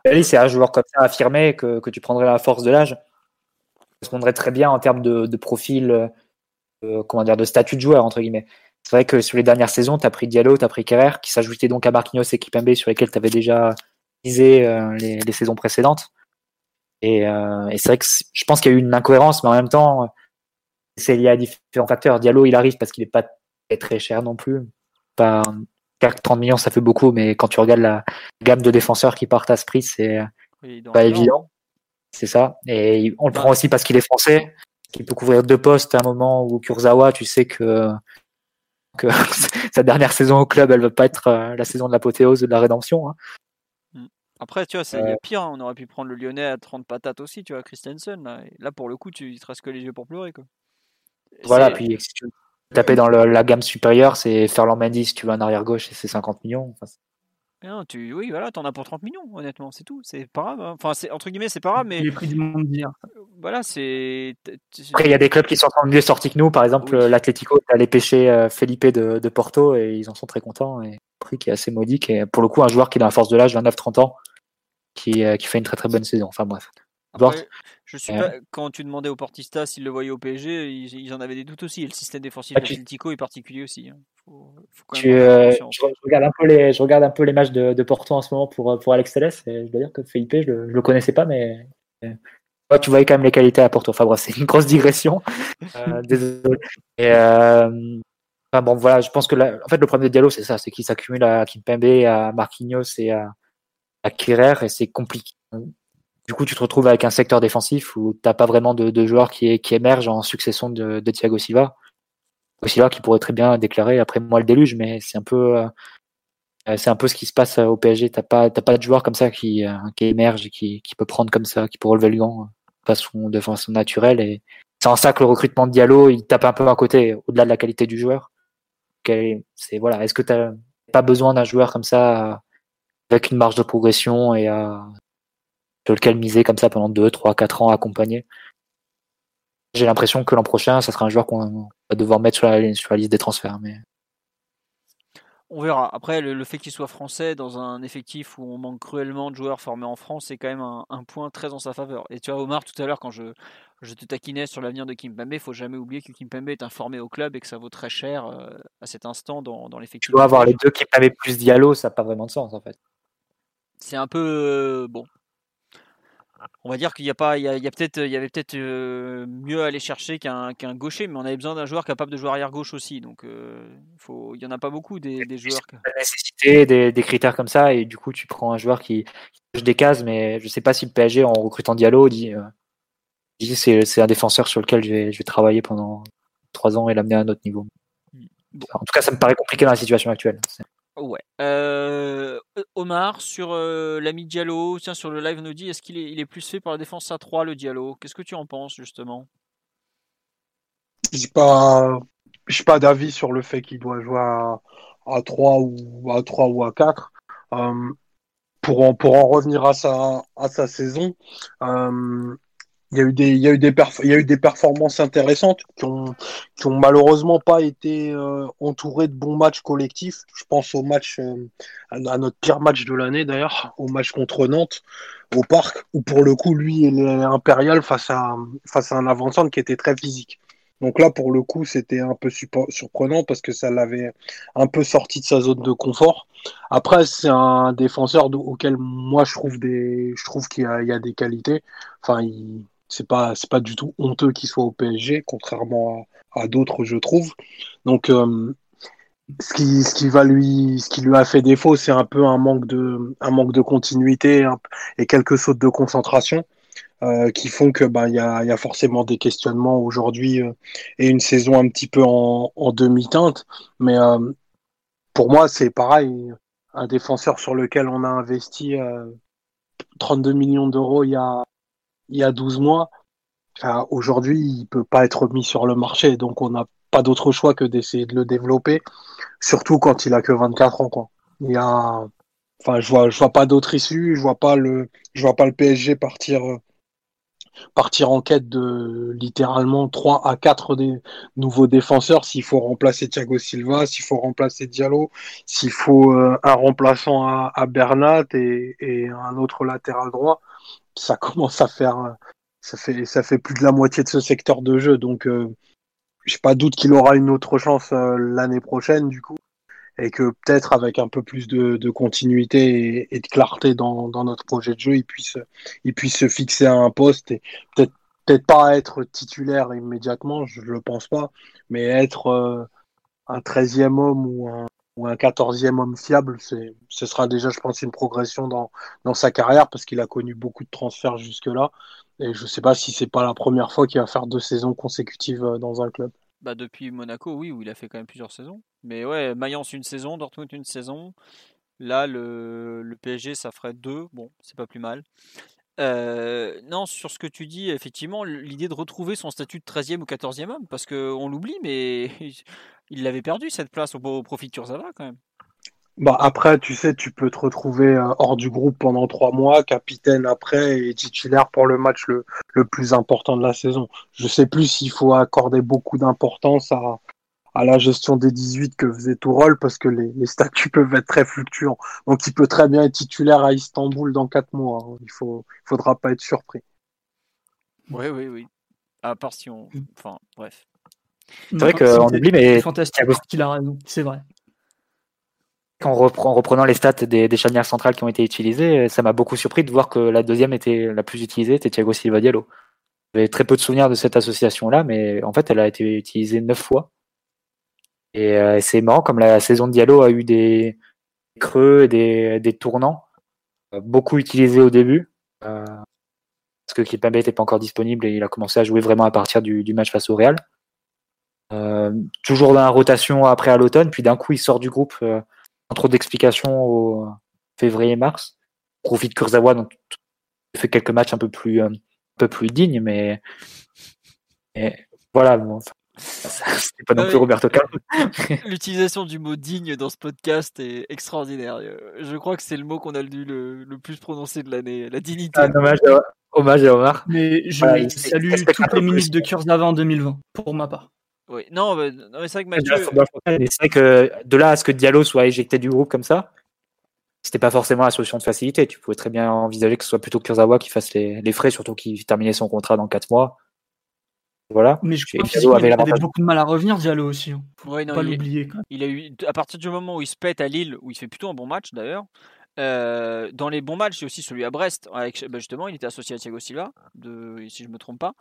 pas... un joueur comme ça affirmé que, que tu prendrais la force de l'âge correspondrait très bien en termes de, profil, euh, euh, comment dire, de statut de joueur, entre guillemets. C'est vrai que sur les dernières saisons, tu as pris Diallo, tu as pris Kerrer, qui s'ajoutait donc à Marquinhos et Kipembe, sur lesquels tu avais déjà visé euh, les, saisons précédentes. Et, c'est vrai que je pense qu'il y a eu une incohérence, mais en même temps, c'est lié à différents facteurs. Diallo, il arrive parce qu'il n'est pas très cher non plus. Pas 30 millions, ça fait beaucoup, mais quand tu regardes la gamme de défenseurs qui partent à ce prix, c'est pas évident. C'est ça. Et on le prend aussi parce qu'il est français, qu'il peut couvrir deux postes à un moment où Kurzawa, tu sais que, que *laughs* sa dernière saison au club, elle ne va pas être euh, la saison de l'apothéose de la rédemption. Hein. Mm. Après, tu vois, c'est euh. pire. Hein. On aurait pu prendre le Lyonnais à 30 patates aussi, tu vois, Christensen. Là, pour le coup, tu, il te reste que les yeux pour pleurer. Quoi. Voilà, puis si tu veux taper dans la gamme supérieure, c'est Ferland Mendy si tu veux un arrière-gauche et c'est 50 millions. Enfin, tu, oui, voilà, t'en as pour 30 millions, honnêtement, c'est tout. C'est pas grave. Hein. Enfin, c'est entre guillemets, c'est pas grave, mais. Les prix du monde dire. Voilà, c'est. Après, il y a des clubs qui sont en mieux sortis que nous. Par exemple, l'Atlético allé pêcher euh, Felipe de, de, Porto et ils en sont très contents. Et prix qui est assez modique. Et pour le coup, un joueur qui est dans la force de l'âge, 29-30 ans, qui, euh, qui fait une très très bonne saison. Enfin bref. Je suis pas, quand tu demandais au Portista s'il le voyait au PSG, ils, en avaient des doutes aussi. Et le système défensif ah, de l'Atlético est particulier aussi. Hein. Euh, je, regarde un peu les, je regarde un peu les matchs de, de Porto en ce moment pour, pour Alex Telles et je dois dire que Felipe, je le, le connaissais pas, mais tu voyais quand même les qualités à Porto. Enfin *laughs* c'est une grosse digression. Euh, *laughs* désolé. Et, euh, bon, voilà, je pense que en fait, le problème de Diallo, c'est ça, c'est qu'il s'accumule à Kimpembe, à Marquinhos et à, à Kerrer et c'est compliqué. Du coup, tu te retrouves avec un secteur défensif où t'as pas vraiment de, de joueurs qui, qui émergent en succession de, de Thiago Silva aussi là qui pourrait très bien déclarer après moi le déluge, mais c'est un peu euh, c'est un peu ce qui se passe au PSG. T'as pas t'as pas de joueur comme ça qui, euh, émerge et qui, qui peut prendre comme ça, qui peut relever le gant de façon, de façon naturelle. Et c'est en ça que le recrutement de Diallo il tape un peu à côté, au-delà de la qualité du joueur. C'est voilà, est-ce que t'as pas besoin d'un joueur comme ça avec une marge de progression et sur lequel miser comme ça pendant 2, 3, 4 ans accompagné j'ai l'impression que l'an prochain, ça sera un joueur qu'on va devoir mettre sur la, liste des transferts. Mais... On verra. Après, le, fait qu'il soit français dans un effectif où on manque cruellement de joueurs formés en France, c'est quand même un, point très en sa faveur. Et tu vois, Omar, tout à l'heure, quand je, je te taquinais sur l'avenir de Kimpembe. Il faut jamais oublier que Kimpembe est informé au club et que ça vaut très cher euh, à cet instant dans, dans l'effectif. Tu dois avoir les deux Kimpembe plus Diallo, ça n'a pas vraiment de sens en fait. C'est un peu euh, bon. On va dire qu'il y a pas, il y, a, peut-être, il y avait peut-être euh, mieux à aller chercher qu'un qu'un gaucher, mais on avait besoin d'un joueur capable de jouer arrière gauche aussi. Donc, faut, il y en a pas beaucoup des, des joueurs. La nécessité, des, des, critères comme ça, et du coup, tu prends un joueur qui, qui des cases, mais je sais pas si le PSG en recrutant Diallo dit c'est un défenseur sur lequel je vais, je vais travailler pendant trois ans et l'amener à un autre niveau. Mm. En tout cas, ça me paraît compliqué dans la situation actuelle. Ouais. Euh, Omar, sur euh, l'ami Diallo, tiens, sur le live nous dit est-ce qu'il est, il est plus fait par la défense à 3, le Diallo? Qu'est-ce que tu en penses, justement? Je pas, pas d'avis sur le fait qu'il doit jouer à, à, 3 ou à 3 ou à 4. Euh, pour, en, pour en revenir à sa, à sa saison, il y a eu des, il y a eu des, il y a eu des performances intéressantes qui ont, qui ont malheureusement pas été euh, entourées de bons matchs collectifs. Je pense au match, euh, à, notre pire match de l'année d'ailleurs, au match contre Nantes au parc, où pour le coup lui il est impérial face à, face à un avant qui était très physique. Donc là, pour le coup, c'était un peu surprenant parce que ça l'avait un peu sorti de sa zone de confort. Après, c'est un défenseur auquel moi je trouve des, je trouve qu'il y, y, a des qualités. Enfin, il, c'est pas c'est pas du tout honteux qu'il soit au PSG, contrairement à, d'autres, je trouve. Donc euh, ce qui, ce qui va lui ce qui lui a fait défaut, c'est un peu un manque de un manque de continuité et quelques sautes de concentration. Euh, qui font que ben il y a, y a, forcément des questionnements aujourd'hui euh, et une saison un petit peu en, en demi-teinte. Mais pour moi, c'est pareil, un défenseur sur lequel on a investi 32 millions d'euros il y a il y a 12 mois, aujourd'hui, il peut pas être mis sur le marché. Donc, on n'a pas d'autre choix que d'essayer de le développer, surtout quand il a que 24 ans. Quoi. Il y a, enfin, je vois, je vois pas d'autre issue. Je vois pas le, je vois pas le PSG partir, partir en quête de littéralement 3 à 4 des nouveaux défenseurs. S'il faut remplacer Thiago Silva, s'il faut remplacer Diallo, s'il faut euh, un remplaçant à, Bernat et, un autre latéral droit ça *laughs* commence à faire, ça fait, ça fait plus de la moitié de ce secteur de jeu. Donc, euh, j'ai pas doute qu'il aura une autre chance euh, l'année prochaine, du coup, et que peut-être avec un peu plus de, de continuité et, de clarté dans, dans, notre projet de jeu, il puisse, il puisse se fixer à un poste et peut-être, peut-être pas être titulaire immédiatement, je le pense pas, mais être euh, un 13e homme ou un, ou un quatorzième homme fiable, ce sera déjà, je pense, une progression dans, dans sa carrière parce qu'il a connu beaucoup de transferts jusque-là. Et je ne sais pas si c'est pas la première fois qu'il va faire deux saisons consécutives euh, dans un club. Bah depuis Monaco, oui, où il a fait quand même plusieurs saisons. Mais ouais, Mayence une saison, Dortmund une saison. Là, le, PSG, ça ferait deux. Bon, c'est pas plus mal. Euh, non, sur ce que tu dis, effectivement, l'idée de retrouver son statut de 13e ou 14e homme, parce qu'on l'oublie, mais *laughs* il l'avait perdu cette place au, profit de Kurzawa quand même. Bah après, tu sais, tu peux te retrouver euh, hors du groupe pendant trois mois, capitaine après et titulaire pour le match le, le plus important de la saison. Je sais plus s'il faut accorder beaucoup d'importance à, à la gestion des 18 que faisait Tourol parce que les, les, statuts peuvent être très fluctuants. Donc il peut très bien être titulaire à Istanbul dans quatre mois. Hein. Il faut, faudra pas être surpris. Oui, oui, oui. À part si on. Enfin, bref. C'est vrai qu'on oublie, mais. Fantastique, il a raison, c'est vrai. En, reprenant les stats des, des charnières centrales qui ont été utilisées, ça m'a beaucoup surpris de voir que la deuxième était la plus utilisée, c'était Thiago Silva Diallo. J'avais très peu de souvenirs de cette association-là, mais en fait, elle a été utilisée neuf fois. Et euh, c'est marrant comme la saison de Diallo a eu des creux et des, des tournants, euh, beaucoup utilisés au début, euh, parce que Kipembe n'était pas encore disponible et il a commencé à jouer vraiment à partir du, match face au Real. Euh, toujours dans la rotation après à l'automne, puis d'un coup il sort du groupe euh, trop d'explications au février-mars. Profite Kurzawa, donc il fait quelques matchs un peu plus, un peu plus dignes, mais, mais voilà. Bon, enfin, *laughs* c'était pas non plus Roberto Carlos. *laughs* L'utilisation du mot digne dans ce podcast est extraordinaire. Je crois que c'est le mot qu'on a dû le, le, plus prononcer de l'année, la dignité. Ah, hommage, à, hommage à Omar. Mais je voilà, salue toutes les minutes de Kurzawa en 2020, pour ma part. Oui, non, mais, non, mais c'est vrai que Mathieu... C'est vrai que de là à ce que Diallo soit éjecté du groupe comme ça, c'était pas forcément la solution de facilité. Tu pouvais très bien envisager que ce soit plutôt Kurzawa qui fasse les, les frais, surtout qu'il terminait son contrat dans 4 mois Voilà. Mais je crois Diallo avait avait beaucoup de mal à revenir, Diallo aussi. Hein. Ouais, non, pas il, l'oublier. quand même. il a eu à partir du moment où il se pète à Lille, où il fait plutôt un bon match d'ailleurs. euh, dans les bons matchs, il y a aussi celui à Brest. Avec, bah, justement, il était associé à Thiago Silva, de, si je me trompe pas.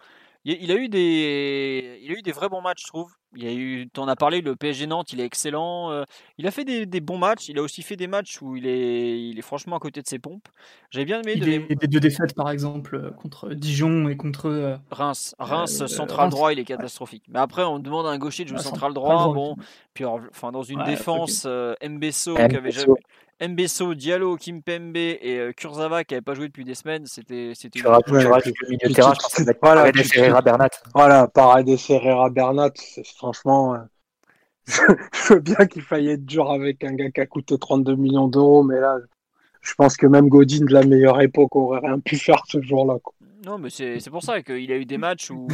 Il, a eu des, il a eu des vrais bons matchs, je trouve. Il a eu, t'en as parlé, le PSG Nantes, il est excellent. euh, il a fait des, des bons matchs. Il a aussi fait des matchs où il est, il est franchement à côté de ses pompes. J'avais bien aimé de Il les- est des deux défaites, par exemple, euh, contre Dijon et contre. euh, Reims, Reims Euh, central Reims, droit, il est catastrophique. Mais après, on demande à un gaucher de jouer Ah, central droit. Bon, puis enfin dans une Ouais, défense, euh, Mbesso, Mbesso. qui avait jamais, Mbesso, Diallo, Kimpembe et euh, Kurzawa qui n'avaient pas joué depuis des semaines, c'était, c'était. Tu Ouais, le milieu de terrain, tu- je pense que ça voilà, Paredes, Herrera, Bernat. Voilà, pareil des Herrera Bernat, c'est- franchement, euh, *laughs* je veux bien qu'il faille être dur avec un gars qui a coûté 32 millions d'euros, mais là, je pense que même Godin de la meilleure époque aurait rien pu faire ce jour-là. Non, mais c'est, c'est pour ça qu'il a eu des matchs où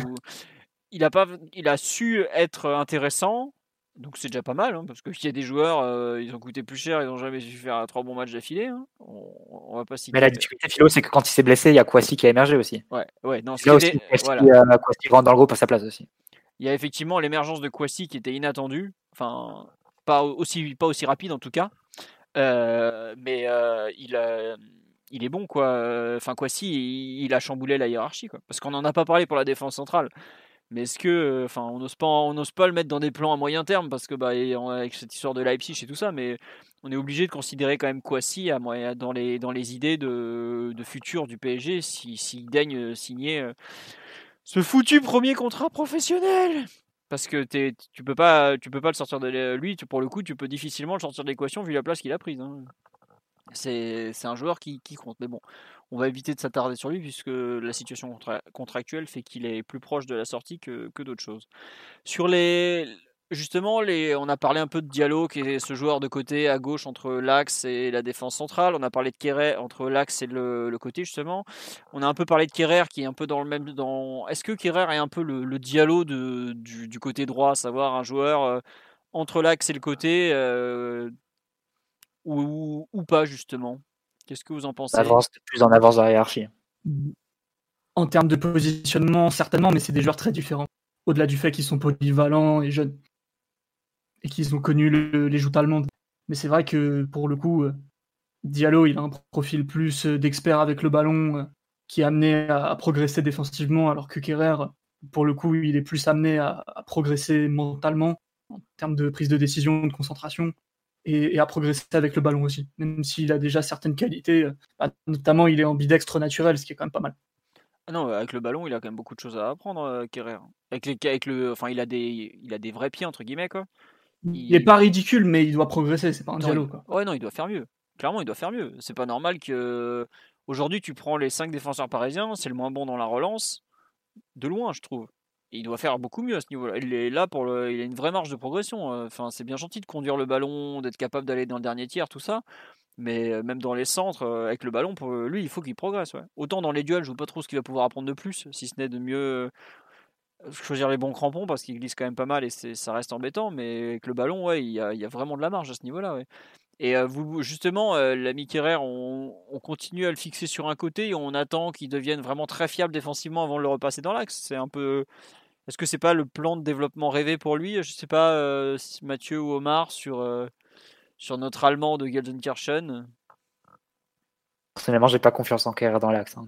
il a pas, il a su être intéressant. Donc c'est déjà pas mal, hein, parce qu'il y a des joueurs, euh, ils ont coûté plus cher, ils n'ont jamais su faire trois bons matchs d'affilée. hein. On, on va pas citer. Mais la difficulté, Philo, c'est que quand il s'est blessé, il y a Kwasi qui a émergé aussi. Ouais, ouais, non, ce Là qui aussi, Kwasi, voilà. euh, Kwasi rentre dans le groupe à sa place aussi. Il y a effectivement l'émergence de Kwasi qui était inattendue, enfin pas aussi pas aussi rapide en tout cas, Euh, mais euh, il il est bon quoi. Enfin Kwasi il, il a chamboulé la hiérarchie quoi, parce qu'on n'en a pas parlé pour la défense centrale. Mais est-ce que, euh, enfin, on n'ose pas, on n'ose pas le mettre dans des plans à moyen terme parce que bah avec cette histoire de Leipzig et tout ça, mais on est obligé de considérer quand même Kwasi à dans les dans les idées de, de futur du PSG si s'il daigne euh, signer euh, ce foutu premier contrat professionnel. Parce que t'es- tu peux pas, tu peux pas le sortir de lui. Pour le coup, tu peux difficilement le sortir de l'équation vu la place qu'il a prise. hein. C'est c'est un joueur qui, qui compte. Mais bon, on va éviter de s'attarder sur lui puisque la situation contra- contractuelle fait qu'il est plus proche de la sortie que, que d'autres choses. Sur les, justement, les, on a parlé un peu de Diallo qui est ce joueur de côté à gauche entre l'axe et la défense centrale. On a parlé de Kerrer entre l'axe et le, le côté justement. On a un peu parlé de Kerrer qui est un peu dans le même. Dans... Est-ce que Kerrer est un peu le, le Diallo de, du, du côté droit, à savoir un joueur euh, entre l'axe et le côté euh, ou, ou pas justement? Qu'est-ce que vous en pensez? Avance, plus en avance dans la hiérarchie. En termes de positionnement, certainement, mais c'est des joueurs très différents. Au-delà du fait qu'ils sont polyvalents et jeunes. Et qu'ils ont connu le- les joutes allemandes. Mais c'est vrai que pour le coup, euh, Diallo, il a un profil plus euh, d'expert avec le ballon, euh, qui est amené à, à progresser défensivement, alors que Kerrer, pour le coup, il est plus amené à, à progresser mentalement, en termes de prise de décision, de concentration, et, et à progresser avec le ballon aussi. Même s'il a déjà certaines qualités, euh, bah, notamment il est ambidextre naturel, ce qui est quand même pas mal. Ah non, avec le ballon, il a quand même beaucoup de choses à apprendre, euh, Kerrer. Avec les, avec le, enfin, il a des, il a des vrais pieds entre guillemets quoi. Il est pas ridicule, mais il doit progresser, c'est pas un il- Quoi. Ouais, non, il doit faire mieux. Clairement, il doit faire mieux. C'est pas normal que aujourd'hui tu prends les 5 défenseurs parisiens, c'est le moins bon dans la relance, de loin, je trouve. Il doit faire beaucoup mieux à ce niveau-là. Il est là pour il a une vraie marge de progression. euh. Enfin, c'est bien gentil de conduire le ballon, d'être capable d'aller dans le dernier tiers, tout ça. Mais euh, même dans les centres, euh, avec le ballon, pour lui, il faut qu'il progresse. Autant dans les duels, je vois pas trop ce qu'il va pouvoir apprendre de plus, si ce n'est de mieux choisir les bons crampons parce qu'il glisse quand même pas mal et ça reste embêtant. Mais avec le ballon, ouais, il y a, vraiment de la marge à ce niveau-là. Et vous, justement, l'ami Kerrer, on, on continue à le fixer sur un côté et on attend qu'il devienne vraiment très fiable défensivement avant de le repasser dans l'axe. C'est un peu. Est-ce que c'est pas le plan de développement rêvé pour lui? Je sais pas euh, si Mathieu ou Omar sur, euh, sur notre Allemand de Gelsenkirchen. Personnellement, j'ai pas confiance en Kerr dans l'axe. hein.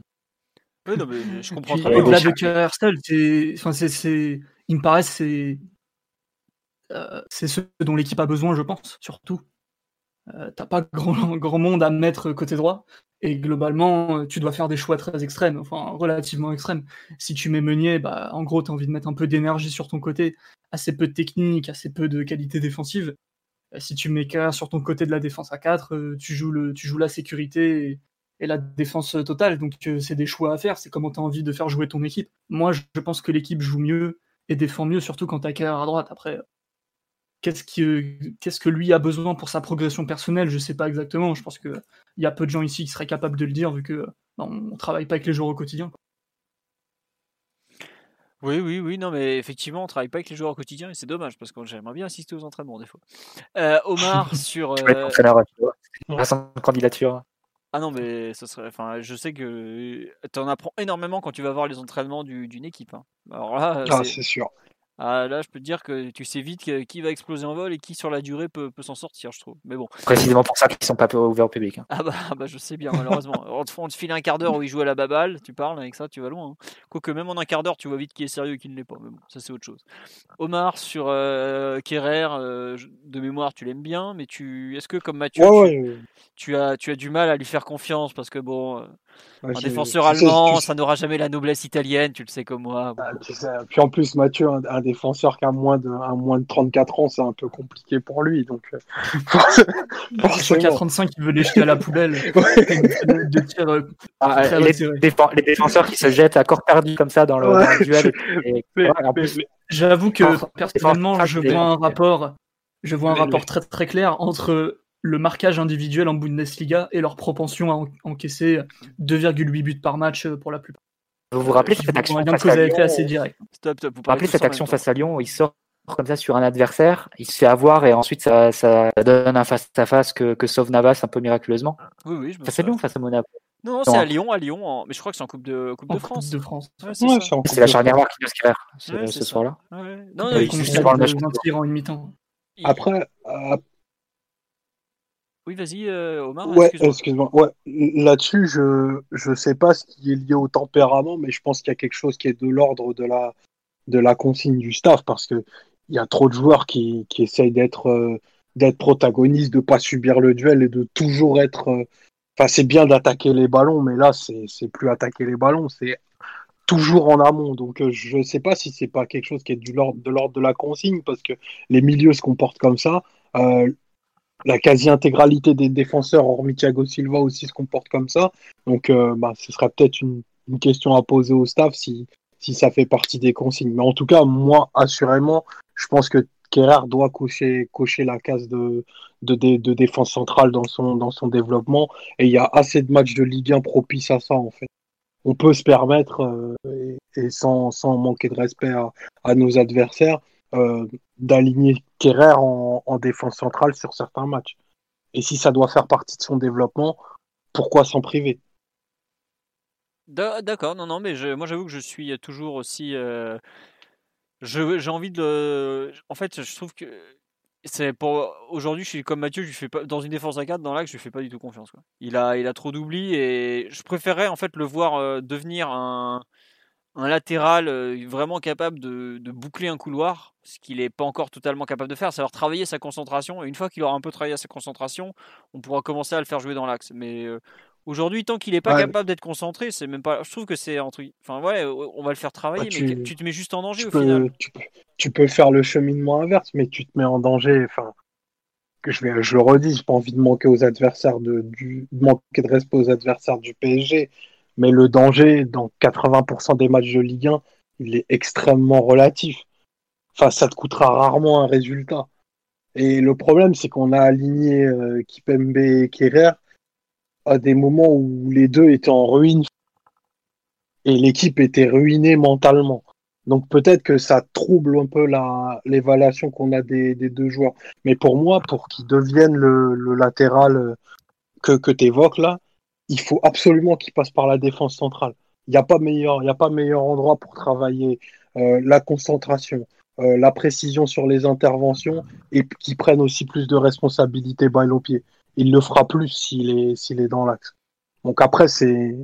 Oui, non, mais je comprends très bien. Au-delà de c'est, c'est, il me paraît c'est, euh, c'est ce dont l'équipe a besoin, je pense, surtout. Euh, t'as pas *laughs* grand, monde à mettre côté droit, et globalement, euh, tu dois faire des choix très extrêmes, enfin relativement extrêmes. Si tu mets Meunier, bah, en gros, t'as envie de mettre un peu d'énergie sur ton côté, assez peu de technique, assez peu de qualité défensive. Euh, Si tu mets Kerrer sur ton côté de la défense à 4, euh, tu, joues tu la sécurité et, la défense totale. Donc c'est des choix à faire, c'est comment tu as envie de faire jouer ton équipe. Moi, je pense que l'équipe joue mieux et défend mieux, surtout quand tu as à droite. Après, qu'est-ce qui, euh, qu'est-ce que lui a besoin pour sa progression personnelle Je sais pas exactement. Je pense qu'il y a peu de gens ici qui seraient capables de le dire, vu que euh, bah, on, travaille pas avec les joueurs au quotidien. quoi. Oui, oui, oui, non, mais effectivement, on travaille pas avec les joueurs au quotidien et c'est dommage parce que j'aimerais bien assister aux entraînements des fois. Euh, Omar *laughs* sur. Tu peux être euh, entraîneur, tu vois. Récente candidature. Ah non, mais ça serait. Enfin, je sais que tu en apprends énormément quand tu vas voir les entraînements d'une équipe. Hein. Alors là, ah, c'est sûr. Ah, là, je peux te dire que tu sais vite qui va exploser en vol et qui sur la durée peut, peut s'en sortir, je trouve. Mais bon. Précisément pour ça qu'ils sont pas ouverts au public. Hein. Ah bah, bah, je sais bien, malheureusement. *laughs* on, te, on te file un quart d'heure où il joue à la baballe, tu parles avec ça, tu vas loin. Hein. Quoique même en un quart d'heure, tu vois vite qui est sérieux et qui ne l'est pas. Mais bon, ça c'est autre chose. Omar sur euh, Kerrer, euh, de mémoire, tu l'aimes bien, mais tu, est-ce que comme Mathieu, tu, as, tu as du mal à lui faire confiance? Parce que bon. Un défenseur allemand, ça n'aura jamais la noblesse italienne, tu le sais comme moi. Ah, puis en plus, Mathieu, un, défenseur qui a moins de, un moins de 34 ans, c'est un peu compliqué pour lui. Donc, euh, *laughs* *laughs* forcément. 35, il veut les jeter à la poubelle. Ah, les, défenseurs qui se jettent à corps perdu comme ça dans le, duel. *laughs* J'avoue que personnellement, je vois un rapport, je vois un rapport très très clair entre le marquage individuel en Bundesliga et leur propension à encaisser 2,8 buts par match euh, pour la plupart. Vous vous rappelez cette action face à Lyon assez direct. vous rappelez cette action face à Lyon il sort comme ça sur un adversaire, il se fait avoir et ensuite ça, donne un face-à-face que, que, sauve Navas un peu miraculeusement. Oui, oui, je me face à Lyon, face à Monaco. Non, c'est à Lyon, à Lyon, mais je crois que c'est en Coupe de, coupe de France. de France. c'est la charnière noire qui doit se ce soir-là. Non, il, il, en une mi-temps. Après, oui, vas-y, euh, Omar. Ouais, excuse-moi. Ouais. Là-dessus, je ne sais pas ce qui est lié au tempérament, mais je pense qu'il y a quelque chose qui est de l'ordre de la, de la consigne du staff parce qu'il y a trop de joueurs qui, qui essayent d'être euh, d'être protagonistes, de ne pas subir le duel et de toujours être. Euh, enfin, c'est bien d'attaquer les ballons, mais là, c'est plus attaquer les ballons, c'est toujours en amont. Donc, je ne sais pas si c'est pas quelque chose qui est du, de l'ordre de la consigne parce que les milieux se comportent comme ça la quasi-intégralité des défenseurs, hormis Thiago Silva, aussi se comportent comme ça. Donc, euh, bah, ce sera peut-être une, question à poser au staff si, ça fait partie des consignes. Mais en tout cas, moi, assurément, je pense que Kerrer doit cocher, la case de, défense centrale dans son, développement. Et il y a assez de matchs de Ligue 1 propices à ça, en fait. On peut se permettre, euh, et, sans, manquer de respect à, nos adversaires, d'aligner Kerrer en, défense centrale sur certains matchs. Et si ça doit faire partie de son développement, pourquoi s'en priver? D'accord, non, non, mais moi j'avoue que je suis toujours aussi. Euh, j'ai envie de. En fait, je trouve que c'est pour aujourd'hui, je suis comme Mathieu, je fais pas dans une défense à 4 dans l'axe, je lui fais pas du tout confiance. Il a, il a trop d'oubli et je préférerais en fait le voir euh, devenir un, un latéral vraiment capable de, boucler un couloir, ce qu'il n'est pas encore totalement capable de faire, c'est alors travailler sa concentration. Et une fois qu'il aura un peu travaillé sa concentration, on pourra commencer à le faire jouer dans l'axe. Mais aujourd'hui, tant qu'il n'est pas capable d'être concentré, c'est même pas. Je trouve que c'est un truc. Enfin ouais, on va le faire travailler, mais tu te mets juste en danger au final. Tu peux, faire le cheminement inverse, mais tu te mets en danger. Enfin, que je, vais, je le redis, j'ai pas envie de manquer aux adversaires de, du, de manquer de respect aux adversaires du PSG mais le danger dans 80% des matchs de Ligue 1, il est extrêmement relatif. Enfin, ça te coûtera rarement un résultat. Et le problème, c'est qu'on a aligné euh, Kipembe et Kerrer à des moments où les deux étaient en ruine et l'équipe était ruinée mentalement. Donc peut-être que ça trouble un peu l'évaluation qu'on a des, deux joueurs. Mais pour moi, pour qu'ils deviennent le, latéral euh, que, que tu évoques là, il faut absolument qu'il passe par la défense centrale. Il n'y a pas meilleur, il a pas meilleur endroit pour travailler euh, la concentration, euh, la précision sur les interventions et qui prenne aussi plus de responsabilités balle au pied. Il le fera plus s'il est, s'il est dans l'axe. Donc après, c'est,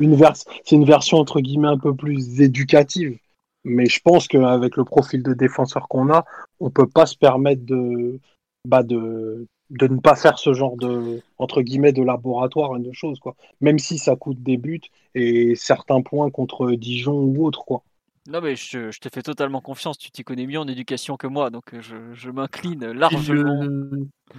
une, c'est une version entre guillemets un peu plus éducative. Mais je pense qu'avec le profil de défenseur qu'on a, on peut pas se permettre de, bah de, de ne pas faire ce genre de entre guillemets de laboratoire et de choses quoi. Même si ça coûte des buts et certains points contre Dijon ou autre quoi. Non mais je, je te fais totalement confiance. Tu t'y connais mieux en éducation que moi donc je, je m'incline largement.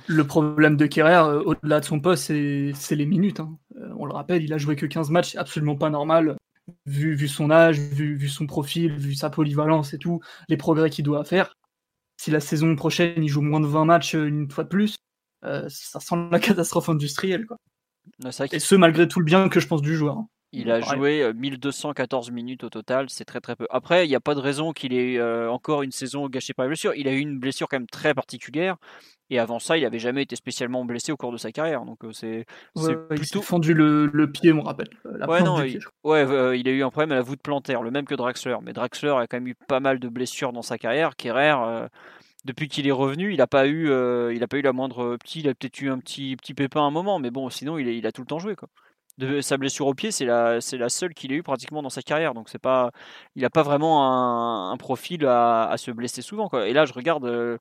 le, problème de Kerrer euh, au-delà de son poste c'est les minutes hein. euh, on le rappelle il a joué que 15 matchs absolument pas normal vu, vu son âge vu, vu son profil vu sa polyvalence et tout les progrès qu'il doit faire. Si la saison prochaine il joue moins de 20 matchs euh, une fois de plus euh, ça sent la catastrophe industrielle. Quoi. Et ce, malgré tout le bien que je pense du joueur. Hein. Il a joué 1214 euh, minutes au total, c'est très très peu. Après, il n'y a pas de raison qu'il ait euh, encore une saison gâchée par la blessure. Il a eu une blessure quand même très particulière. Et avant ça, il avait jamais été spécialement blessé au cours de sa carrière. Donc c'est ouais, plutôt il fendu le, le, pied, on rappelle. La ouais, non, il, ouais, il a eu un problème à la voûte plantaire, le même que Draxler. Mais Draxler a quand même eu pas mal de blessures dans sa carrière. Kerrer, depuis qu'il est revenu, il n'a pas eu, il a pas eu la moindre petit, il a peut-être eu un petit petit pépin à un moment, mais bon, sinon il, il a tout le temps joué de sa blessure au pied, c'est la, c'est la seule qu'il ait eu pratiquement dans sa carrière. Donc c'est pas, il n'a pas vraiment un, profil à, se blesser souvent. Et là, je regarde, euh,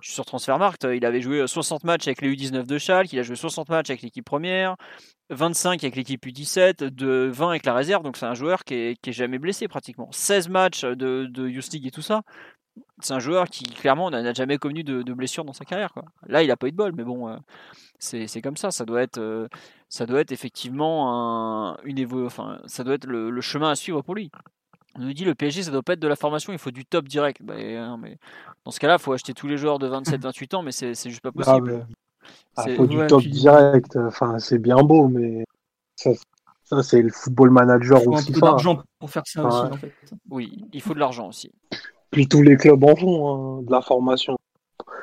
je suis sur Transfermarkt, il avait joué 60 matchs avec les U19 de Schalke, il a joué 60 matchs avec l'équipe première, 25 avec l'équipe U17, de 20 avec la réserve. Donc c'est un joueur qui est, jamais blessé pratiquement. 16 matchs de, de Youth et tout ça. C'est un joueur qui clairement n'a jamais connu de, de blessure dans sa carrière. Quoi. Là, il n'a pas eu de bol, mais bon. Euh, c'est comme ça. Ça doit être, euh, ça doit être effectivement un, une évo enfin, ça doit être le, chemin à suivre pour lui. On nous dit le PSG, ça doit pas être de la formation, il faut du top direct. Bah, hein, mais dans ce cas-là, il faut acheter tous les joueurs de 27-28 *laughs* ans, mais c'est juste pas possible. Ah, il faut du top direct. Enfin, c'est bien beau, mais ça, ça c'est le football manager il faut aussi. Il faut de l'argent pour faire ça aussi, en fait. Oui, il faut de l'argent aussi. Puis tous les clubs en font, hein, de la formation.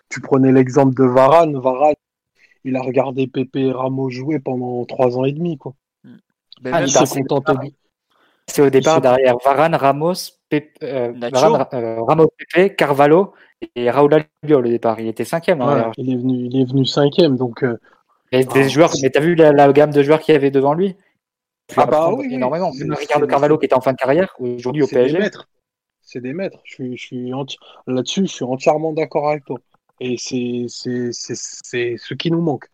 Tu prenais l'exemple de Varane. Varane, il a regardé Pépé Ramos jouer pendant trois ans et demi. Quoi. Ben, ah, c'est au départ derrière Varane, Ramos, euh, euh, Ramos, Pépé, Carvalho et Raúl Albiol au départ. Il était cinquième. Hein, il, est venu, il est venu cinquième. Donc, euh, des ah, joueurs, mais t'as vu la, gamme de joueurs qu'il y avait devant lui? Ah bah oui, énormément. Ricardo Carvalho qui était en fin de carrière aujourd'hui au PSG. C'est des maîtres. Je suis, là-dessus, je suis entièrement d'accord avec toi. Et c'est ce qui nous manque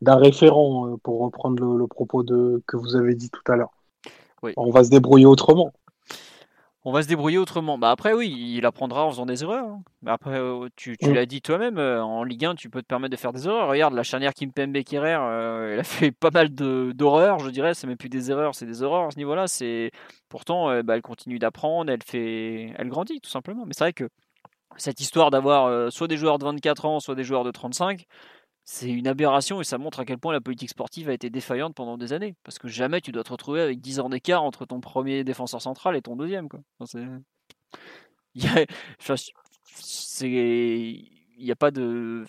d'un référent, euh, pour reprendre le, propos de, que vous avez dit tout à l'heure. On va se débrouiller autrement. On va se débrouiller autrement. Bah après, oui, il apprendra en faisant des erreurs. Hein. après, euh, tu, tu l'as dit toi-même, euh, en Ligue 1, tu peux te permettre de faire des erreurs. Regarde, la charnière Kimpembe Kirer, elle a fait pas mal d'horreurs, je dirais. C'est même plus des erreurs, c'est des erreurs à ce niveau-là. C'est Pourtant, bah, elle continue d'apprendre, elle, fait... elle grandit, tout simplement. Mais c'est vrai que cette histoire d'avoir euh, soit des joueurs de 24 ans, soit des joueurs de 35, c'est une aberration et ça montre à quel point la politique sportive a été défaillante pendant des années. Parce que jamais tu dois te retrouver avec 10 ans d'écart entre ton premier défenseur central et ton deuxième. *laughs* Il n'y a... pas de.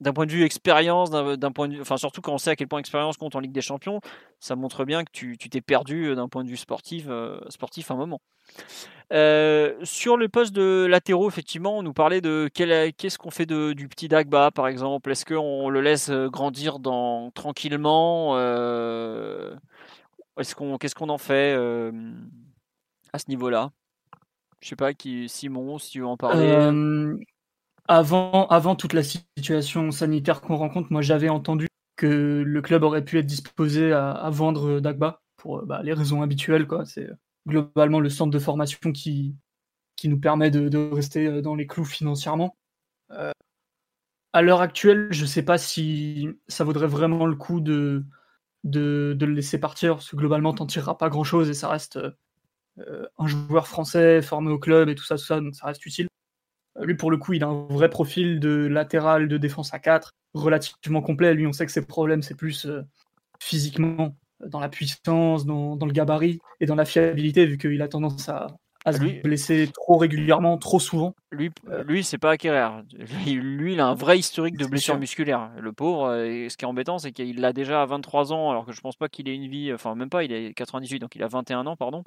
D'un point de vue expérience, d'un point de vue, enfin surtout quand on sait à quel point expérience compte en Ligue des Champions, ça montre bien que tu t'es perdu euh, d'un point de vue sportif, euh, sportif un moment. Euh, sur le poste de latéraux, effectivement, on nous parlait de qu'est-ce qu'on fait de, du petit Dagba, par exemple? Est-ce qu'on le laisse grandir dans, tranquillement qu'on, qu'est-ce qu'on en fait à ce niveau-là? Je sais pas qui, Simon, si tu veux en parler avant, toute la situation sanitaire qu'on rencontre, moi j'avais entendu que le club aurait pu être disposé à, vendre Dagba pour bah, les raisons habituelles. C'est globalement le centre de formation qui, qui nous permet de, rester euh, dans les clous financièrement. Euh, à l'heure actuelle, je ne sais pas si ça vaudrait vraiment le coup de, de, le laisser partir, parce que globalement, t'en tireras pas grand-chose et ça reste euh, un joueur français formé au club et tout ça, tout ça, donc ça reste utile. Lui, pour le coup, il a un vrai profil de latéral de défense à 4, relativement complet. Lui, on sait que ses problèmes, c'est plus euh, physiquement, dans la puissance, dans, le gabarit et dans la fiabilité, vu qu'il a tendance à, se blesser trop régulièrement, trop souvent. Lui, euh, lui c'est pas acquérir. Lui, il a un vrai historique de blessures musculaires. Le pauvre, et ce qui est embêtant, c'est qu'il l'a déjà à 23 ans, alors que je pense pas qu'il ait une vie, enfin même pas, il est 98, donc il a 21 ans, pardon.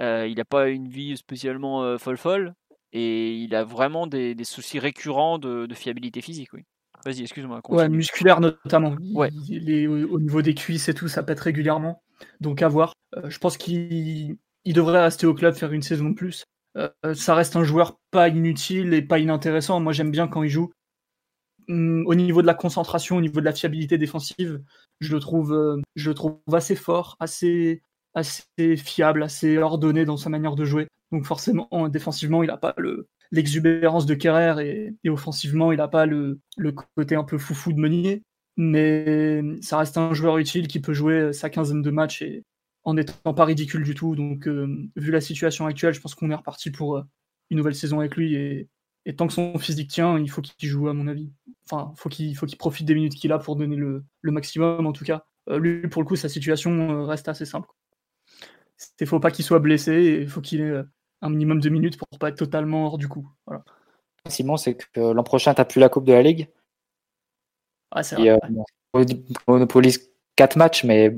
Euh, il n'a pas une vie spécialement folle folle et il a vraiment des, soucis récurrents de, fiabilité physique. Oui. Vas-y, excuse-moi. Ouais, musculaire notamment. Ouais. au niveau des cuisses et tout, ça pète régulièrement. Donc à voir. Euh, je pense qu'il devrait rester au club, faire une saison de plus. Euh, ça reste un joueur pas inutile et pas inintéressant. Moi, j'aime bien quand il joue. Hum, au niveau de la concentration, au niveau de la fiabilité défensive, je le trouve, euh, je le trouve assez fort, assez, assez fiable, assez ordonné dans sa manière de jouer. Donc forcément, défensivement, il n'a pas le, l'exubérance de Kerrer et, offensivement, il n'a pas le, le, côté un peu foufou de Meunier. Mais ça reste un joueur utile qui peut jouer sa quinzaine de matchs et en n'étant pas ridicule du tout. Donc, euh, vu la situation actuelle, je pense qu'on est reparti pour euh, une nouvelle saison avec lui. Et, et tant que son physique tient, il faut qu'il joue, à mon avis. Enfin, faut faut qu'il profite des minutes qu'il a pour donner le, le maximum, en tout cas. Euh, lui, pour le coup, sa situation reste assez simple. Il faut pas qu'il soit blessé, il faut qu'il ait un minimum de minutes pour pas être totalement hors du coup. Simon, c'est que l'an prochain, tu n'as plus la Coupe de la Ligue. Ah, c'est vrai. euh, monopolise 4 matchs, mais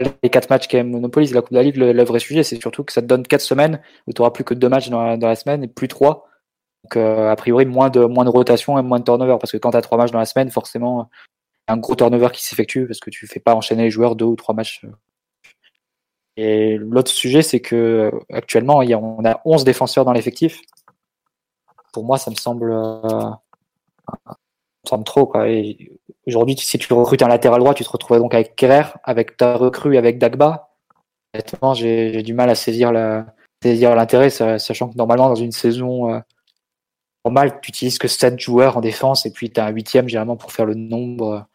les 4 matchs qu'elle monopolise la Coupe de la Ligue, le, le vrai sujet, c'est surtout que ça te donne 4 semaines où tu n'auras plus que 2 matchs dans la, dans la semaine et plus 3. Donc, euh, a priori, moins de, moins de rotation et moins de turnover. Parce que quand tu as 3 matchs dans la semaine, forcément, il y a un gros turnover qui s'effectue parce que tu fais pas enchaîner les joueurs 2 ou 3 matchs. Et l'autre sujet, c'est que euh, actuellement, on a 11 défenseurs dans l'effectif. Pour moi, ça me semble, euh, ça me trop. Aujourd'hui, si tu recrutes un latéral droit, tu te retrouves donc avec Kerrer, avec ta recrue, avec Dagba. Honnêtement, j'ai du mal à saisir l'intérêt, sa- sachant que normalement, dans une saison euh, normale, tu utilises que 7 joueurs en défense et puis tu as un huitième généralement pour faire le nombre,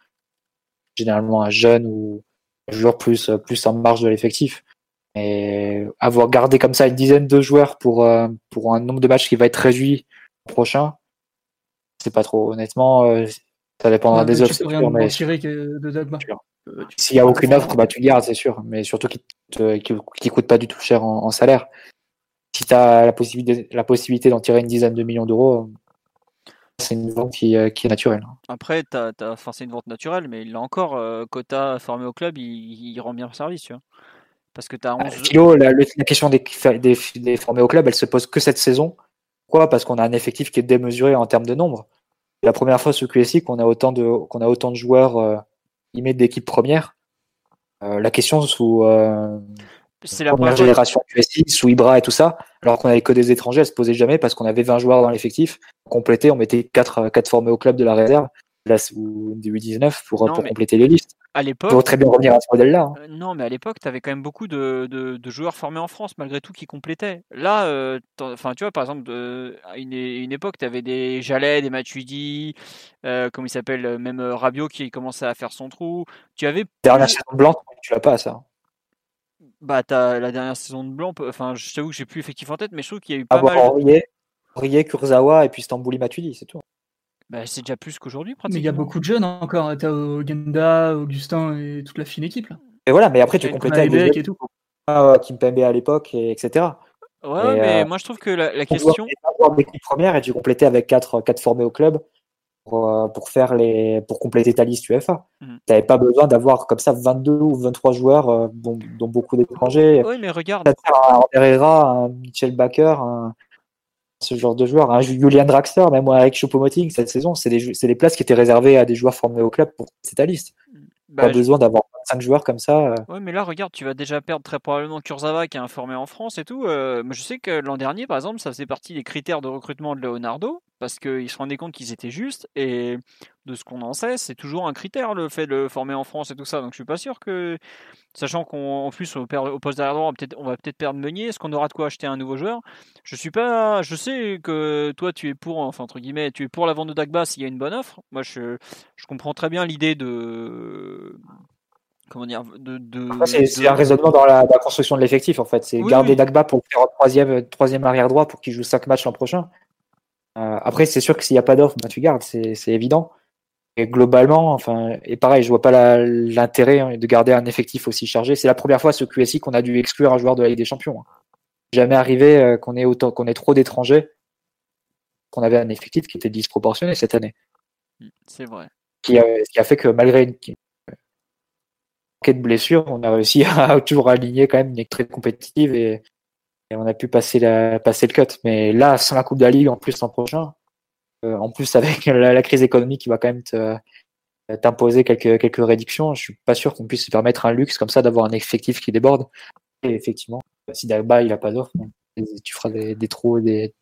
généralement un jeune ou un joueur plus en marge de l'effectif. Et avoir gardé comme ça une dizaine de joueurs pour, euh, pour un nombre de matchs qui va être réduit prochain, c'est pas trop. Honnêtement, euh, ça dépendra Ouais, des mais offres, tu c'est peux rien sûr, mais tirer de. Euh, s'il y a aucune offre, bah, tu gardes, c'est sûr. Mais surtout qui te, qui, qui coûte pas du tout cher en, en salaire. Si tu as la possibilité, la possibilité d'en tirer une dizaine de millions d'euros, c'est une vente qui, euh, qui est naturelle. Après, t'as, t'as, enfin, c'est une vente naturelle, mais là encore, euh, Kota formé au club, il, il rend bien service, tu vois. Parce que t'as 11 Ah, Philo, la, question des, des, des formés au club, elle se pose que cette saison. Pourquoi? Parce qu'on a un effectif qui est démesuré en termes de nombre. C'est la première fois sous QSI qu'on a autant de qu'on a autant de joueurs euh, d'équipe première. Euh, la question sous euh, c'est la première génération QSI, sous Ibra et tout ça, alors qu'on avait que des étrangers, elle se posait jamais parce qu'on avait 20 joueurs dans l'effectif. Complété, on mettait 4, quatre formés au club de la réserve, là, ou du U19 pour, Non, pour mais- compléter les listes. À l'époque, très bien revenir à ce modèle-là. hein. Euh, Non, mais à l'époque, tu avais quand même beaucoup de, de- de joueurs formés en France, malgré tout, qui complétaient. Là, euh, tu vois, par exemple, de- à une, une époque, tu avais des Jalais, des Matuidi, euh, comme il s'appelle, même Rabiot qui commençait à faire son trou. Tu avais Dernière plus- saison blanche, tu l'as pas, ça. bah, t'as la dernière saison de Blanc, enfin, je t'avoue que j'ai plus effectif en tête, mais je trouve qu'il y a eu pas mal. de- Aurier, Aurier, Kurzawa et puis Stambouli Matuidi, c'est tout. Bah, c'est déjà plus qu'aujourd'hui, Mais il y a beaucoup de jeunes encore. T'as Ogenda, Augustin et toute la fine équipe. Là. Et voilà, mais après, tu Et complétais avec des et tout. euh, Kimpembe à l'époque, et etc. Ouais, Et, mais euh, moi, je trouve que la, question. première et tu complétais avec 4, quatre formés au club pour, euh, pour, faire les, pour compléter ta liste UFA. Mhm. Tu n'avais pas besoin d'avoir comme ça 22 ou 23 joueurs, euh, dont, dont beaucoup d'étrangers. Oui, mais regarde. Un Herrera, un Michel Baker, un- ce genre de joueurs, un Julian Draxler, même avec Choupo-Moting cette saison, c'est des, places qui étaient réservées à des joueurs formés au club pour c'est ta liste. bah, pas je- besoin d'avoir 5 joueurs comme ça. euh. Ouais, mais là, regarde, tu vas déjà perdre très probablement Kurzawa qui est informé en France et tout. Euh, je sais que l'an dernier, par exemple, ça faisait partie des critères de recrutement de Leonardo parce qu'ils se rendaient compte qu'ils étaient justes et de ce qu'on en sait, c'est toujours un critère le fait de le former en France et tout ça. Donc, je suis pas sûr que, sachant qu'en plus au, per- au poste d'arrière droit, on va peut-être on va peut-être perdre Meunier. Est-ce qu'on aura de quoi acheter un nouveau joueur? Je suis pas. Je sais que toi, tu es pour, enfin entre guillemets, tu es pour la vente de Dagba s'il y a une bonne offre. Moi, je, je comprends très bien l'idée de comment dire de, de, Après, C'est de- un raisonnement dans la, la construction de l'effectif en fait. C'est Oui, garder oui. Dagba pour faire en troisième, troisième arrière droit pour qu'il joue 5 matchs l'an prochain. Euh, après, c'est sûr que s'il n'y a pas d'offre, bah, tu gardes, c'est évident. Et globalement, enfin, et pareil, je vois pas l'intérêt hein, de garder un effectif aussi chargé. C'est la première fois ce QSI qu'on a dû exclure un joueur de la Ligue des Champions. hein. Jamais arrivé euh, qu'on ait autant, qu'on ait trop d'étrangers, qu'on avait un effectif qui était disproportionné cette année, C'est vrai. qui ce qui a fait que malgré une de blessures, on a réussi *laughs* à toujours aligner quand même une équipe très compétitive et, on a pu passer, la, passer le cut. Mais là, sans la Coupe de la Ligue en plus l'an prochain, euh, en plus *laughs* avec la, crise économique qui va quand même te- t'imposer quelques, quelques réductions, je suis pas sûr qu'on puisse se permettre un luxe comme ça d'avoir un effectif qui déborde. Et effectivement, si Dagba il a pas d'offre, tu feras des, des trous, des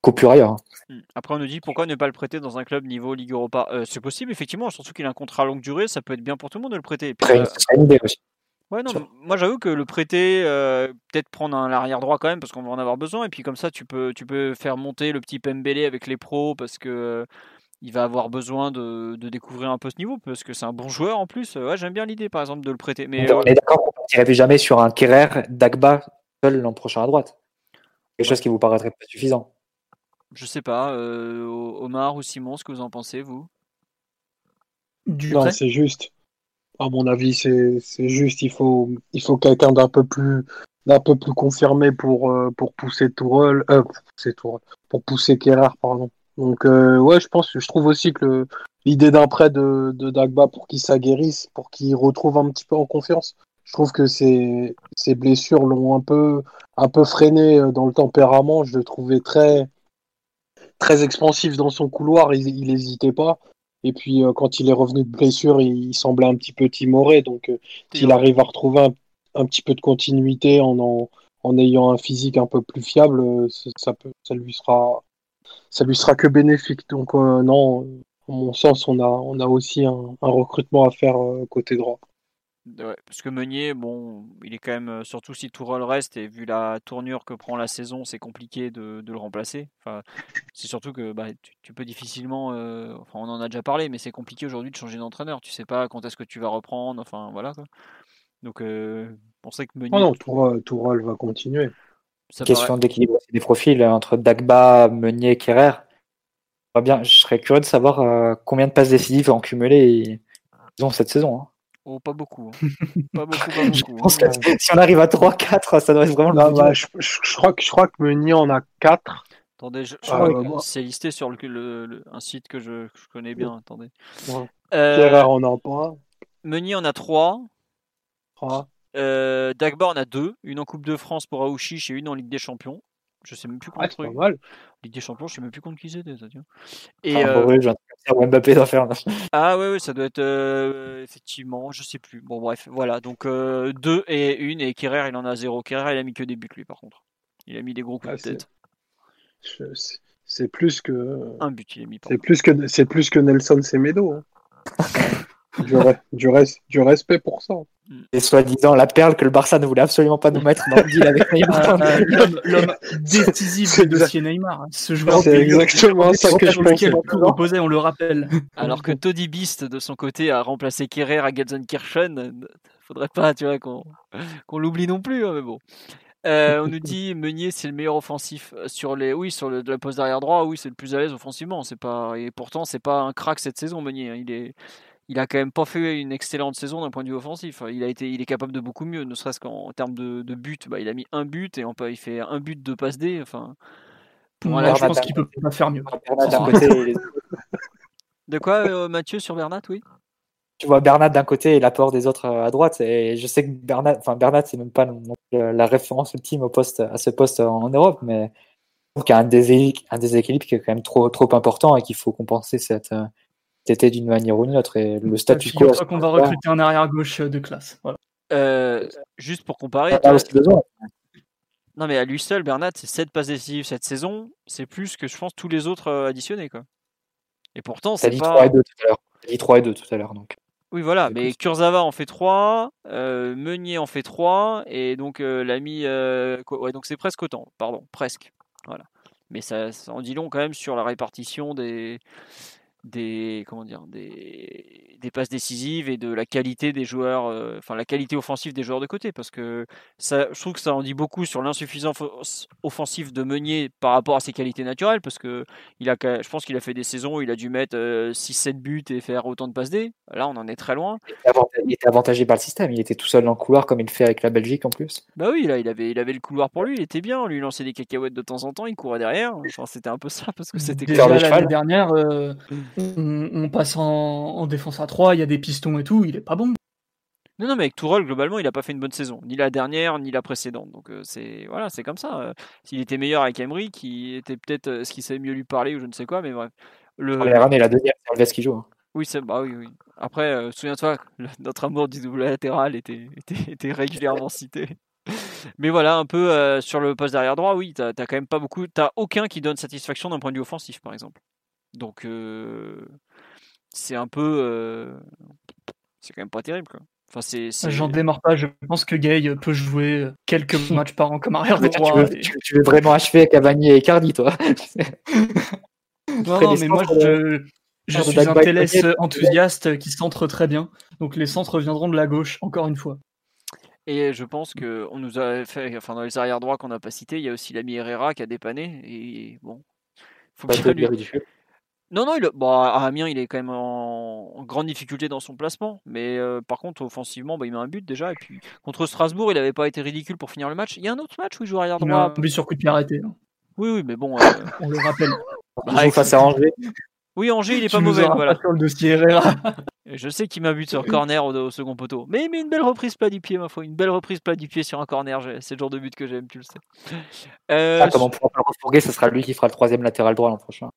coupures ailleurs. hein. Hmm. Après, on nous dit pourquoi ne pas le prêter dans un club niveau Ligue Europa? Euh, C'est possible, effectivement, surtout qu'il a un contrat à longue durée, ça peut être bien pour tout le monde de le prêter. Et puis, Après, euh, une idée aussi. ouais, non, moi j'avoue que le prêter, euh, peut-être prendre un arrière droit quand même, parce qu'on va en avoir besoin, et puis comme ça, tu peux, tu peux faire monter le petit Pembele avec les pros, parce que euh, il va avoir besoin de, de découvrir un peu ce niveau, parce que c'est un bon joueur en plus. Ouais, j'aime bien l'idée, par exemple, de le prêter. Mais on est d'accord qu'on ne partirait jamais sur un Kerrer, Dagba seul l'an prochain à droite. Quelque chose qui vous paraîtrait pas suffisant. Je sais pas, euh, Omar ou Simon, ce que vous en pensez, vous? Du Non, c'est juste. À mon avis, c'est c'est juste. Il faut, il faut quelqu'un d'un peu plus, d'un peu plus confirmé pour, euh, pour pousser Tourelle, euh, pour pousser Tourelle, pour pousser pardon. Donc ouais, je pense, je trouve aussi que l'idée d'un prêt de, de Dagba pour qu'il s'aguerrisse, pour qu'il retrouve un petit peu en confiance. Je trouve que ses, ses blessures l'ont un peu, un peu freiné dans le tempérament. Je le trouvais très, très expansif dans son couloir, il n'hésitait pas. Et puis euh, quand il est revenu de blessure, il, semblait un petit peu timoré. Donc euh, s'il arrive à retrouver un, petit peu de continuité en, en, ayant un physique un peu plus fiable, euh, ça, peut, ça lui sera ça lui sera que bénéfique. Donc non, en mon sens, on a, on a aussi un, un recrutement à faire côté droit. Ouais, parce que Meunier, bon, il est quand même, euh, surtout si Tourelle reste, et vu la tournure que prend la saison, c'est compliqué de, de, le remplacer. Enfin, c'est surtout que bah, tu, peux difficilement, euh, enfin, on en a déjà parlé, mais c'est compliqué aujourd'hui de changer d'entraîneur. Tu sais pas quand est-ce que tu vas reprendre, enfin, voilà. Quoi. Donc, euh, on sait que Meunier. Oh non, Tourelle, va continuer. Question d'équilibre des profils entre Dagba, Meunier et Kerrer. Bien, je serais curieux de savoir combien de passes décisives ont cumulé ont cette saison. Hein. Oh, pas beaucoup. Hein. *laughs* Pas beaucoup, pas beaucoup. je pense hein. que si on arrive à 3-4, ça doit être vraiment le bah, je, je, crois que, je crois que Meunier en a 4. Attendez, je, ah, c'est listé sur le, un site que je, connais bien. Attendez. Ouais. Euh, on en a pas. Meunier en a 3. 3. Euh, Dagba en a 2. Une en Coupe de France pour Aouchiche et une en Ligue des Champions. Je sais même plus contre. Ah, mal. Ligue des Champions, je sais même plus contre qui c'était. Et ah, bah euh... Mbappé d'en faire. *laughs* Ah ouais, ouais, ça doit être euh, effectivement, je sais plus. Bon bref, voilà. Donc 2 euh, et 1 et Kerrer il en a 0. Kerrer il a mis que des buts lui par contre. Il a mis des gros coups ah, de tête. C'est plus que un but il a mis. C'est plus que c'est plus que Nelson Semedo. Hein. *laughs* du, du, du, respect pour ça. Mm. Et soi-disant la perle que le Barça ne voulait absolument pas nous mettre dans le deal avec *laughs* Neymar. Ah, *laughs* l'homme décisif du dossier Neymar. Hein. Ce joueur c'est exactement ça que je pensais. Reposait, on le rappelle. Alors que Toddy Beast, de son côté, a remplacé Kerrer à Gelsenkirchen. Faudrait pas, tu vois, qu'on l'oublie non plus, hein, mais bon. Euh, on nous dit *laughs* Meunier c'est le meilleur offensif sur les oui sur le, la poste d'arrière droit oui c'est le plus à l'aise offensivement c'est pas et pourtant c'est pas un crack cette saison Meunier hein. il est il a quand même pas fait une excellente saison d'un point de vue offensif. Il a été, il est capable de beaucoup mieux, ne serait-ce qu'en termes de, de but. Bah, il a mis un but et on peut, il fait un but de passe D. Enfin, pour je pense qu'il peut pas faire mieux. *laughs* de quoi, euh, Mathieu, sur Bernat, oui? Tu vois Bernat d'un côté et l'apport des autres euh, à droite. Et je sais que Bernat, enfin Bernat, c'est même pas la référence ultime au poste, à ce poste en Europe, mais qu'il y a un, un déséquilibre qui est quand même trop, trop important et qu'il faut compenser cette euh, c'était d'une manière ou d'une autre. Et le statut quo. Je qu'on va recruter un arrière gauche de classe. Euh, juste pour comparer. Non, mais à lui seul, Bernat, c'est 7 passes décisives cette saison. C'est plus que je pense tous les autres euh, additionnés. Quoi. Et pourtant, c'est pas. 3 et 2 tout à l'heure. dit 3 et 2 tout à l'heure. Donc. Oui, voilà, mais Kurzawa en fait 3, euh, Meunier en fait 3, et donc l'ami. ouais, donc c'est presque autant, pardon, presque. Voilà. Mais ça, ça en dit long quand même sur la répartition des, des comment dire des, des, passes décisives et de la qualité des joueurs euh, enfin la qualité offensive des joueurs de côté parce que ça je trouve que ça en dit beaucoup sur l'insuffisance offensive de Meunier par rapport à ses qualités naturelles parce que il a je pense qu'il a fait des saisons où il a dû mettre 6 euh, 7 buts et faire autant de passes D. Là on en est très loin. Il était avantagé par le système. Il était tout seul dans le couloir comme il fait avec la Belgique en plus. Bah oui là il avait il avait le couloir pour lui. Il était bien. Lui lançait des cacahuètes de temps en temps. Il courait derrière. C'était un peu ça parce que c'était l'année dernière euh, on, passe en, défense à 3, il y a des pistons et tout, il est pas bon. Non, non, mais avec Tourelle, globalement, il n'a pas fait une bonne saison, ni la dernière, ni la précédente. Donc euh, c'est voilà, c'est comme ça. Euh. S'il était meilleur avec Emery, qui était peut-être euh, ce qui savait mieux lui parler ou je ne sais quoi, mais bref. Le la la deuxième, c'est Alves qui joue. Hein. Oui, c'est bah oui, oui. Après, souviens-toi, notre amour du double latéral *laughs* était, était, régulièrement cité. Mais voilà, un peu sur le poste derrière droit, oui, t'as quand même pas beaucoup. T'as aucun qui donne satisfaction d'un point de vue offensif, par exemple. Donc c'est un peu, c'est quand même pas terrible quoi. Enfin, c'est, J'en démarre pas, je pense que Gay peut jouer quelques *laughs* matchs par an comme arrière droit. Tu veux, vraiment achever Cavani et Cardi, toi? *laughs* Non, mais moi je, je suis un TLS enthousiaste qui centre très bien. Donc les centres viendront de la gauche, encore une fois. Et je pense que on nous a fait, enfin dans les arrières droits qu'on n'a pas cités, il y a aussi l'ami Herrera qui a dépanné. Et bon, faut bien lui... Non, non, il, bon, à Amiens, il est quand même en, grande difficulté dans son placement. Mais euh, par contre, offensivement, bah, il met un but déjà. Et puis contre Strasbourg, il n'avait pas été ridicule pour finir le match. Il y a un autre match où il joue arrière droit. Un but sur coup de pied arrêté. Hein. Oui, oui, mais bon. Euh, *laughs* On le rappelle. Il joue face à Angers. Oui, Angers, il est Tu pas mauvais. auras Voilà. pas sur le dossier Herrera. Je sais qu'il m'a but sur corner au, au second poteau. Mais il met une belle reprise plat du pied, ma foi. Une belle reprise plat du pied sur un corner. C'est le genre de but que j'aime, tu le sais. Euh, Ah, comme on pourra pas le refourguer, ce sera lui qui fera le troisième latéral droit l'an prochain.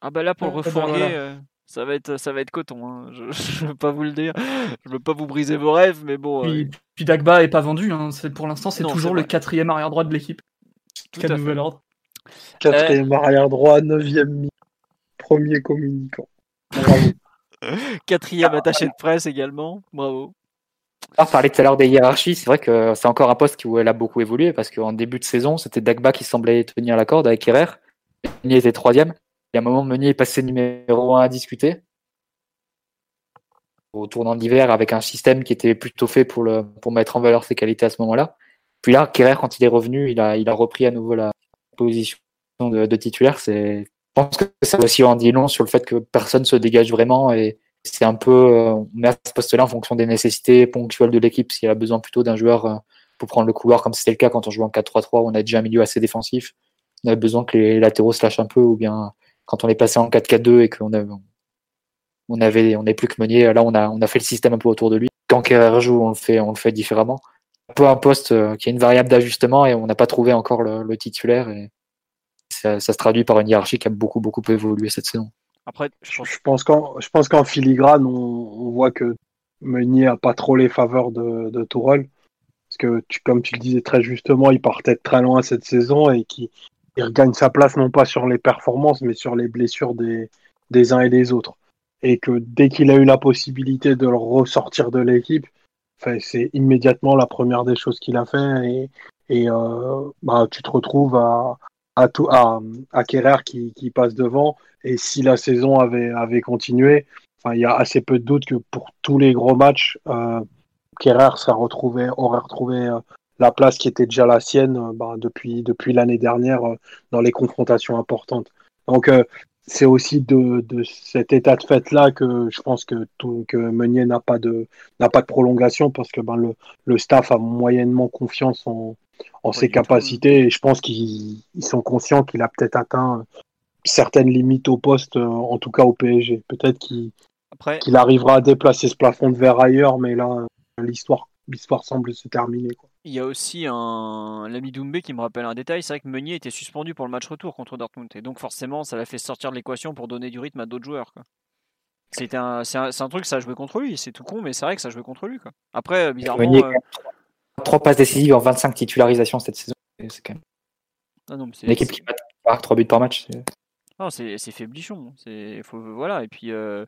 Ah bah là pour le Ah, bah refourguer, voilà. euh, ça va être ça va être coton. hein. Je, *laughs* je veux pas vous le dire, je veux pas vous briser vos rêves, mais bon, euh, Puis, puis Dagba est pas vendu. Hein. C'est- Pour l'instant, c'est toujours le quatrième arrière droit de l'équipe. Quel fait. nouvel ordre. Quatrième arrière droit, neuvième mi, premier communicant. Bravo. *laughs* Quatrième attaché de presse également. Bravo. On parlait tout à l'heure des hiérarchies, c'est vrai que c'est encore un poste où elle a beaucoup évolué parce qu'en début de saison, c'était Dagba qui semblait tenir la corde avec Herrera. Meunier était troisième. Et à un moment, Meunier est passé numéro un à discuter. Au tournant d'hiver, avec un système qui était plutôt fait pour, pour mettre en valeur ses qualités à ce moment-là. Puis là, Kerrer, quand il est revenu, il a, il a repris à nouveau la position de, titulaire. Je pense que ça aussi en dit long sur le fait que personne se dégage vraiment et c'est un peu, euh, on met à ce poste-là en fonction des nécessités ponctuelles de l'équipe. S'il a besoin plutôt d'un joueur euh, pour prendre le couloir, comme c'était le cas quand on joue en 4-3-3, où on a déjà un milieu assez défensif, on a besoin que les latéraux se lâchent un peu, ou bien quand on est passé en 4-4-2 et qu'on avait, on avait, on n'est plus que Meunier, là on a, on a fait le système un peu autour de lui. Quand Kerrer joue, on le fait, on le fait différemment. Un peu un poste euh, qui est une variable d'ajustement et on n'a pas trouvé encore le, le titulaire et ça, ça se traduit par une hiérarchie qui a beaucoup, beaucoup évolué cette saison. Après, je pense je pense qu'en je pense qu'en filigrane, on, on voit que Meunier a pas trop les faveurs de, de Tourelle. Parce que, tu, comme tu le disais très justement, il partait de très loin cette saison et qu'il il regagne sa place non pas sur les performances, mais sur les blessures des, des uns et des autres. Et que dès qu'il a eu la possibilité de le ressortir de l'équipe, c'est immédiatement la première des choses qu'il a fait. Et, et euh, bah, tu te retrouves à, à, tout, à, à Kerrer qui, qui passe devant. Et si la saison avait, avait continué, il y a assez peu de doute que pour tous les gros matchs, euh, Kerrer retrouvé, aurait retrouvé euh, la place qui était déjà la sienne euh, bah, depuis, depuis l'année dernière euh, dans les confrontations importantes. Donc, euh, c'est aussi de, de cet état de fait-là que je pense que, tout, que Meunier n'a pas, de, n'a pas de prolongation parce que ben, le, le staff a moyennement confiance en, en ses tout, capacités et je pense qu'ils ils sont conscients qu'il a peut-être atteint certaines limites au poste, en tout cas au PSG. Peut-être qu'il après, qu'il arrivera à déplacer ce plafond de verre ailleurs, mais là, l'histoire l'histoire semble se terminer. Quoi. Il y a aussi un l'ami Doumbé qui me rappelle un détail, c'est vrai que Meunier était suspendu pour le match retour contre Dortmund et donc forcément ça l'a fait sortir de l'équation pour donner du rythme à d'autres joueurs. quoi. Un, c'est un, c'est un truc ça a joué contre lui, c'est tout con, mais c'est vrai que ça a joué contre lui. Quoi. Après, euh, bizarrement, Meunier, euh, Trois passes décisives en 25 titularisations cette saison. C'est quand même ah non, mais c'est- une équipe qui marque 3 buts par match. C'est- Non, c'est c'est faiblichon. C'est faut voilà et puis euh,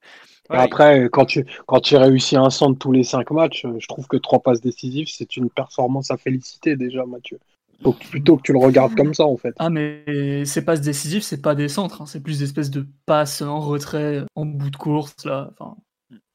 Après, quand tu, quand tu réussis un centre tous les cinq matchs, euh, je trouve que trois passes décisives, c'est une performance à féliciter déjà, Mathieu. Que- plutôt que tu le regardes comme ça, en fait. Ah, mais ces passes décisives, c'est pas des centres, hein, c'est plus des espèces de passes en retrait, en bout de course, là. Enfin,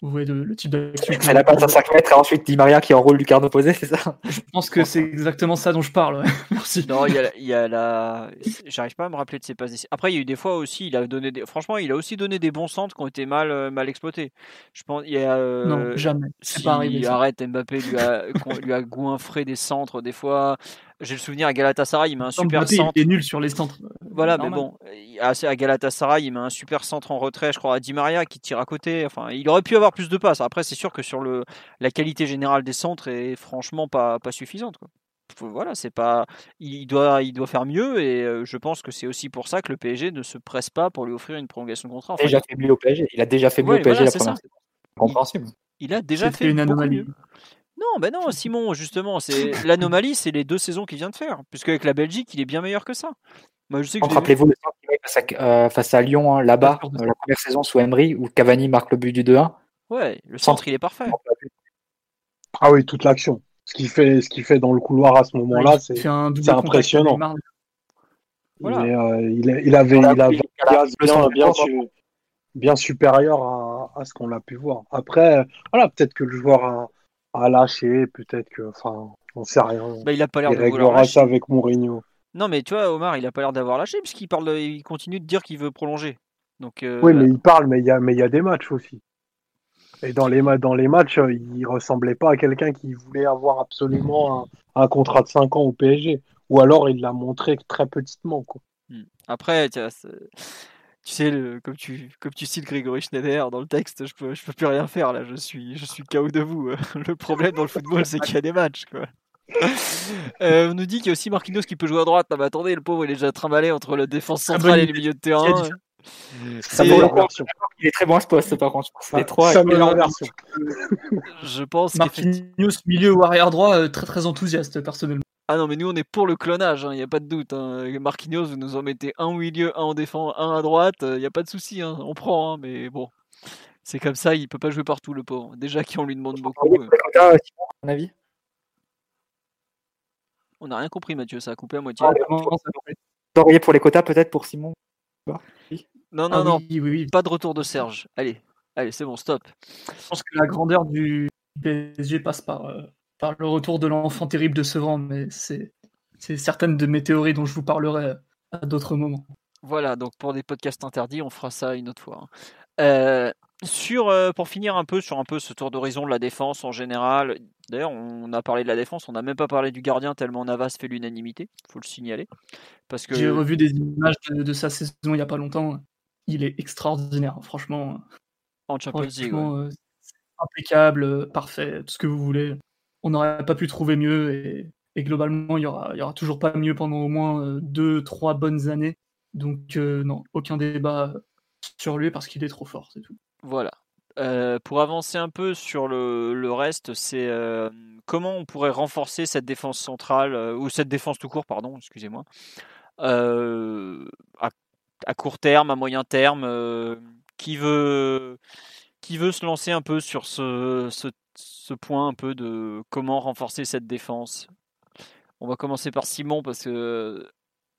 vous voyez le, le type d'action. C'est la passe à 5 mètres et ensuite Di Maria qui enroule Lucarne opposé, c'est ça Je pense que c'est exactement ça dont je parle. ouais. *laughs* Merci. Non, il y a, la- il y a la. J'arrive pas à me rappeler de ses passes décisives. Après, il y a eu des fois aussi, il a donné des. Franchement, il a aussi donné des bons centres qui ont été mal, euh, mal exploités. Je pense, il y a. euh, non, jamais. C'est si pas arrivé. ça. arrête, Mbappé lui a, lui a goinfré des centres des fois. J'ai le souvenir à Galatasaray, il met un super Mbappé, centre. il est nul sur les centres. Voilà, mais bon, il- à Galatasaray, il met un super centre en retrait, je crois, à Di Maria qui tire à côté. Enfin, il aurait pu avoir plus de passes. Après, c'est sûr que sur le la qualité générale des centres est franchement pas, pas suffisante. Quoi. Voilà, c'est pas. Il doit, il doit faire mieux et euh, je pense que c'est aussi pour ça que le PSG ne se presse pas pour lui offrir une prolongation de contrat. Enfin, déjà fait mieux au PSG. Il a déjà fait mieux Ouais, au PSG voilà, la première. Compréhensible. il a déjà C'était fait une anomalie. mieux. Non, ben non, Simon, justement, c'est l'anomalie, c'est les deux saisons qu'il vient de faire, puisque avec la Belgique, il est bien meilleur que ça. Moi, je sais que je l'ai vu. Rappelez-vous le temps qu'il met face à, euh, face à Lyon, hein, là-bas, euh, la première saison sous Emery, où Cavani marque le but du 2-1. Ouais, le centre, il est parfait. Ah oui, toute l'action. Ce qu'il fait, ce qu'il fait dans le couloir à ce moment-là, c'est impressionnant. Voilà. euh, il, avait, Voilà, il avait bien, bien, centre bien, de su- bien supérieur à, à ce qu'on a pu voir. Après, voilà, peut-être que le joueur a, a lâché, peut-être que, enfin, on sait rien. Bah, il a pas l'air de vouloir lâcher. ça avec Mourinho. Non, mais tu vois, Omar, il a pas l'air d'avoir lâché puisqu'il parle, de- il continue de dire qu'il veut prolonger. Donc, euh, Oui, mais il parle, mais il y a, y des matchs aussi. Et dans les, dans les matchs, euh, il ressemblait pas à quelqu'un qui voulait avoir absolument un, un contrat de 5 ans au PSG. Ou alors il l'a montré très petitement. Quoi. hmm. après, tu sais, le, comme, tu, comme tu cites Grégory Schneider dans le texte, je peux, je peux plus rien faire là, je suis, je suis KO debout. *laughs* Le problème dans le football, c'est qu'il y a des matchs. Quoi. *laughs* Euh, on nous dit qu'il y a aussi Marquinhos qui peut jouer à droite. Ah bah attendez, le pauvre, il est déjà trimballé entre la défense Ah, centrale et le milieu de terrain. Ça coup. Il est très bon à ce poste, par contre. C'est les trois. Ça met l'inversion. Je pense. Marquinhos, milieu ou arrière droit, euh, très très enthousiaste personnellement. Ah non, mais nous on est pour le clonage, il n'y a pas de doute. hein. Marquinhos, vous nous en mettez un au milieu, un en défense, un à droite, il n'y a pas de souci, hein. on prend, hein, mais bon. C'est comme ça, il peut pas jouer partout le pauvre. Déjà qu'on lui demande beaucoup. euh, Quota, Simon, à mon avis? On n'a rien compris, Mathieu, ça a coupé à moitié. Ah, D'envoyer pour les quotas, peut-être pour Simon? Non, non, Ah non, oui, oui, oui. pas de retour de Serge. Allez, allez, c'est bon, stop. Je pense que la grandeur du PSG passe par, euh, par le retour de l'enfant terrible de Sevran, mais c'est certaines de mes théories dont je vous parlerai à d'autres moments. Voilà, donc pour des podcasts interdits, on fera ça une autre fois. hein. Euh, sur, euh, pour finir un peu sur un peu ce tour d'horizon de la défense en général. D'ailleurs, on a parlé de la défense, on n'a même pas parlé du gardien tellement Navas fait l'unanimité. Faut le signaler, parce que J'ai revu des images de, de sa saison il n'y a pas longtemps. Il est extraordinaire, franchement. en Champions League, ouais. Euh, impeccable, parfait, tout ce que vous voulez. On n'aurait pas pu trouver mieux et, globalement, il y aura, toujours pas mieux pendant au moins euh, deux, trois bonnes années. Donc euh, non, aucun débat sur lui parce qu'il est trop fort, c'est tout. Voilà. Euh, pour avancer un peu sur le, reste, c'est euh, comment on pourrait renforcer cette défense centrale, euh, ou cette défense tout court, pardon, excusez-moi, euh, à, court terme, à moyen terme, euh, qui, veut, qui veut se lancer un peu sur ce, ce, ce point un peu de comment renforcer cette défense? On va commencer par Simon parce que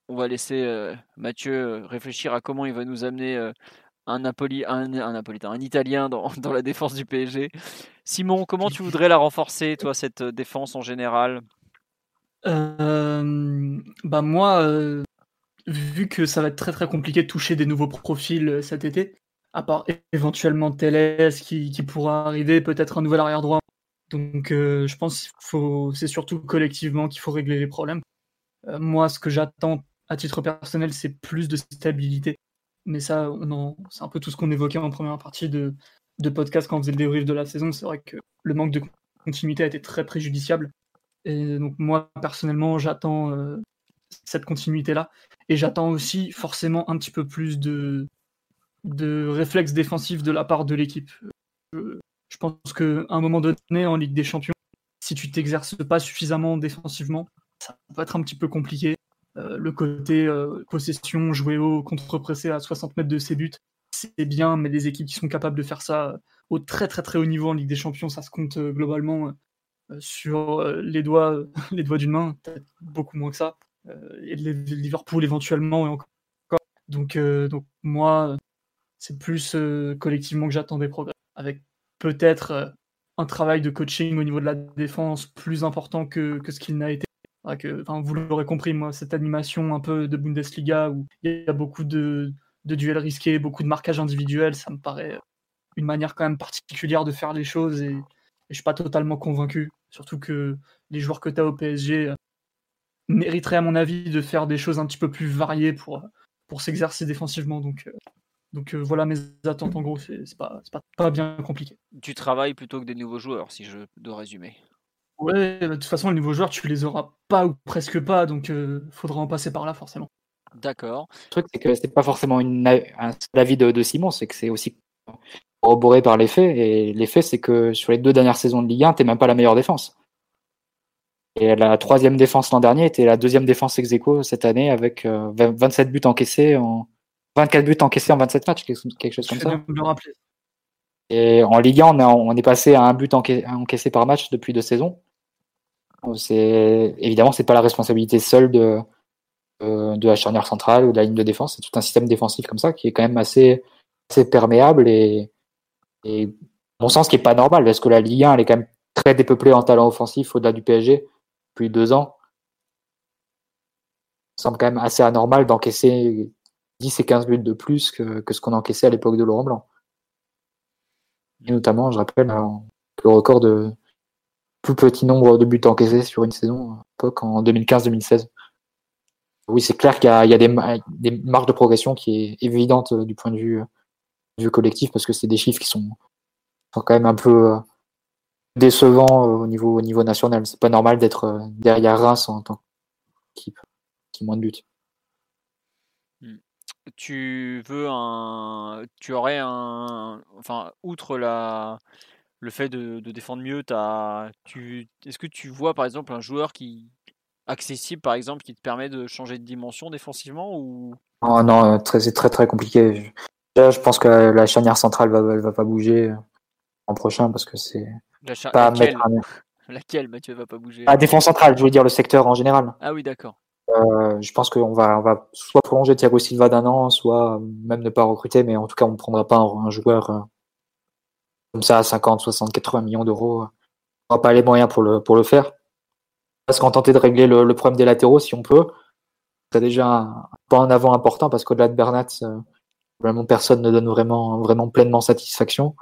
on va laisser euh, Mathieu réfléchir à comment il va nous amener euh, un, Napoli, un, un Napolitain, un Italien dans, *laughs* la défense du PSG. Simon, comment tu voudrais la renforcer, toi, cette euh, défense en général? Bah moi, vu que ça va être très très compliqué de toucher des nouveaux profils cet été, à part éventuellement Teles qui, pourra arriver, peut-être un nouvel arrière droit. Donc euh, je pense qu'il faut, c'est surtout collectivement qu'il faut régler les problèmes. Euh, moi, ce que j'attends à titre personnel, c'est plus de stabilité. Mais ça, c'est un peu tout ce qu'on évoquait en première partie de, de podcast quand on faisait le débrief de la saison. C'est vrai que le manque de continuité a été très préjudiciable. Et donc moi, personnellement, j'attends euh, cette continuité-là. Et j'attends aussi forcément un petit peu plus de, de réflexes défensifs de la part de l'équipe. Je, je pense qu'à un moment donné, en Ligue des Champions, si tu t'exerces pas suffisamment défensivement, ça peut être un petit peu compliqué. Euh, le côté euh, possession, jouer haut, contre-pressé à 60 mètres de ses buts, c'est bien, mais des équipes qui sont capables de faire ça au très très très haut niveau en Ligue des Champions, ça se compte euh, globalement euh, sur euh, les doigts, euh, *laughs* les doigts d'une main, peut-être beaucoup moins que ça. Euh, et les- Liverpool éventuellement et encore. Donc, euh, donc moi, c'est plus euh, collectivement que j'attends des progrès, avec peut-être euh, un travail de coaching au niveau de la défense plus important que, ce qu'il n'a été. Vous l'aurez compris, moi, cette animation un peu de Bundesliga où il y a beaucoup de, duels risqués, beaucoup de marquage individuel, ça me paraît une manière quand même particulière de faire les choses et, et je suis pas totalement convaincu. Surtout que les joueurs que tu as au PSG euh, mériteraient, à mon avis, de faire des choses un petit peu plus variées pour, s'exercer défensivement. Donc, euh, donc euh, voilà mes attentes en gros, c'est c'est pas, c'est pas, pas bien compliqué. Tu travailles plutôt que des nouveaux joueurs, si je dois résumer. Ouais, de toute façon, les nouveaux joueurs, tu les auras pas ou presque pas, donc euh, faudra en passer par là forcément. D'accord. Le truc, c'est que c'est pas forcément une, un seul avis de, de Simon, c'est que c'est aussi corroboré par les faits. Et les faits, c'est que sur les deux dernières saisons de Ligue 1, t'es même pas la meilleure défense. Et la troisième défense l'an dernier était la deuxième défense ex aequo cette année avec euh, 20 27 buts encaissés en 24 buts encaissés en 27 matchs, quelque, chose comme ça. le rappeler. Et en Ligue 1, on, a- on est passé à un but enca- encaissé par match depuis deux saisons. C'est évidemment, c'est pas la responsabilité seule de euh, de la charnière centrale ou de la ligne de défense. C'est tout un système défensif comme ça qui est quand même assez assez perméable et mon sens qui est pas normal parce que la Ligue 1 elle est quand même très dépeuplée en talent offensif au-delà du PSG depuis deux ans. Ça semble quand même assez anormal d'encaisser 10 et 15 buts de plus que, ce qu'on encaissait à l'époque de Laurent Blanc. Et notamment, je rappelle, euh, le record de plus petit nombre de buts encaissés sur une saison à l'époque en 2015-2016. oui, c'est clair qu'il y a, des, marges de progression qui est évidente du point de vue, du collectif parce que c'est des chiffres qui sont, quand même un peu décevants au niveau, au niveau national. C'est pas normal d'être derrière Reims en tant qu'équipe qui moins de buts tu veux un, tu aurais un, enfin, outre la, le fait de, de défendre mieux, tu, est-ce que tu vois par exemple un joueur qui accessible par exemple qui te permet de changer de dimension défensivement ou? Oh Non, très, c'est très très compliqué. Je, je pense que la charnière centrale va, va pas bouger en prochain parce que c'est pas laquelle, *laughs* laquelle Mathieu va pas bouger? La défense centrale, je veux dire le secteur en général. Ah oui, d'accord. Euh, je pense qu'on va, va soit prolonger Thiago Silva d'un an, soit même ne pas recruter, mais en tout cas, on ne prendra pas un, joueur euh, comme ça à 50, 60, 80 millions d'euros. On n'aura pas les moyens pour le, faire. Parce qu'on tenter de régler le, problème des latéraux si on peut. C'est déjà un pas en avant important parce qu'au-delà de Bernat, euh, vraiment personne ne donne vraiment, pleinement satisfaction.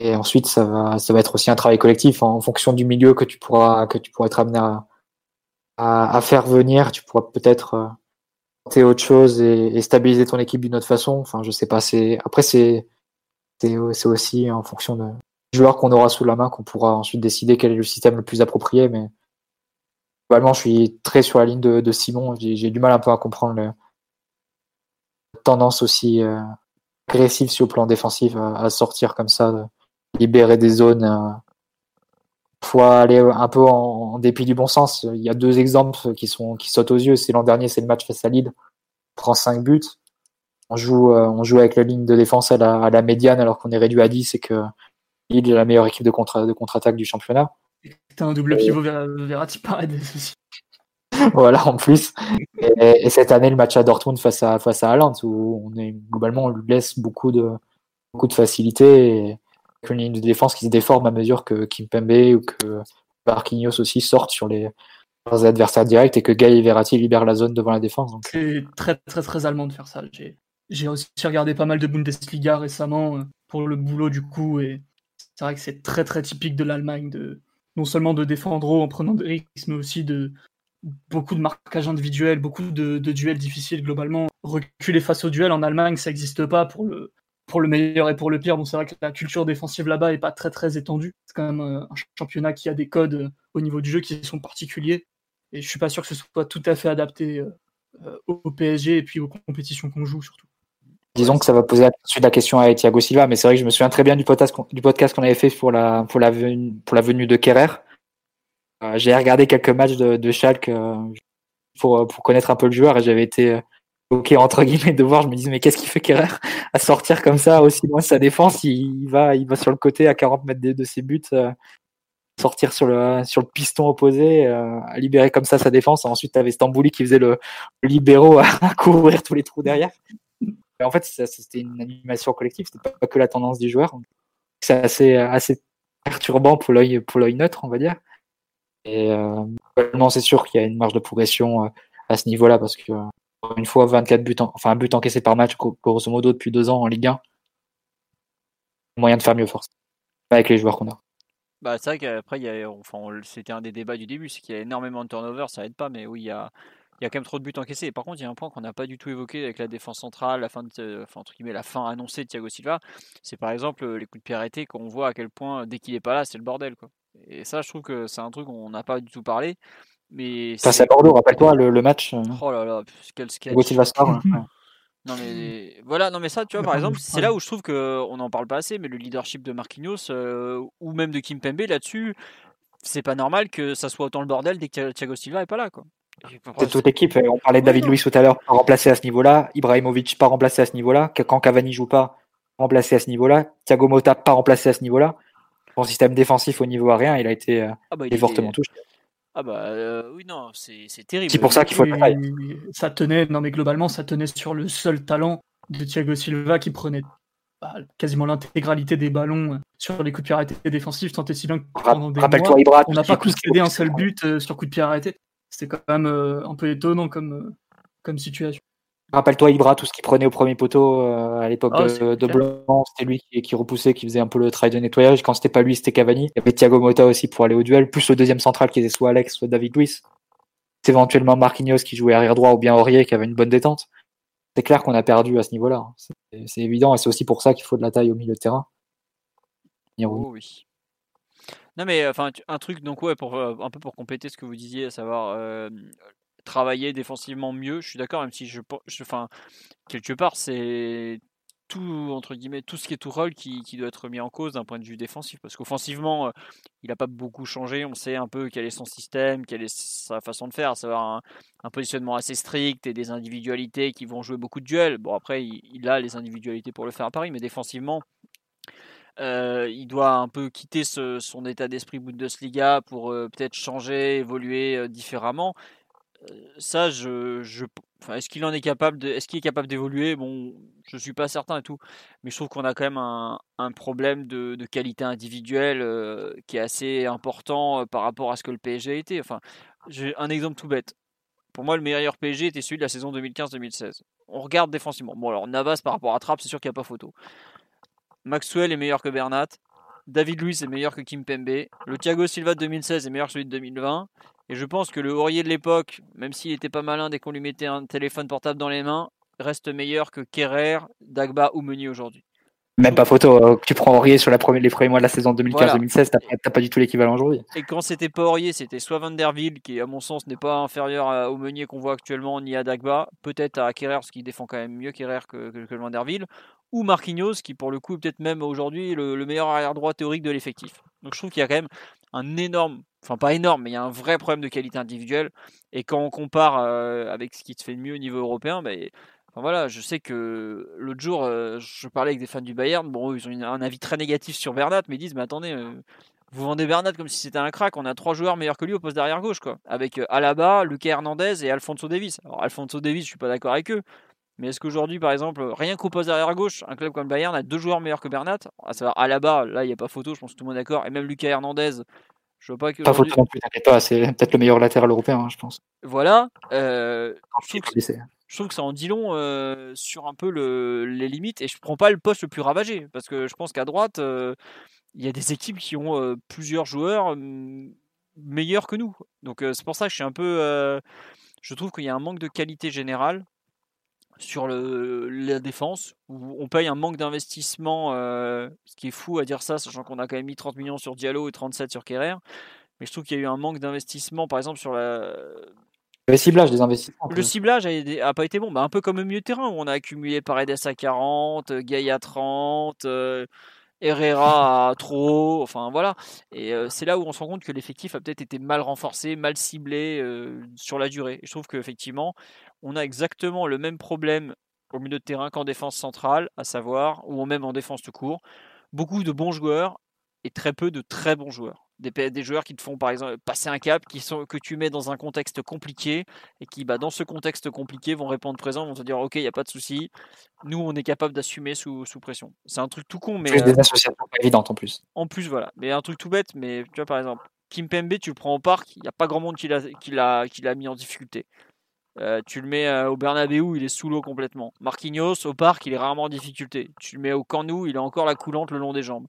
Et ensuite, ça va, ça va être aussi un travail collectif en, fonction du milieu que tu pourras, que tu pourras être amené à, à, faire venir, tu pourras peut-être euh, tenter autre chose et, stabiliser ton équipe d'une autre façon. Enfin, je sais pas. C'est après c'est c'est aussi en fonction de joueurs qu'on aura sous la main qu'on pourra ensuite décider quel est le système le plus approprié. Mais globalement, je suis très sur la ligne de, Simon. J'ai du mal un peu à comprendre la tendance aussi euh, agressive sur le plan défensif à, sortir comme ça, libérer des zones. Euh, faut aller un peu en, dépit du bon sens. Il y a deux exemples qui sont qui sautent aux yeux. C'est l'an dernier, c'est le match face à Lille. On prend 5 buts. On joue, euh, on joue avec la ligne de défense à la, à la médiane alors qu'on est réduit à 10 et que Lille est la meilleure équipe de contre de contre-attaque du championnat. T'as un double pivot vers Verratti Paredes aussi. *laughs* voilà, en plus. Et, cette année, le match à Dortmund face à face à Haaland où on est globalement on lui laisse beaucoup de beaucoup de facilité. Et, une ligne de défense qui se déforme à mesure que Kimpembe ou que Marquinhos aussi sortent sur les, adversaires directs et que Guy Verratti libère la zone devant la défense. C'est très très très allemand de faire ça. J'ai aussi regardé pas mal de Bundesliga récemment euh, pour le boulot du coup et c'est vrai que c'est très très typique de l'Allemagne de non seulement de défendre en prenant des risques mais aussi de beaucoup de marquage individuel, beaucoup de, de duels difficiles globalement. Reculer face au duel en Allemagne, ça n'existe pas pour le, pour le meilleur et pour le pire. Bon, c'est vrai que la culture défensive là-bas est pas très très étendue. C'est quand même euh, un championnat qui a des codes euh, au niveau du jeu qui sont particuliers. Et je suis pas sûr que ce soit tout à fait adapté euh, au PSG et puis aux compétitions qu'on joue surtout. Disons que ça va poser la question à Thiago Silva, mais c'est vrai que je me souviens très bien du podcast, qu'on avait fait pour la, venue, pour la de Kerrer. J'ai regardé quelques matchs de, de Schalke pour, pour connaître un peu le joueur et j'avais été ok entre guillemets de voir je me disais mais qu'est-ce qu'il fait Kerrer à sortir comme ça aussi loin de sa défense? Il, va il va sur le côté à 40 mètres de, ses buts euh, sortir sur le sur le piston opposé euh, à libérer comme ça sa défense. Ensuite tu avais Stambouli qui faisait le, libéraux à, couvrir tous les trous derrière. En fait c'était une animation collective c'était pas que la tendance du joueur c'est assez assez perturbant pour l'œil pour neutre on va dire. Et euh, c'est sûr qu'il y a une marge de progression euh, à ce niveau là parce que une fois 24 buts, enfin un but encaissé par match, grosso modo, depuis deux ans en Ligue 1. Moyen de faire mieux, force. Avec les joueurs qu'on a. Bah, c'est vrai qu'après, enfin, c'était un des débats du début, c'est qu'il y a énormément de turnover, ça aide pas, mais oui, il y a, y a quand même trop de buts encaissés. Et par contre, il y a un point qu'on n'a pas du tout évoqué avec la défense centrale, la fin, enfin, entre guillemets, la fin annoncée de Thiago Silva. C'est par exemple les coups de pied arrêtés qu'on voit à quel point, dès qu'il est pas là, c'est le bordel. Quoi. Et ça, je trouve que c'est un truc qu'on n'a pas du tout parlé. Mais ça, c'est Bordeaux, rappelle-toi le, match. Euh, oh là là, quel sketch. Hein. *laughs* Non mais voilà, non mais ça, tu vois, par exemple, c'est là où je trouve qu'on n'en parle pas assez, mais le leadership de Marquinhos euh, ou même de Kim Pembe là-dessus, c'est pas normal que ça soit autant le bordel dès que Thiago Silva est pas là, quoi. C'est toute l'équipe. On parlait de David Luiz tout à l'heure, pas remplacé à ce niveau-là. Ibrahimovic pas remplacé à ce niveau-là. Quand Cavani joue pas, remplacé à ce niveau-là. Thiago Motta pas remplacé à ce niveau-là. Son système défensif au niveau aérien, il a été euh, ah bah, fortement touché. Ah bah euh, oui, non, c'est terrible. C'est pour ça qu'il faut Ça tenait, non mais globalement, ça tenait sur le seul talent de Thiago Silva qui prenait bah, quasiment l'intégralité des ballons sur les coups de pied arrêtés défensifs, tant et si bien que pendant des mois, on n'a pas concédé un seul but euh, sur coup de pied arrêté. C'était quand même euh, un peu étonnant comme, comme situation. Rappelle-toi Ibra, tout ce qu'il prenait au premier poteau euh, à l'époque ah, de, Blanc, c'était lui qui, repoussait, qui faisait un peu le travail de nettoyage. Quand c'était pas lui, c'était Cavani. Il y avait Thiago Motta aussi pour aller au duel, plus le deuxième central qui était soit Alex, soit David Luiz. éventuellement Marquinhos qui jouait arrière droit ou bien Aurier qui avait une bonne détente. C'est clair qu'on a perdu à ce niveau-là. C'est évident et c'est aussi pour ça qu'il faut de la taille au milieu de terrain. Oh, oui. Non mais enfin un truc donc ouais pour un peu pour compléter ce que vous disiez à savoir travailler défensivement mieux. Je suis d'accord même si je enfin quelque part c'est tout entre guillemets tout ce qui est tout rôle qui, doit être mis en cause d'un point de vue défensif. Parce qu'offensivement il n'a pas beaucoup changé. On sait un peu quel est son système quelle est sa façon de faire. À savoir un, positionnement assez strict et des individualités qui vont jouer beaucoup de duels. Bon après il, a les individualités pour le faire à Paris mais défensivement il doit un peu quitter son état d'esprit Bundesliga pour peut-être changer, évoluer différemment ça, je, est-ce qu'il en est capable est-ce qu'il est capable d'évoluer? Bon, je suis pas certain et tout, mais je trouve qu'on a quand même un, problème de, de, qualité individuelle euh, qui est assez important euh, par rapport à ce que le PSG a été. Enfin, j'ai un exemple tout bête. Pour moi, le meilleur PSG était celui de la saison 2015-2016. On regarde défensivement. Bon, alors Navas par rapport à Trapp, c'est sûr qu'il n'y a pas photo. Maxwell est meilleur que Bernat. David Luiz est meilleur que Kim Pembe. Le Thiago Silva de 2016 est meilleur que celui de 2020. Et je pense que le Aurier de l'époque, même s'il était pas malin dès qu'on lui mettait un téléphone portable dans les mains, reste meilleur que Kerrer, Dagba ou Meunier aujourd'hui. Même pas photo. Euh, tu prends Aurier sur la première, les premiers mois de la saison 2015-2016, t'as pas du tout l'équivalent aujourd'hui. Et quand c'était pas Aurier, c'était soit Van der Ville, qui à mon sens n'est pas inférieur au Meunier qu'on voit actuellement, ni à Dagba, peut-être à Kerrer, parce qu'il défend quand même mieux Kerrer que, que, Van der Ville, ou Marquinhos, qui pour le coup est peut-être même aujourd'hui le, le, meilleur arrière droit théorique de l'effectif. Donc je trouve qu'il y a quand même un énorme enfin pas énorme, mais il y a un vrai problème de qualité individuelle. Et quand on compare euh, avec ce qui se fait de mieux au niveau européen, enfin, voilà, je sais que l'autre jour, euh, je parlais avec des fans du Bayern, bon, ils ont un avis très négatif sur Bernat, mais ils disent, mais attendez, euh, vous vendez Bernat comme si c'était un crack, on a trois joueurs meilleurs que lui au poste d'arrière gauche, quoi, avec Alaba, Lucas Hernandez et Alfonso Davis. Alors Alfonso Davis, je suis pas d'accord avec eux. Mais est-ce qu'aujourd'hui, par exemple, rien qu'au poste d'arrière gauche, un club comme Bayern a deux joueurs meilleurs que Bernat? À savoir Alaba, là il n'y a pas photo, je pense que tout le monde est d'accord, et même Lucas Hernandez, je vois pas que. Pas photo non plus, t'inquiète pas, c'est peut-être le meilleur latéral européen, hein, je pense. Voilà. Euh, je, trouve que, ça en dit long euh, sur un peu le, les limites et je prends pas le poste le plus ravagé parce que je pense qu'à droite, euh, il y a des équipes qui ont plusieurs joueurs meilleurs que nous. Donc c'est pour ça que je suis un peu. je trouve qu'il y a un manque de qualité générale sur le, la défense, où on paye un manque d'investissement, euh, ce qui est fou à dire ça, sachant qu'on a quand même mis 30 millions sur Diallo et 37 sur Kerrer. Mais je trouve qu'il y a eu un manque d'investissement, par exemple, sur la. Le ciblage des investissements. Le ciblage a, pas été bon. Bah, un peu comme au milieu de terrain, où on a accumulé Paredes à 40, Gaïa à 30, Herrera trop, enfin voilà. Et euh, c'est là où on se rend compte que l'effectif a peut-être été mal renforcé, mal ciblé euh, sur la durée. Je trouve qu'effectivement, on a exactement le même problème au milieu de terrain qu'en défense centrale, à savoir, ou même en défense de court. Beaucoup de bons joueurs et très peu de très bons joueurs. Des, des, joueurs qui te font par exemple passer un cap, qui sont, que tu mets dans un contexte compliqué et qui, bah, dans ce contexte compliqué, vont répondre présent, vont te dire ok, il n'y a pas de souci, nous on est capable d'assumer sous, sous, pression. C'est un truc tout con, mais. des euh, associations évidentes en plus. En plus, voilà. Mais un truc tout bête, mais tu vois par exemple, Kim Pembe, tu le prends au parc, il n'y a pas grand monde qui l'a mis en difficulté. Euh, tu le mets euh, au Bernabeu, il est sous l'eau complètement. Marquinhos, au parc, il est rarement en difficulté. Tu le mets au Camp il a encore la coulante le long des jambes.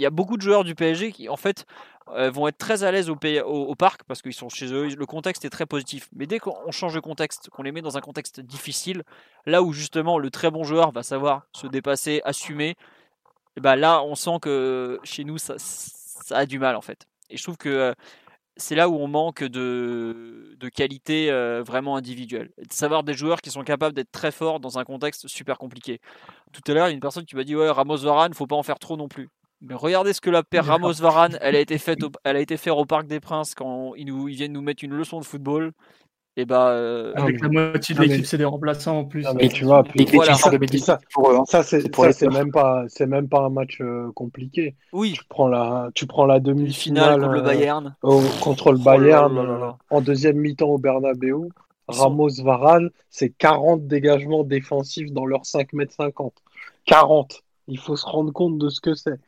Il y a beaucoup de joueurs du PSG qui, en fait, euh, vont être très à l'aise au, parc parce qu'ils sont chez eux. Le contexte est très positif. Mais dès qu'on change de contexte, qu'on les met dans un contexte difficile, là où justement le très bon joueur va savoir se dépasser, assumer, et eh ben là, on sent que chez nous, ça, a du mal en fait. Et je trouve que c'est là où on manque de, de qualité euh, vraiment individuelle. De savoir des joueurs qui sont capables d'être très forts dans un contexte super compliqué. Tout à l'heure, il y a une personne qui m'a dit Ouais, Ramos Varane, faut pas en faire trop non plus. Mais regardez ce que la paire Ramos Varane, elle a été faite, au, elle a été faite au Parc des Princes quand ils, nous, ils viennent nous mettre une leçon de football. Et bah, euh, Avec la moitié de l'équipe, c'est des remplaçants en plus. Et tu vois, voilà. ça, ça c'est même pas, c'est même pas un match euh, compliqué. Oui. Tu prends la, tu prends la demi-finale contre le Bayern. Euh, contre le oh Bayern en deuxième mi-temps au Bernabeu. Ramos Varane, c'est 40 dégagements défensifs dans leurs 5 mètres 50. 40. Il faut se rendre compte de ce que c'est.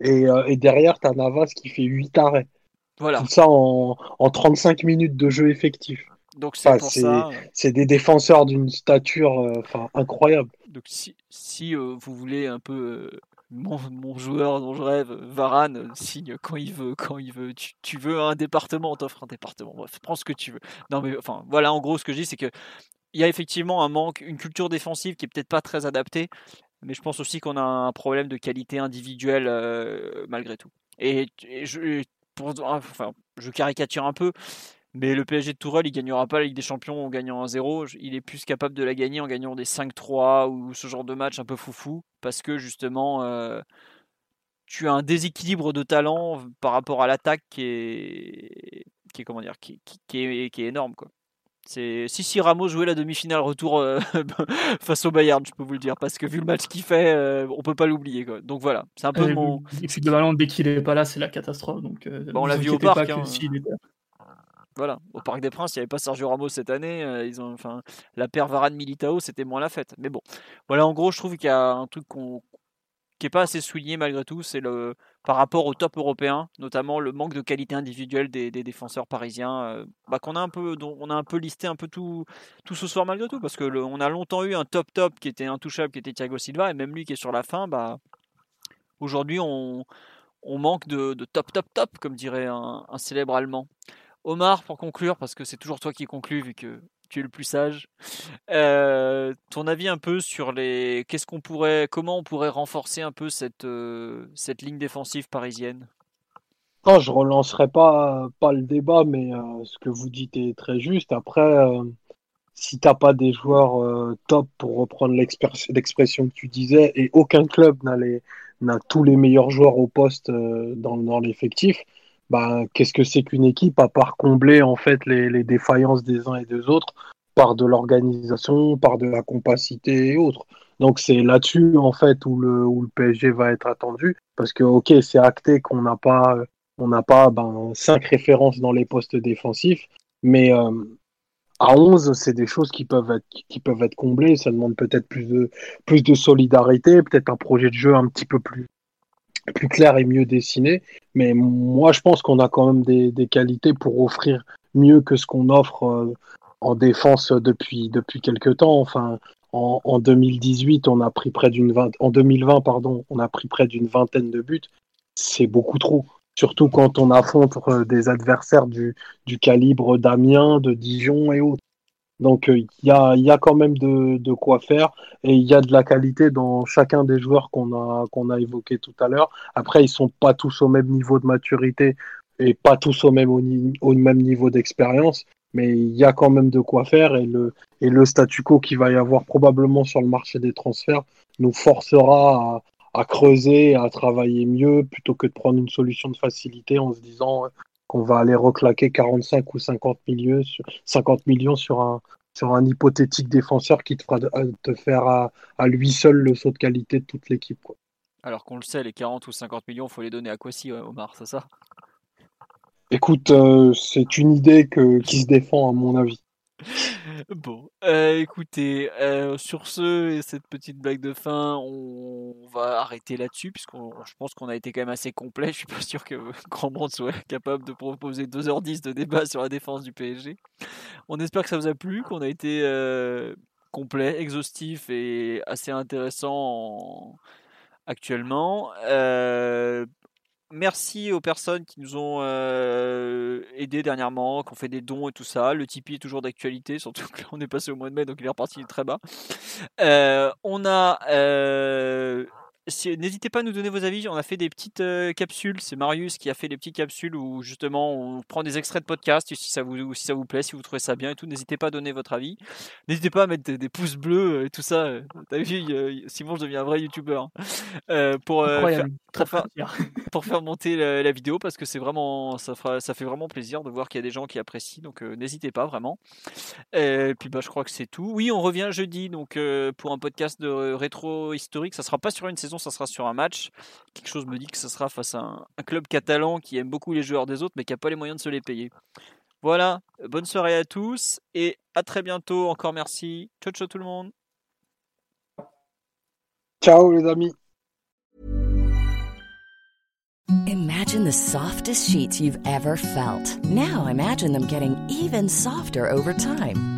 Et, et derrière, tu as Navas qui fait 8 arrêts. Voilà. Tout ça en, en 35 minutes de jeu effectif. Donc c'est pour ça. C'est des défenseurs d'une stature euh, incroyable. Donc si, si euh, vous voulez un peu mon, joueur dont je rêve, Varane, signe quand il veut, quand il veut. Tu, veux un département, on t'offre un département. Bref, prends ce que tu veux. Non, mais enfin, voilà, en gros, ce que je dis, c'est que il y a effectivement un manque, une culture défensive qui est peut-être pas très adaptée, mais je pense aussi qu'on a un problème de qualité individuelle euh, malgré tout. Et, je, caricature un peu, mais le PSG de Tourelle, il gagnera pas la Ligue des Champions en gagnant un 0. Il est plus capable de la gagner en gagnant des 5-3 ou ce genre de match un peu foufou. Parce que justement, euh, tu as un déséquilibre de talent par rapport à l'attaque qui est, comment dire, qui est énorme. Quoi. C'est si si Ramos jouait la demi-finale retour euh, *laughs* face au Bayern, je peux vous le dire, parce que vu le match qu'il fait, euh, on peut pas l'oublier. Donc voilà, c'est un peu mon. Puis globalement, dès qu'il est pas là, c'est la catastrophe. Donc on l'a vu au parc. Hein. Voilà, au Parc des Princes, il n'y avait pas Sergio Ramos cette année. Euh, ils ont, enfin, la paire Varane Militao, c'était moins la fête. Mais bon, voilà, en gros, je trouve qu'il y a un truc qui n'est pas assez souligné malgré tout, c'est le par rapport au top européen, notamment le manque de qualité individuelle des, défenseurs parisiens, euh, bah, qu'on a un peu, on a un peu listé un peu tout, tout ce soir malgré tout, parce que on a longtemps eu un top top qui était intouchable, qui était Thiago Silva, et même lui qui est sur la fin, bah aujourd'hui on, manque de, top top top, comme dirait un célèbre allemand. Omar, pour conclure, parce que c'est toujours toi qui conclus vu que tu es le plus sage. Euh, ton avis un peu sur les, qu'est-ce qu'on pourrait, comment on pourrait renforcer un peu cette euh, cette ligne défensive parisienne? Non, je relancerai pas pas le débat, mais euh, ce que vous dites est très juste. Après, si t'as pas des joueurs top pour reprendre l'expression que tu disais, et aucun club n'a tous les meilleurs joueurs au poste dans, dans l'effectif bah, qu'est-ce que c'est qu'une équipe à part combler en fait les, les, défaillances des uns et des autres par de l'organisation, par de la compacité et autres. Donc c'est là-dessus en fait où le, où le PSG va être attendu parce que ok c'est acté qu'on n'a pas on n'a pas ben, cinq références dans les postes défensifs, mais euh, à 11, c'est des choses qui peuvent être qui peuvent être comblées. Ça demande peut-être plus de plus de solidarité, peut-être un projet de jeu un petit peu plus plus clair et mieux dessiné. Mais moi, je pense qu'on a quand même des, qualités pour offrir mieux que ce qu'on offre euh, en défense depuis, depuis quelques temps. Enfin, en, en 2018, on a pris près d'une en 2020, pardon, on a pris près d'une vingtaine de buts. C'est beaucoup trop. Surtout quand on affronte euh, des adversaires du, du calibre d'Amiens, de Dijon et autres. Donc euh, il y, a, y, a, quand même de, de quoi faire et il y a de la qualité dans chacun des joueurs qu'on a, qu'on a évoqués tout à l'heure. Après, ils sont pas tous au même niveau de maturité et pas tous au même, au, même niveau d'expérience, mais il y a quand même de quoi faire et le, et le statu quo qu'il va y avoir probablement sur le marché des transferts nous forcera à creuser, à travailler mieux plutôt que de prendre une solution de facilité en se disant qu'on va aller reclaquer 45 ou 50 millions sur, 50 millions sur un, sur un hypothétique défenseur qui te fera euh, te faire à, lui seul le saut de qualité de toute l'équipe. Alors qu'on le sait, les 40 ou 50 millions, faut les donner à Kwasi, Omar, c'est ça? Écoute, euh, c'est une idée que, qui se défend à mon avis. *laughs* Bon, euh, écoutez, euh, sur ce et cette petite blague de fin, on va arrêter là-dessus puisque je pense qu'on a été quand même assez complet. Je suis pas sûr que *laughs* Grand Monde soit capable de proposer 2h10 de débat sur la défense du PSG. On espère que ça vous a plu, qu'on a été euh, complet, exhaustif et assez intéressant actuellement. Merci aux personnes qui nous ont euh, aidés dernièrement, qui ont fait des dons et tout ça. Le Tipeee est toujours d'actualité, *laughs* surtout qu'on est passé au mois de mai, donc il est reparti très bas. Euh, on a euh, N'hésitez pas à nous donner vos avis. On a fait des petites euh, capsules. C'est Marius qui a fait des petites capsules où justement on prend des extraits de podcast. Si ça vous, si ça vous plaît, si vous trouvez ça bien et tout, n'hésitez pas à donner votre avis. N'hésitez pas à mettre des, pouces bleus et tout ça. T'as vu, Simon, je deviens un vrai youtubeur hein. pour, faire, *laughs* pour, faire, monter la, vidéo parce que c'est vraiment, ça, fera, ça fait vraiment plaisir de voir qu'il y a des gens qui apprécient. Donc n'hésitez pas vraiment. Et puis bah, je crois que c'est tout. Oui, on revient jeudi donc pour un podcast de rétro historique. Ça sera pas sur une saison ça sera sur un match. Quelque chose me dit que ce sera face à un, club catalan qui aime beaucoup les joueurs des autres, mais qui n'a pas les moyens de se les payer. Voilà, bonne soirée à tous et à très bientôt. Encore merci. Ciao, ciao tout le monde. Ciao les amis. Imagine the softest sheets you've ever felt. Now imagine them getting even softer over time.